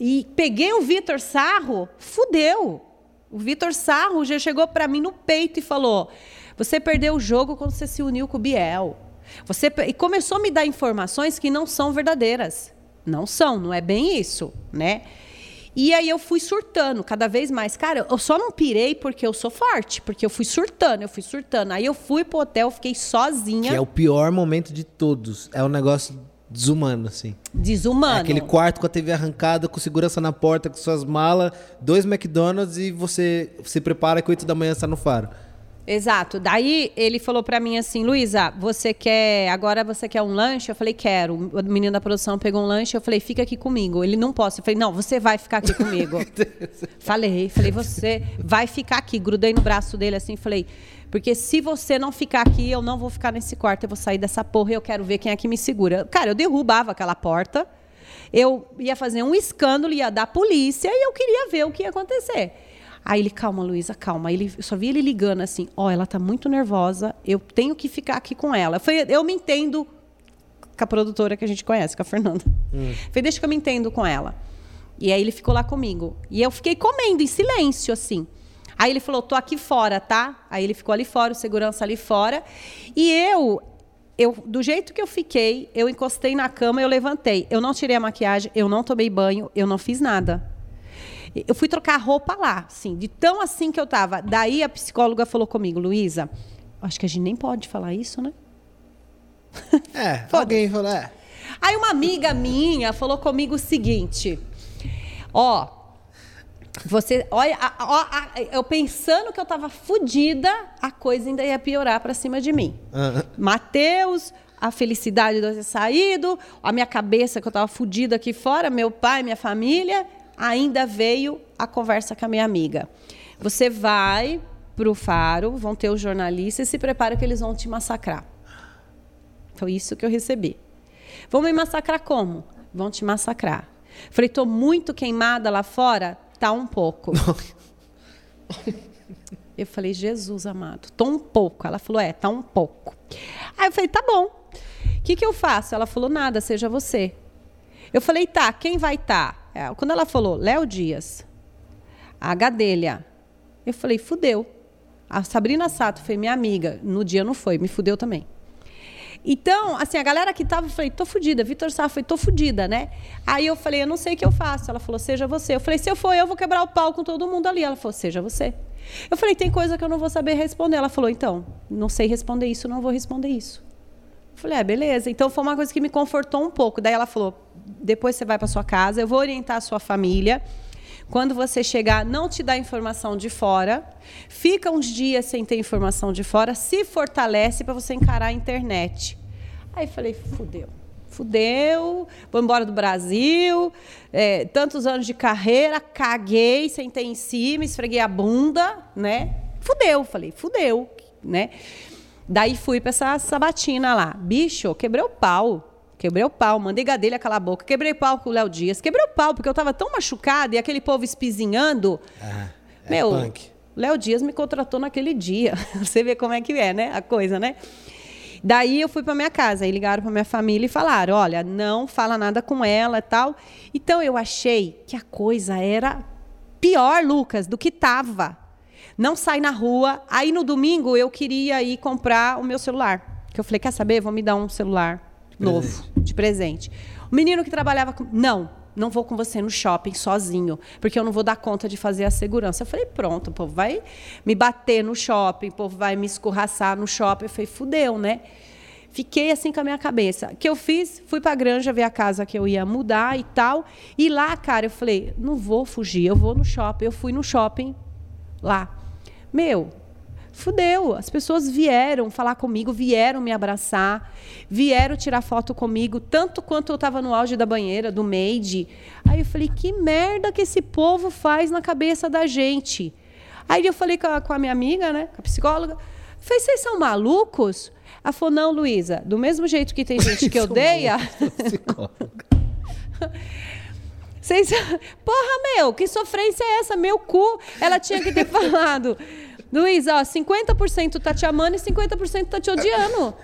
E peguei o Vitor Sarro. Fudeu. O Vitor Sarro já chegou para mim no peito e falou: Você perdeu o jogo quando você se uniu com o Biel. Você e começou a me dar informações que não são verdadeiras. Não são, não é bem isso, né? E aí eu fui surtando cada vez mais. Cara, eu só não pirei porque eu sou forte, porque eu fui surtando, eu fui surtando. Aí eu fui pro hotel, fiquei sozinha. Que é o pior momento de todos. É um negócio desumano, assim. Desumano. É aquele quarto com a TV arrancada, com segurança na porta, com suas malas, dois McDonald's e você se prepara que 8 da manhã está no faro. Exato. Daí ele falou para mim assim, Luísa, você quer. Agora você quer um lanche? Eu falei, quero. O menino da produção pegou um lanche, eu falei, fica aqui comigo. Ele não posso. Eu falei, não, você vai ficar aqui comigo. falei, falei, você vai ficar aqui. Grudei no braço dele assim, falei, porque se você não ficar aqui, eu não vou ficar nesse quarto, eu vou sair dessa porra e eu quero ver quem é que me segura. Cara, eu derrubava aquela porta, eu ia fazer um escândalo, ia dar polícia e eu queria ver o que ia acontecer. Aí ele, calma, Luísa, calma. Ele, eu só vi ele ligando assim, ó, oh, ela tá muito nervosa, eu tenho que ficar aqui com ela. Foi, eu me entendo com a produtora que a gente conhece, com a Fernanda. Hum. Falei, deixa que eu me entendo com ela. E aí ele ficou lá comigo. E eu fiquei comendo em silêncio, assim. Aí ele falou, tô aqui fora, tá? Aí ele ficou ali fora, o segurança ali fora. E eu, eu, do jeito que eu fiquei, eu encostei na cama, eu levantei. Eu não tirei a maquiagem, eu não tomei banho, eu não fiz nada. Eu fui trocar roupa lá, assim, de tão assim que eu tava. Daí a psicóloga falou comigo, Luísa, acho que a gente nem pode falar isso, né? É, alguém falou, é. Aí uma amiga minha falou comigo o seguinte: ó, você, olha, ó, eu pensando que eu tava fodida, a coisa ainda ia piorar para cima de mim. Uhum. Mateus, a felicidade de eu ter saído, a minha cabeça que eu tava fodida aqui fora, meu pai, minha família, ainda veio a conversa com a minha amiga. Você vai para o Faro, vão ter os jornalistas, e se prepara que eles vão te massacrar. Foi isso que eu recebi. Vão me massacrar como? Vão te massacrar. Falei, estou muito queimada lá fora? Tá um pouco. eu falei, Jesus amado, tô um pouco. Ela falou, é, tá um pouco. Aí eu falei, tá bom. O que, que eu faço? Ela falou, nada, seja você. Eu falei, tá, quem vai estar? Tá? É, quando ela falou Léo Dias, a Gadelha, eu falei, fudeu. A Sabrina Sato foi minha amiga. No dia não foi, me fudeu também. Então, assim, a galera que tava, eu falei, tô fudida. Vitor Sá foi, tô fudida, né? Aí eu falei, eu não sei o que eu faço. Ela falou, seja você. Eu falei, se eu for eu, vou quebrar o pau com todo mundo ali. Ela falou, seja você. Eu falei, tem coisa que eu não vou saber responder. Ela falou, então, não sei responder isso, não vou responder isso. Eu falei, é, beleza. Então foi uma coisa que me confortou um pouco. Daí ela falou, depois você vai para sua casa, eu vou orientar a sua família. Quando você chegar, não te dá informação de fora. Fica uns dias sem ter informação de fora, se fortalece para você encarar a internet. Aí falei, fudeu. Fudeu, vou embora do Brasil, é, tantos anos de carreira, caguei, sentei em cima, esfreguei a bunda, né? Fudeu, falei, fudeu, né? Daí fui para essa sabatina lá. Bicho, quebrei o pau. Quebrei o pau, mandei Gadelha calar a boca. Quebrei o pau com o Léo Dias. Quebrei o pau, porque eu tava tão machucada e aquele povo espizinhando. Ah, é Meu, punk. Léo Dias me contratou naquele dia. Você vê como é que é, né? A coisa, né? Daí eu fui para minha casa, aí ligaram para minha família e falaram: "Olha, não fala nada com ela e tal". Então eu achei que a coisa era pior, Lucas, do que tava. Não sai na rua. Aí no domingo eu queria ir comprar o meu celular. Que eu falei, quer saber? Vou me dar um celular novo, de presente. O menino que trabalhava com. Não, não vou com você no shopping sozinho, porque eu não vou dar conta de fazer a segurança. Eu falei, pronto, o povo vai me bater no shopping, o povo vai me escorraçar no shopping. Eu falei, fudeu, né? Fiquei assim com a minha cabeça. O que eu fiz? Fui para a granja ver a casa que eu ia mudar e tal. E lá, cara, eu falei, não vou fugir, eu vou no shopping. Eu fui no shopping lá. Meu, fudeu. As pessoas vieram falar comigo, vieram me abraçar, vieram tirar foto comigo, tanto quanto eu estava no auge da banheira, do maid. Aí eu falei, que merda que esse povo faz na cabeça da gente. Aí eu falei com a, com a minha amiga, né, com a psicóloga, falei, vocês são malucos? Ela falou, não, Luísa, do mesmo jeito que tem gente que odeia... Vocês... Porra, meu, que sofrência é essa? Meu cu. Ela tinha que ter falado. Luiz, ó, 50% tá te amando e 50% tá te odiando.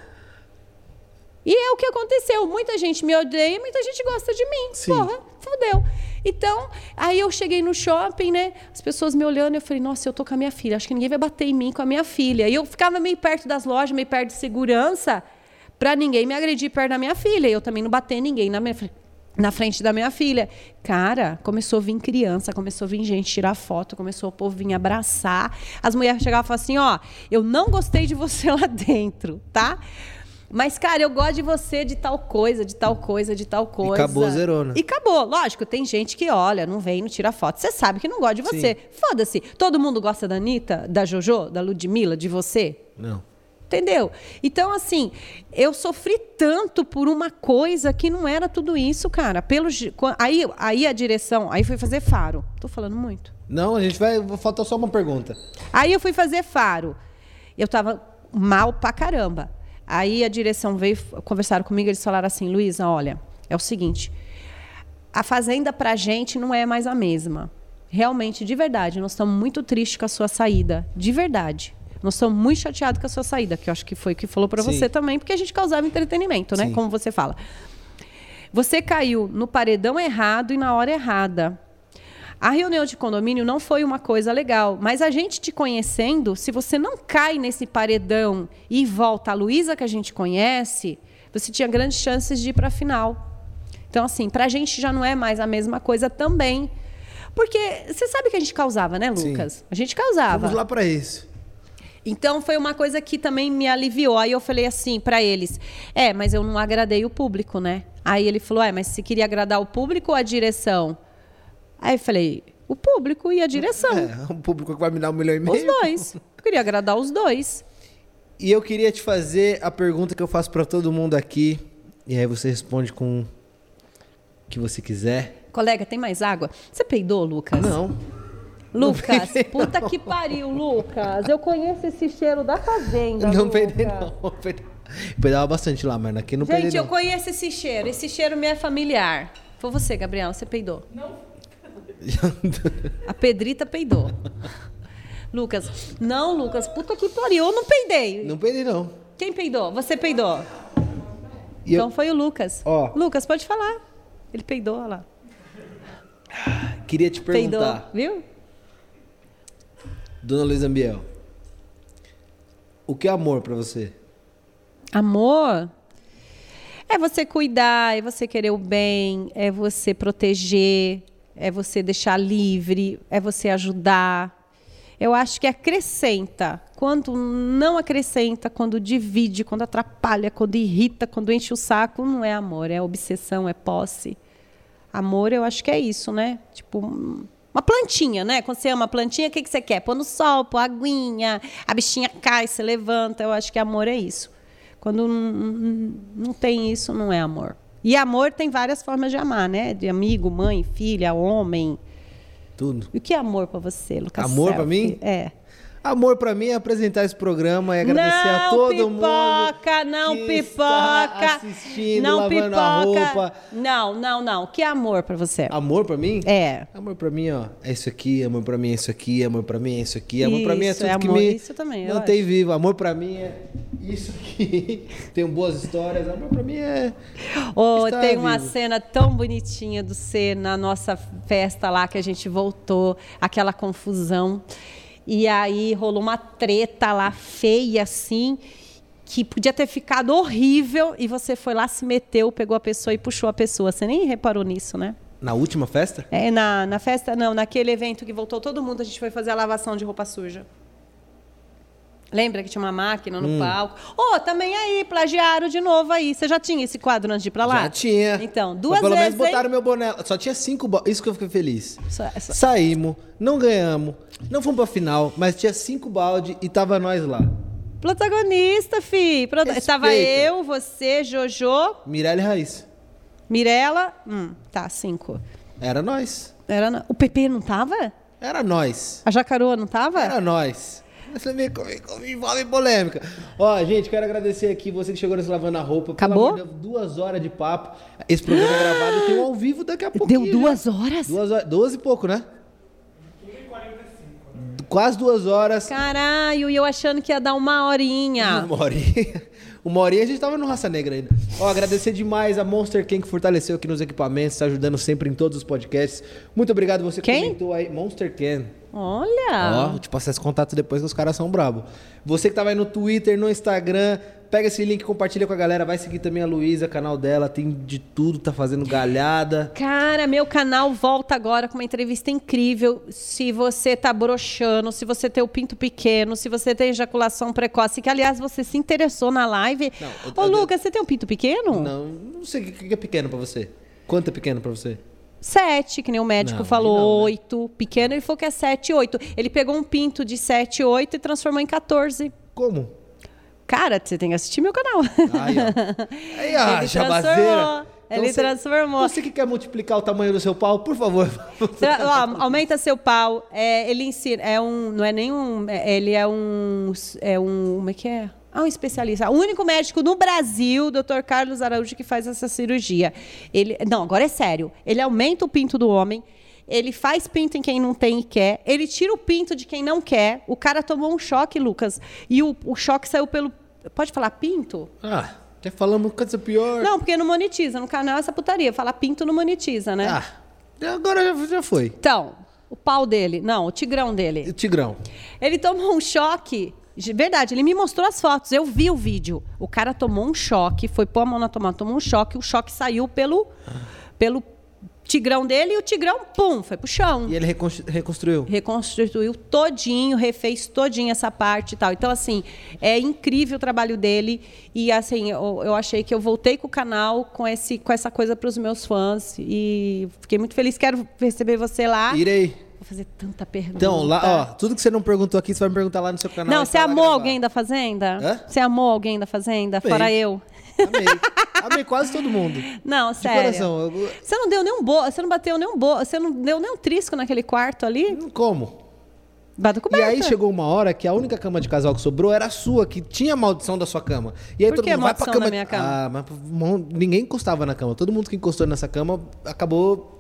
E é o que aconteceu. Muita gente me odeia, muita gente gosta de mim. Sim. Porra, fodeu. Então, aí eu cheguei no shopping, né? As pessoas me olhando, eu falei, nossa, eu tô com a minha filha, acho que ninguém vai bater em mim com a minha filha. E eu ficava meio perto das lojas, meio perto de segurança, para ninguém me agredir perto da minha filha. E eu também não bater ninguém na minha na frente da minha filha. Cara, começou a vir criança, começou a vir gente tirar foto, começou o povo vir abraçar. As mulheres chegavam e falavam assim: ó, eu não gostei de você lá dentro, tá? Mas, cara, eu gosto de você de tal coisa, de tal coisa, de tal coisa. E acabou, zerona. E acabou. Lógico, tem gente que olha, não vem, não tira foto. Você sabe que não gosta de você. Foda-se. Todo mundo gosta da Anitta, da Jojo, da Ludmilla, de você? Não. Entendeu? Então, assim, eu sofri tanto por uma coisa que não era tudo isso, cara. Pelo, aí, aí a direção, aí fui fazer faro. Tô falando muito. Não, a gente vai. Falta só uma pergunta. Aí eu fui fazer faro. Eu tava mal pra caramba. Aí a direção veio, conversaram comigo, eles falaram assim, Luísa, olha, é o seguinte, a fazenda pra gente não é mais a mesma. Realmente, de verdade, nós estamos muito tristes com a sua saída. De verdade. Nós estamos muito chateados com a sua saída, que eu acho que foi o que falou para você também, porque a gente causava entretenimento, né? Sim. Como você fala. Você caiu no paredão errado e na hora errada. A reunião de condomínio não foi uma coisa legal, mas a gente te conhecendo, se você não cai nesse paredão e volta a Luísa que a gente conhece, você tinha grandes chances de ir para a final. Então, assim, para a gente já não é mais a mesma coisa também. Porque você sabe que a gente causava, né, Lucas? Sim. A gente causava. Vamos lá para isso. Então foi uma coisa que também me aliviou. Aí eu falei assim para eles: "É, mas eu não agradei o público, né?" Aí ele falou: "É, mas se queria agradar o público ou a direção?" Aí eu falei: "O público e a direção." É, o público que vai me dar um milhão e meio. Os dois. Eu queria agradar os dois. E eu queria te fazer a pergunta que eu faço para todo mundo aqui, e aí você responde com o que você quiser. Colega, tem mais água? Você peidou, Lucas? Não. Lucas, puta que pariu, Lucas. Eu conheço esse cheiro da fazenda. Não Lucas. peidei, não. Peidava bastante lá, mas aqui não Gente, peidei. Gente, eu conheço esse cheiro. Esse cheiro me é familiar. Foi você, Gabriel, você peidou? Não. A Pedrita peidou. Lucas, não, Lucas, puta que pariu, eu não peidei. Não peidei, não. Quem peidou? Você peidou. E então eu... foi o Lucas. Ó. Lucas, pode falar. Ele peidou, olha lá. Queria te perguntar. Peidou, viu? Dona Luísa Ambiel, o que é amor para você? Amor é você cuidar, é você querer o bem, é você proteger, é você deixar livre, é você ajudar. Eu acho que acrescenta. Quando não acrescenta, quando divide, quando atrapalha, quando irrita, quando enche o saco, não é amor, é obsessão, é posse. Amor, eu acho que é isso, né? Tipo, uma plantinha, né? Quando você ama uma plantinha, o que, que você quer? Pôr no sol, pôr aguinha, a bichinha cai, se levanta. Eu acho que amor é isso. Quando não, tem isso, não é amor. E amor tem várias formas de amar, né? De amigo, mãe, filha, homem. Tudo. E o que é amor para você, Lucas? Amor para mim? É. Amor para mim é apresentar esse programa e agradecer não a todo pipoca, mundo. Não que pipoca, está assistindo, não lavando pipoca. a roupa. Não, não, não. Que amor para você? Amor para mim? É. Amor para mim, ó, é isso aqui, amor para mim é isso aqui, amor para mim é isso aqui, amor para mim é tudo é que amor, me isso também, mantém vivo. Amor para mim é Isso aqui. Tenho boas histórias. Amor, pra mim é. Oh, estar tem uma vivo. cena tão bonitinha do C na nossa festa lá que a gente voltou, aquela confusão. E aí rolou uma treta lá feia assim, que podia ter ficado horrível e você foi lá, se meteu, pegou a pessoa e puxou a pessoa. Você nem reparou nisso, né? Na última festa? É, na, na festa, não, naquele evento que voltou todo mundo, a gente foi fazer a lavação de roupa suja. Lembra que tinha uma máquina no Hum. palco? Ô, também aí, plagiaram de novo aí. Você já tinha esse quadro antes de ir pra lá? Já tinha. Então, Mas duas pelo vezes. menos botaram hein? meu boné. Só tinha cinco baldes. Isso que eu fiquei feliz. Só- só- Saímos, não ganhamos, não fomos pra final, mas tinha cinco balde e tava nós lá. Protagonista, fi. Pro... Tava eu, você, Jojo, Mirelle e Raíssa. Mirella. Hum, tá, cinco. Era nós. Era na- O PP não tava? Era nós. A Jacaroa não tava? Era nós. Você me, me, me envolve polêmica. Ó, gente, quero agradecer aqui você que chegou nesse Lavando a Roupa. Acabou? Deus, duas horas de papo. Esse programa é gravado e tem um ao vivo daqui a pouquinho. Deu duas horas? Duas horas. Doze e pouco, né? Quase duas horas. Caralho, e eu achando que ia dar uma horinha. Uma horinha. Uma horinha a gente tava no Raça Negra ainda. Ó, agradecer demais a Monster Ken que fortaleceu aqui nos equipamentos, tá ajudando sempre em todos os podcasts. Muito obrigado você que Quem? comentou aí. Monster Ken. Olha. Ó, vou te passar esse contato depois que os caras são bravos. Você que tava aí no Twitter, no Instagram, pega esse link, compartilha com a galera. Vai seguir também a Luísa, canal dela, tem de tudo, tá fazendo galhada. Cara, meu canal volta agora com uma entrevista incrível. Se você tá broxando, se você tem o pinto pequeno, se você tem ejaculação precoce, que aliás você se interessou na live. Não, eu- Ô, eu- Lucas, você tem um pinto pequeno? Não, não sei o que é pequeno pra você. Quanto é pequeno pra você? Sete, que nem o médico Não, falou, né? oito. Pequeno, ele falou que é sete, oito. Ele pegou um pinto de sete, oito e transformou em 14. Como? Cara, você tem que assistir meu canal. Aí, ó. Aí, ó, Ele transformou, ele você- transformou. Você que quer multiplicar o tamanho do seu pau, por favor. Tra- ó, aumenta seu pau. É, ele ensina. É um. Não é nenhum. é- ele é um. É um. Como é que é? Ah, um especialista. O único médico no Brasil, Dr. Carlos Araújo, que faz essa cirurgia. Ele, não, agora é sério. Ele aumenta o pinto do homem. Ele faz pinto em quem não tem e quer. Ele tira o pinto de quem não quer. O cara tomou um choque, Lucas. E o, o choque saiu pelo. Pode falar pinto? Ah, falar uma coisa pior? Não, porque não monetiza. No canal é essa putaria. Falar pinto não monetiza, né? Ah, agora já, já foi. Então, o pau dele. Não, o tigrão dele. o Tigrão? Ele tomou um choque. De verdade, ele me mostrou as fotos. Eu vi o vídeo. O cara tomou um choque, foi pôr a mão na tomada, tomou um choque. O choque saiu pelo, pelo tigrão dele e o tigrão, pum, foi pro chão. E ele reconstru- reconstruiu. Reconstruiu todinho, refez todinho essa parte e tal. Então, assim, é incrível o trabalho dele. E, assim, eu, eu achei que eu voltei com o canal com, esse, com essa coisa para os meus fãs. E fiquei muito feliz. Quero receber você lá. Irei. Vou fazer tanta pergunta. Então, lá, ó, tudo que você não perguntou aqui, você vai me perguntar lá no seu canal. Não, você amou alguém da Fazenda? Hã? Você amou alguém da Fazenda? Amei. Fora eu. Amei. Amei quase todo mundo. Não, De sério. coração. eu- Você não deu nenhum bo... você não bateu nenhum bo... você não deu nenhum trisco naquele quarto ali? Como? Bata E aí chegou uma hora que a única cama de casal que sobrou era a sua, que tinha a maldição da sua cama. E aí Por todo que mundo vai pra cama. da minha cama? Ah, mas ninguém encostava na cama. Todo mundo que encostou nessa cama acabou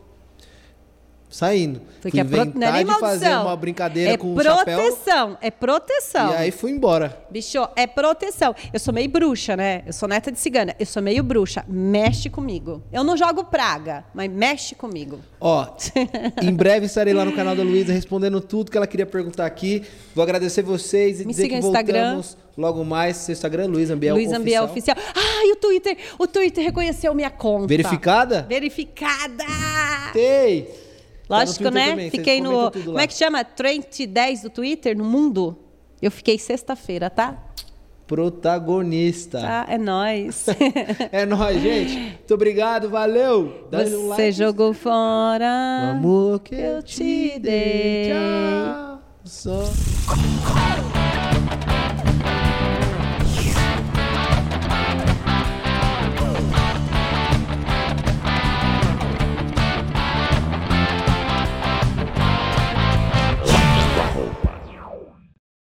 saindo. Porque Fui é pro... não é inventar nem de fazer uma brincadeira é com o chapéu. proteção, é proteção. E aí fui embora. Bicho, é proteção. Eu sou meio bruxa, né? Eu sou neta de cigana. Eu sou meio bruxa. Mexe comigo. Eu não jogo praga, mas mexe comigo. Ó, em breve estarei lá no canal da Luísa respondendo tudo que ela queria perguntar aqui. Vou agradecer vocês e Me dizer siga que no Instagram. voltamos logo mais. Seu Instagram, Luiz Ambiel Luiz Ambiel Oficial. Oficial. Ah, e o Twitter. O Twitter reconheceu minha conta. Verificada? Verificada! Tem! Tá Lógico, Twitter né? também, Fiquei no. Como é que chama? Trend 10 do Twitter no mundo? Eu fiquei sexta-feira, tá? Protagonista. Tá, é nóis. É nóis, gente. Muito obrigado, valeu. Dá um Você like. jogou fora. O amor que eu te dei. dei. Tchau. Só.